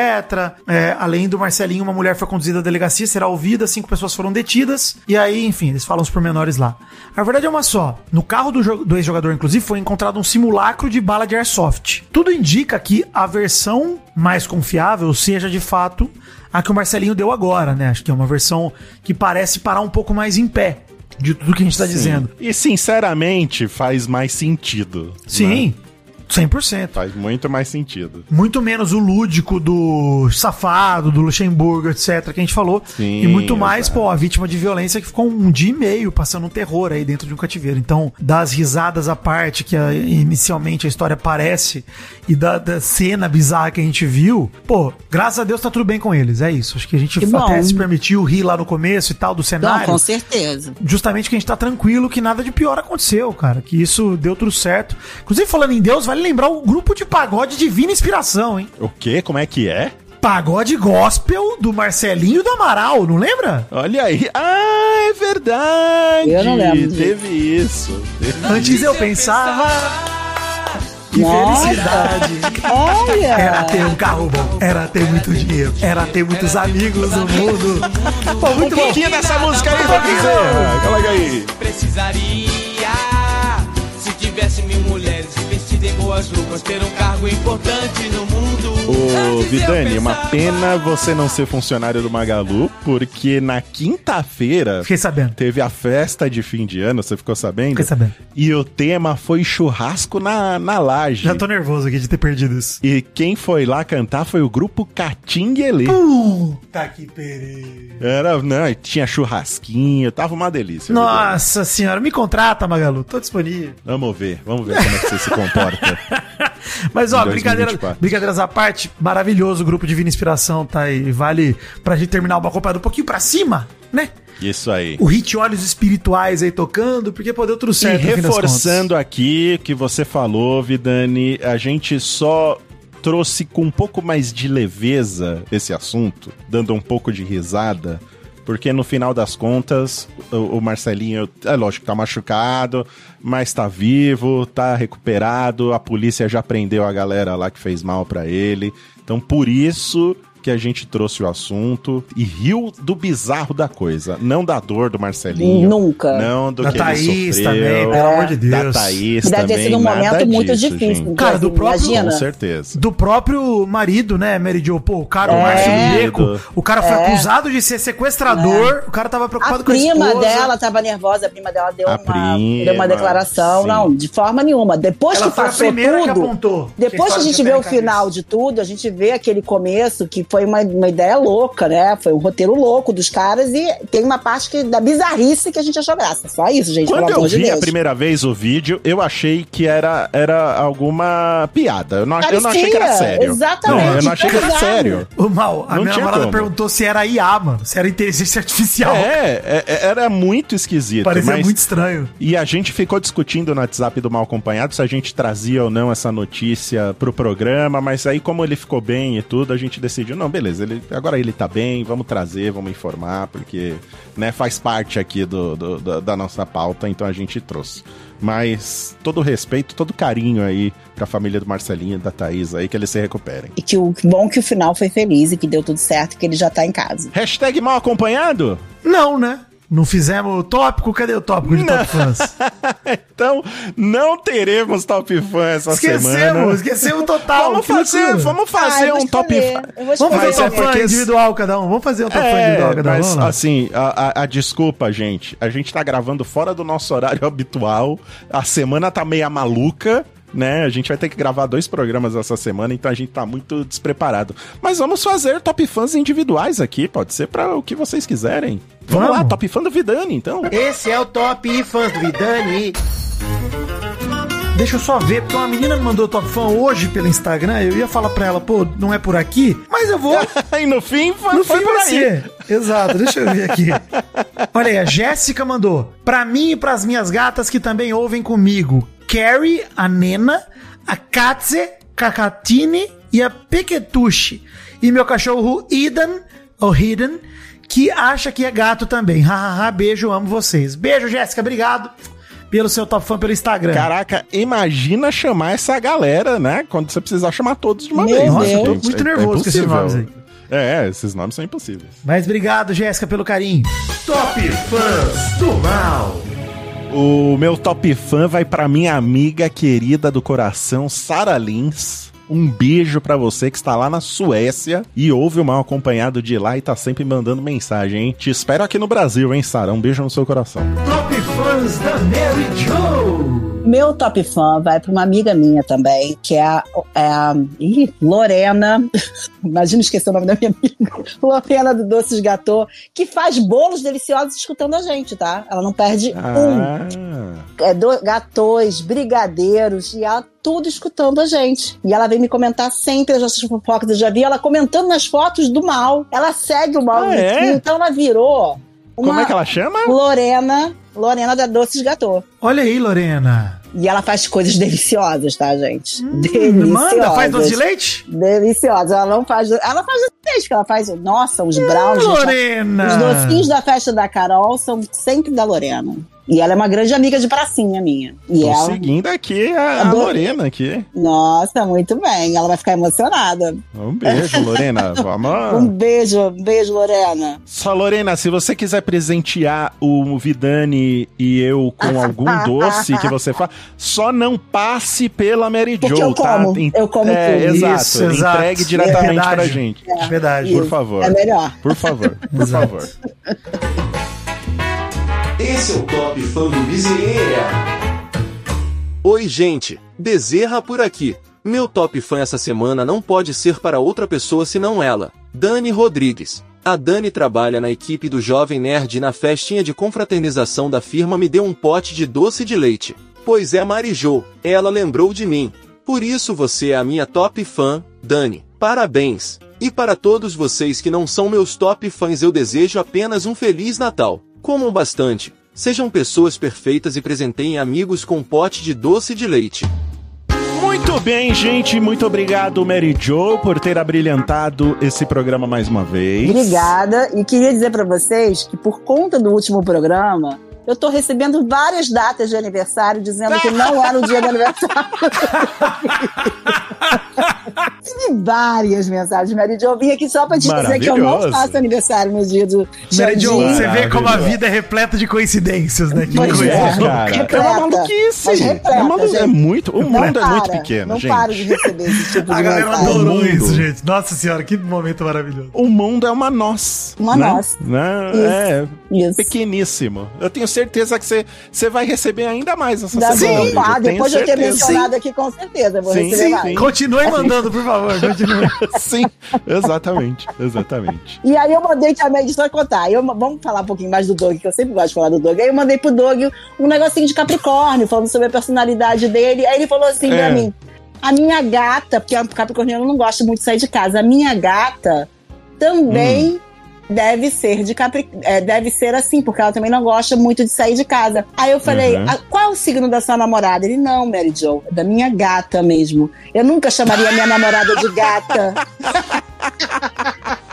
Speaker 4: É, além do Marcelinho, uma mulher foi conduzida à delegacia, será ouvida, cinco pessoas foram detidas, e aí, enfim, eles falam os pormenores lá. A verdade é uma só: no carro do, do ex-jogador, inclusive, foi encontrado um simulacro de bala de airsoft. Tudo indica que a versão mais confiável seja de fato a que o Marcelinho deu agora, né? Acho que é uma versão que parece parar um pouco mais em pé de tudo que a gente tá dizendo.
Speaker 2: E sinceramente faz mais sentido. né?
Speaker 4: Sim, 100%.
Speaker 2: Faz muito mais sentido.
Speaker 4: Muito menos o lúdico do safado, do Luxemburgo, etc., que a gente falou.
Speaker 2: Sim,
Speaker 4: e muito mais,
Speaker 2: exato.
Speaker 4: pô, a vítima de violência que ficou um dia e meio passando um terror aí dentro de um cativeiro. Então, das risadas à parte, que a- inicialmente a história parece, e da, da cena bizarra que a gente viu, pô, graças a Deus tá tudo bem com eles. É isso. Acho que a gente
Speaker 3: Que
Speaker 4: até se permitiu rir lá no começo e tal do
Speaker 3: Não,
Speaker 4: cenário
Speaker 3: com certeza.
Speaker 4: justamente que a gente tá tranquilo que nada de pior aconteceu, cara. Que isso deu tudo certo. Inclusive, falando em Deus, vale lembrar o grupo de pagode Divina Inspiração, hein?
Speaker 2: O quê? Como é que é?
Speaker 4: Pagode gospel do Marcelinho e do Amaral, não lembra?
Speaker 2: Olha aí. Ah, é verdade.
Speaker 3: Eu não lembro.
Speaker 2: Teve isso.
Speaker 4: Antes eu pensava. Que
Speaker 3: Nossa.
Speaker 4: felicidade!
Speaker 3: Olha!
Speaker 4: Era ter um carro bom, era ter muito dinheiro, era ter muitos amigos no mundo. Pô, muito
Speaker 2: Um
Speaker 4: bom.
Speaker 2: pouquinho dessa música aí, pra dizer. Coloca aí.
Speaker 8: Precisaria, se tivesse mil mulheres boas roupas, ter um cargo importante no mundo.
Speaker 2: Ô, Vidani, uma
Speaker 8: pensava-
Speaker 2: pena você não ser funcionário do Magalu, porque na quinta-feira
Speaker 4: Fiquei sabendo.
Speaker 2: teve a festa de fim de ano, você ficou sabendo?
Speaker 4: Fiquei sabendo.
Speaker 2: E o tema foi churrasco na, na laje.
Speaker 4: Já tô nervoso aqui de ter perdido isso.
Speaker 2: E quem foi lá cantar foi o grupo Catinguele.
Speaker 4: Puta que pere.
Speaker 2: Era, não, e tinha churrasquinho, tava uma delícia. Vidani.
Speaker 4: Nossa senhora, me contrata, Magalu, tô disponível.
Speaker 2: Vamos ver, vamos ver como é que você se comporta.
Speaker 4: Mas ó, brincadeira,
Speaker 2: 2024.
Speaker 4: brincadeiras à parte, maravilhoso o grupo Divina Inspiração, tá aí. Vale pra gente terminar uma acompanhada um pouquinho pra cima, né?
Speaker 2: Isso aí.
Speaker 4: O hit Olhos Espirituais aí tocando, porque pô, deu tudo
Speaker 2: E
Speaker 4: certo. das
Speaker 2: reforçando aqui o que você falou, Vidani, a gente só trouxe com um pouco mais de leveza esse assunto, dando um pouco de risada, porque no final das contas, o, Marcelinho, é lógico, tá machucado, mas tá vivo, tá recuperado, a polícia já prendeu a galera lá que fez mal pra ele. Então, por isso que a gente trouxe o assunto e riu do bizarro da coisa, não da dor do Marcelinho.
Speaker 3: Nunca.
Speaker 2: Não do
Speaker 4: Da
Speaker 2: que
Speaker 4: Thaís
Speaker 2: ele sofreu.
Speaker 4: também, pelo amor de
Speaker 2: Da
Speaker 4: Deus.
Speaker 2: Thaís
Speaker 3: Que deve ter
Speaker 2: também,
Speaker 3: sido um momento muito
Speaker 2: disso,
Speaker 3: difícil.
Speaker 2: gente.
Speaker 4: Cara, do próprio-
Speaker 3: Imagina.
Speaker 2: Com certeza.
Speaker 4: Do próprio marido, né, Mary Jo? Pô, o cara, o
Speaker 3: É.
Speaker 4: Márcio Beco, o cara foi
Speaker 3: É.
Speaker 4: acusado de ser sequestrador, o cara tava
Speaker 3: A
Speaker 4: preocupado com a
Speaker 3: prima
Speaker 4: esposa.
Speaker 3: dela tava nervosa, a prima dela deu,
Speaker 2: A
Speaker 3: uma,
Speaker 2: prima,
Speaker 3: deu uma declaração.
Speaker 2: sim.
Speaker 3: Não, de forma nenhuma. Depois
Speaker 4: Ela
Speaker 3: que
Speaker 4: foi a
Speaker 3: passou
Speaker 4: primeira que
Speaker 3: tudo.
Speaker 4: apontou.
Speaker 3: Depois que a gente vê o final de tudo, a gente vê aquele começo que foi uma, uma ideia louca, né? Foi um roteiro louco dos caras e tem uma parte que, da bizarrice que a gente achou graça. Só isso, gente,
Speaker 2: Quando
Speaker 3: pelo
Speaker 2: eu
Speaker 3: amor de
Speaker 2: vi a primeira vez o vídeo, eu achei que era, era alguma piada. Eu não, eu não achei que era sério.
Speaker 3: exatamente,
Speaker 2: Não, eu não achei que era sério.
Speaker 4: O mal, a
Speaker 2: Não
Speaker 4: minha namorada
Speaker 2: como.
Speaker 4: perguntou se era IA, mano. Se era inteligência artificial.
Speaker 2: É, é, é, era muito esquisito.
Speaker 4: Parecia
Speaker 2: mas...
Speaker 4: muito estranho.
Speaker 2: E a gente ficou discutindo no WhatsApp do Mal Acompanhado se a gente trazia ou não essa notícia pro programa, mas aí como ele ficou bem e tudo, a gente decidiu, não, beleza, ele, agora ele tá bem, vamos trazer, vamos informar, porque né, faz parte aqui do, do- da- da nossa pauta, então a gente trouxe. Mas todo o respeito, todo carinho aí pra família do Marcelinho e da Thaís aí, que eles se recuperem.
Speaker 3: E que o que bom que o final foi feliz e que deu tudo certo, que ele já tá em casa.
Speaker 2: Hashtag mal acompanhado?
Speaker 4: Não, né? Não fizemos o tópico? Cadê o tópico de
Speaker 2: Não.
Speaker 4: Top Fãs?
Speaker 2: então, não teremos Top Fã essa semana.
Speaker 4: Esquecemos, esquecemos total.
Speaker 2: Vamos fazer, vamos fazer
Speaker 3: Ah,
Speaker 2: um top fã.
Speaker 4: Vamos fazer
Speaker 2: Mas
Speaker 4: um
Speaker 2: é
Speaker 4: top fã
Speaker 2: porque-
Speaker 4: individual cada um. Vamos fazer um top fã individual cada um.
Speaker 2: mas assim, a, a- a desculpa, gente, a gente tá gravando fora do nosso horário habitual, a semana tá meia maluca, né? A gente vai ter que gravar dois programas essa semana, então a gente tá muito despreparado. Mas vamos fazer top fãs individuais aqui, pode ser pra o que vocês quiserem. Vamos,
Speaker 4: Vamos.
Speaker 2: lá, top fã do Vidani, então.
Speaker 9: Esse é o Top Fãs do Vidani.
Speaker 4: Deixa eu só ver, porque uma menina me mandou top fã hoje pelo Instagram. Eu ia falar pra ela, pô, não é por aqui, mas eu vou.
Speaker 2: e no fim, foi,
Speaker 4: No
Speaker 2: foi
Speaker 4: fim
Speaker 2: por
Speaker 4: vai
Speaker 2: aí.
Speaker 4: ser. Exato, deixa eu ver aqui. Olha aí, a Jéssica mandou. Pra mim e pras minhas gatas que também ouvem comigo. Carrie, a Nena, a Katze, Kakatine e a Pequetushi. E meu cachorro Eden, ou Hidden, que acha que é gato também. Hahaha, beijo, amo vocês. Beijo, Jéssica, obrigado pelo seu top fã pelo Instagram.
Speaker 2: Caraca, imagina chamar essa galera, né? Quando você precisar chamar todos de uma
Speaker 3: Meu
Speaker 2: vez. É-
Speaker 3: Eu tô
Speaker 4: muito
Speaker 2: é-
Speaker 4: nervoso
Speaker 2: é
Speaker 4: com esses nomes aí.
Speaker 2: É, esses nomes são impossíveis.
Speaker 4: Mas obrigado, Jéssica, pelo carinho.
Speaker 9: Top Fãs do Mal.
Speaker 2: O meu top fã vai pra minha amiga querida do coração, Sara Lins. Um beijo pra você que está lá na Suécia e ouve o mal acompanhado de lá e tá sempre mandando mensagem, hein? Te espero aqui no Brasil, hein, Sara? Um beijo no seu coração.
Speaker 9: Top Fãs da Mary Jo.
Speaker 3: Meu top fã vai para uma amiga minha também, que é a, é a ih, Lorena. Imagina esquecer o nome da minha amiga. Lorena do Doces Gatô, que faz bolos deliciosos escutando a gente, tá? Ela não perde um.
Speaker 2: Ah,
Speaker 3: É do, gatões, brigadeiros, e ela tudo escutando a gente. E ela vem me comentar sempre as nossas fofocas. Eu já vi ela comentando nas fotos do mal. Ela segue o mal.
Speaker 2: Ah, é?
Speaker 3: Então ela virou. Uma
Speaker 2: como é que ela chama?
Speaker 3: Lorena, Lorena da Doces Gatô.
Speaker 4: Olha aí, Lorena.
Speaker 3: E ela faz coisas deliciosas, tá, gente?
Speaker 4: Hum,
Speaker 3: deliciosas.
Speaker 4: Manda, faz doce de leite?
Speaker 3: Deliciosas. Ela não faz. Ela faz doce de leite, que ela faz. Nossa, os brownies. gente,
Speaker 4: Lorena.
Speaker 3: Os docinhos da festa da Carol são sempre da Lorena. E ela é uma grande amiga de pracinha minha. E
Speaker 2: Tô
Speaker 3: ela.
Speaker 2: seguindo aqui a, a. Lorena aqui.
Speaker 3: Nossa, muito bem. Ela vai ficar emocionada.
Speaker 2: Um beijo, Lorena. Vamos.
Speaker 3: Um beijo, um beijo, Lorena.
Speaker 2: Só, Lorena, se você quiser presentear o Vidani e eu com algum doce que você faz, só não passe pela Mary
Speaker 3: Porque
Speaker 2: Jo,
Speaker 3: eu
Speaker 2: tá?
Speaker 3: como,
Speaker 2: En-
Speaker 3: eu como
Speaker 2: é,
Speaker 3: tudo.
Speaker 2: Exato.
Speaker 4: Isso, exato.
Speaker 2: Entregue diretamente
Speaker 4: É verdade.
Speaker 2: pra gente.
Speaker 4: É verdade.
Speaker 2: Por
Speaker 3: Isso.
Speaker 2: favor.
Speaker 3: É melhor.
Speaker 2: Por favor. Por
Speaker 4: Exato.
Speaker 2: favor.
Speaker 7: Esse é o Top Fã do Bezerra. Oi, gente. Bezerra por aqui. Meu top fã essa semana não pode ser para outra pessoa senão ela, Dani Rodrigues. A Dani trabalha na equipe do Jovem Nerd e na festinha de confraternização da firma me deu um pote de doce de leite. Pois é, Marijô, ela lembrou de mim. Por isso você é a minha top fã, Dani. Parabéns. E para todos vocês que não são meus top fãs, eu desejo apenas um Feliz Natal. Comam bastante, sejam pessoas perfeitas e presenteiem amigos com um pote de doce de leite.
Speaker 2: Muito bem, gente. Muito obrigado, Mary Jo, por ter abrilhantado esse programa mais uma vez.
Speaker 3: Obrigada. E queria dizer pra vocês que por conta do último programa, eu tô recebendo várias datas de aniversário dizendo que não era o dia do aniversário. Tive várias mensagens, Mary Jo. Eu vim aqui só pra te dizer que eu não faço aniversário no dia do
Speaker 4: Mary Jo, você vê como a vida é repleta de coincidências, né? Que
Speaker 3: Pois
Speaker 4: coisa.
Speaker 3: é.
Speaker 2: cara.
Speaker 3: Repleta.
Speaker 2: É uma maluquice.
Speaker 3: Repleta,
Speaker 2: é, malu- é
Speaker 3: gente.
Speaker 2: muito, o mundo é
Speaker 3: Não
Speaker 2: muito
Speaker 3: para,
Speaker 2: pequeno,
Speaker 3: Não
Speaker 2: gente.
Speaker 3: paro de receber esse tipo de
Speaker 4: A galera
Speaker 3: mensagem.
Speaker 4: adorou isso, gente. Nossa senhora, que momento maravilhoso.
Speaker 2: O mundo é uma nós.
Speaker 3: Uma
Speaker 2: né?
Speaker 3: nós.
Speaker 2: Né?
Speaker 3: Isso.
Speaker 2: É
Speaker 3: Isso.
Speaker 2: pequeníssimo. Eu tenho certeza que você, você vai receber ainda mais essa
Speaker 3: Da
Speaker 2: semana.
Speaker 3: Sim, ah, depois de eu ter mencionado aqui, com certeza, eu vou
Speaker 2: Sim,
Speaker 3: receber
Speaker 2: sim,
Speaker 3: mais.
Speaker 2: sim.
Speaker 4: Continue mandando, por favor. Continue.
Speaker 2: Sim, exatamente, exatamente.
Speaker 3: E aí eu mandei também, deixa eu contar. Eu, vamos falar um pouquinho mais do Doug, que eu sempre gosto de falar do Doug. Aí eu mandei pro Doug um negocinho de Capricórnio, falando sobre a personalidade dele. Aí ele falou assim
Speaker 2: É.
Speaker 3: pra mim: a minha gata, porque a Capricorniano não gosta muito de sair de casa, a minha gata também.
Speaker 2: Hum.
Speaker 3: Deve ser de Capri... é, deve ser assim, porque ela também não gosta muito de sair de casa. Aí eu falei,
Speaker 2: Uhum.
Speaker 3: "Ah, qual é o signo da sua namorada? Ele, não, Mary Jo, é da minha gata mesmo. Eu nunca chamaria minha namorada de gata.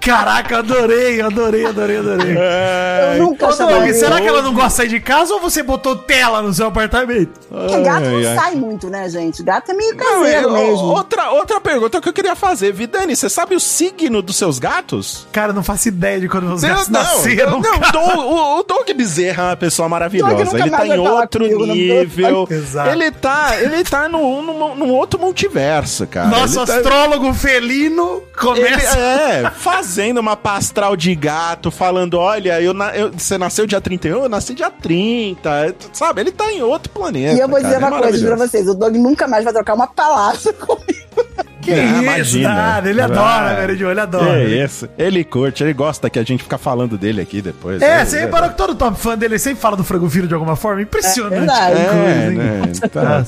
Speaker 4: Caraca, adorei, adorei, adorei, adorei.
Speaker 2: É,
Speaker 3: Eu nunca
Speaker 4: Ô, será que ela não gosta de sair de casa ou você botou tela no seu apartamento?
Speaker 3: Porque gato não
Speaker 2: Ai, ai.
Speaker 3: sai muito, né, gente? Gato é meio
Speaker 2: Não,
Speaker 3: caseiro
Speaker 2: eu-
Speaker 3: mesmo.
Speaker 2: Outra, outra pergunta que eu queria fazer. Vidani, você sabe o signo dos seus gatos?
Speaker 4: Cara, não faço ideia de quando meus gatos
Speaker 2: não,
Speaker 4: nasceram.
Speaker 2: não. Doug- o, o Doug Bezerra é uma pessoa maravilhosa. Ele tá em outro
Speaker 3: comigo, não-
Speaker 2: nível.
Speaker 4: Exato.
Speaker 2: Ele tá, ele tá num, num, num outro multiverso, cara.
Speaker 4: Nosso
Speaker 2: Ele tá-
Speaker 4: astrólogo felino
Speaker 2: Ele,
Speaker 4: começa.
Speaker 2: é, fazendo uma pastral de gato, falando: olha, eu, na- eu- você nasceu dia 31, eu nasci dia 30. Sabe? Ele tá em outro planeta.
Speaker 3: E eu vou
Speaker 2: cara,
Speaker 3: dizer
Speaker 2: é
Speaker 3: uma coisa pra vocês: o Doug nunca mais vai trocar uma palavra comigo.
Speaker 4: Que
Speaker 2: Ah,
Speaker 4: isso,
Speaker 2: imagina.
Speaker 4: nada, ele
Speaker 2: Ah,
Speaker 4: adora, Mary Jo, ele adora.
Speaker 2: É isso. Ele curte, ele gosta que a gente fica falando dele aqui depois.
Speaker 4: É, você reparou que todo top fã dele sempre fala do frango fino de alguma forma? Impressionante.
Speaker 3: É verdade.
Speaker 4: que coisa,
Speaker 2: É,
Speaker 4: hein?
Speaker 2: né? Tá,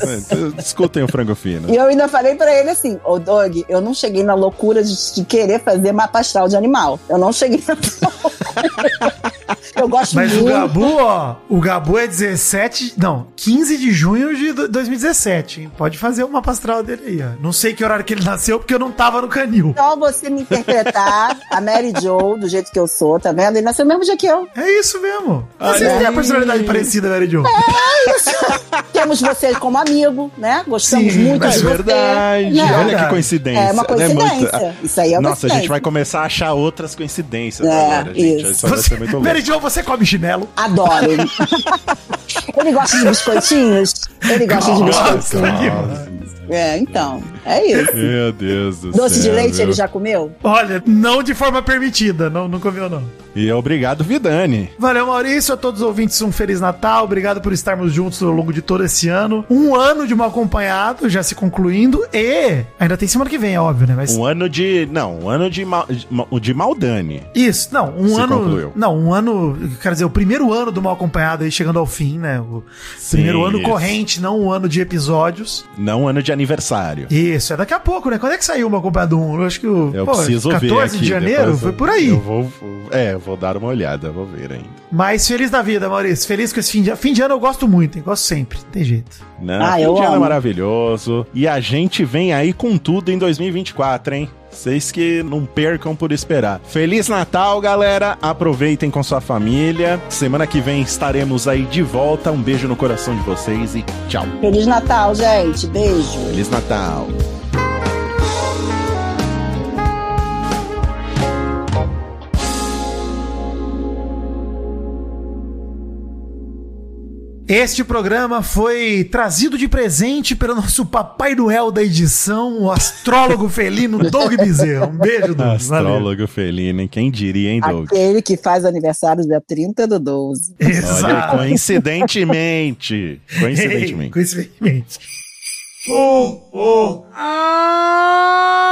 Speaker 2: Escutem o frango fino.
Speaker 3: E eu ainda falei pra ele assim: Ô Doug, eu não cheguei na loucura de, de querer fazer mapa astral de animal. Eu não cheguei na. eu gosto
Speaker 4: Mas o
Speaker 3: muito.
Speaker 4: Gabu, ó, o Gabu é 17, não, 15 de junho de do- 2017, hein? Pode fazer uma pastral dele aí, ó. Não sei que horário que ele nasceu, porque eu não tava no canil.
Speaker 3: Só você me interpretar a Mary Jo do jeito que eu sou, tá vendo? Ele nasceu o mesmo dia que eu.
Speaker 4: É isso mesmo. Vocês
Speaker 2: Olha
Speaker 4: têm a personalidade parecida, Mary Jo.
Speaker 3: Temos você como amigo, né? Gostamos
Speaker 4: Sim,
Speaker 3: muito
Speaker 4: mas
Speaker 3: de
Speaker 2: É
Speaker 3: você.
Speaker 2: verdade.
Speaker 3: né?
Speaker 2: Olha
Speaker 4: verdade.
Speaker 2: que coincidência.
Speaker 3: É uma
Speaker 2: né?
Speaker 3: coincidência.
Speaker 2: Muito-
Speaker 3: Isso aí é uma
Speaker 2: Nossa, a gente vai começar a achar outras coincidências
Speaker 3: É,
Speaker 2: agora, gente.
Speaker 3: isso.
Speaker 2: Isso vai
Speaker 4: Você,
Speaker 2: ser muito louco.
Speaker 4: Mary Jo, você come chinelo?
Speaker 3: Adoro. ele gosta de biscoitinhos? Ele gosta de biscoitinhos. É, então. É isso.
Speaker 2: Meu Deus do
Speaker 3: Doce de
Speaker 2: céu,
Speaker 3: leite
Speaker 2: viu?
Speaker 3: ele já comeu?
Speaker 4: Olha, não de forma permitida, não, não comeu não.
Speaker 2: E obrigado, Vidani.
Speaker 4: Valeu, Maurício. A todos os ouvintes, um Feliz Natal. Obrigado por estarmos juntos ao longo de todo esse ano. Um ano de mal acompanhado, já se concluindo. E ainda tem semana que vem, é óbvio, né? Mas
Speaker 2: Um ano de. Não, um ano de, mal, de, de Maldani.
Speaker 4: Isso, não, um
Speaker 2: Se
Speaker 4: ano.
Speaker 2: concluiu.
Speaker 4: Não, um ano. Quer dizer, o primeiro ano do mal acompanhado aí chegando ao fim, né? O
Speaker 2: Sim,
Speaker 4: primeiro ano
Speaker 2: isso.
Speaker 4: corrente, não um ano de episódios.
Speaker 2: Não um ano de aniversário.
Speaker 4: Isso, é daqui a pouco, né? Quando é que saiu o mal acompanhado 1? Eu acho que o.
Speaker 2: Eu
Speaker 4: pô,
Speaker 2: preciso
Speaker 4: 14
Speaker 2: ver aqui.
Speaker 4: de janeiro? Foi por aí.
Speaker 2: Eu vou. É, vou dar uma olhada, vou ver ainda.
Speaker 4: Mas feliz da vida, Maurício. Feliz com esse fim de ano. Fim de ano eu gosto muito, hein? Gosto sempre. Tem jeito.
Speaker 2: Não,
Speaker 3: Ah,
Speaker 2: fim
Speaker 3: eu
Speaker 2: de ano é maravilhoso. E a gente vem aí com tudo em 2024, hein? Vocês que não percam por esperar. Feliz Natal, galera. Aproveitem com sua família. Semana que vem estaremos aí de volta. Um beijo no coração de vocês e tchau.
Speaker 3: Feliz Natal, gente. Beijo.
Speaker 2: Feliz Natal.
Speaker 4: Este programa foi trazido de presente pelo nosso Papai Noel da edição, o astrólogo felino Doug Bezerra. Um beijo, Doug. Valeu.
Speaker 2: Astrólogo felino, hein? Quem diria, hein, Doug?
Speaker 3: Aquele que faz aniversário dia 30 do 12.
Speaker 2: Olha,
Speaker 4: Exato.
Speaker 2: coincidentemente. Coincidentemente.
Speaker 4: Coincidentemente.
Speaker 9: Oh, oh, ah!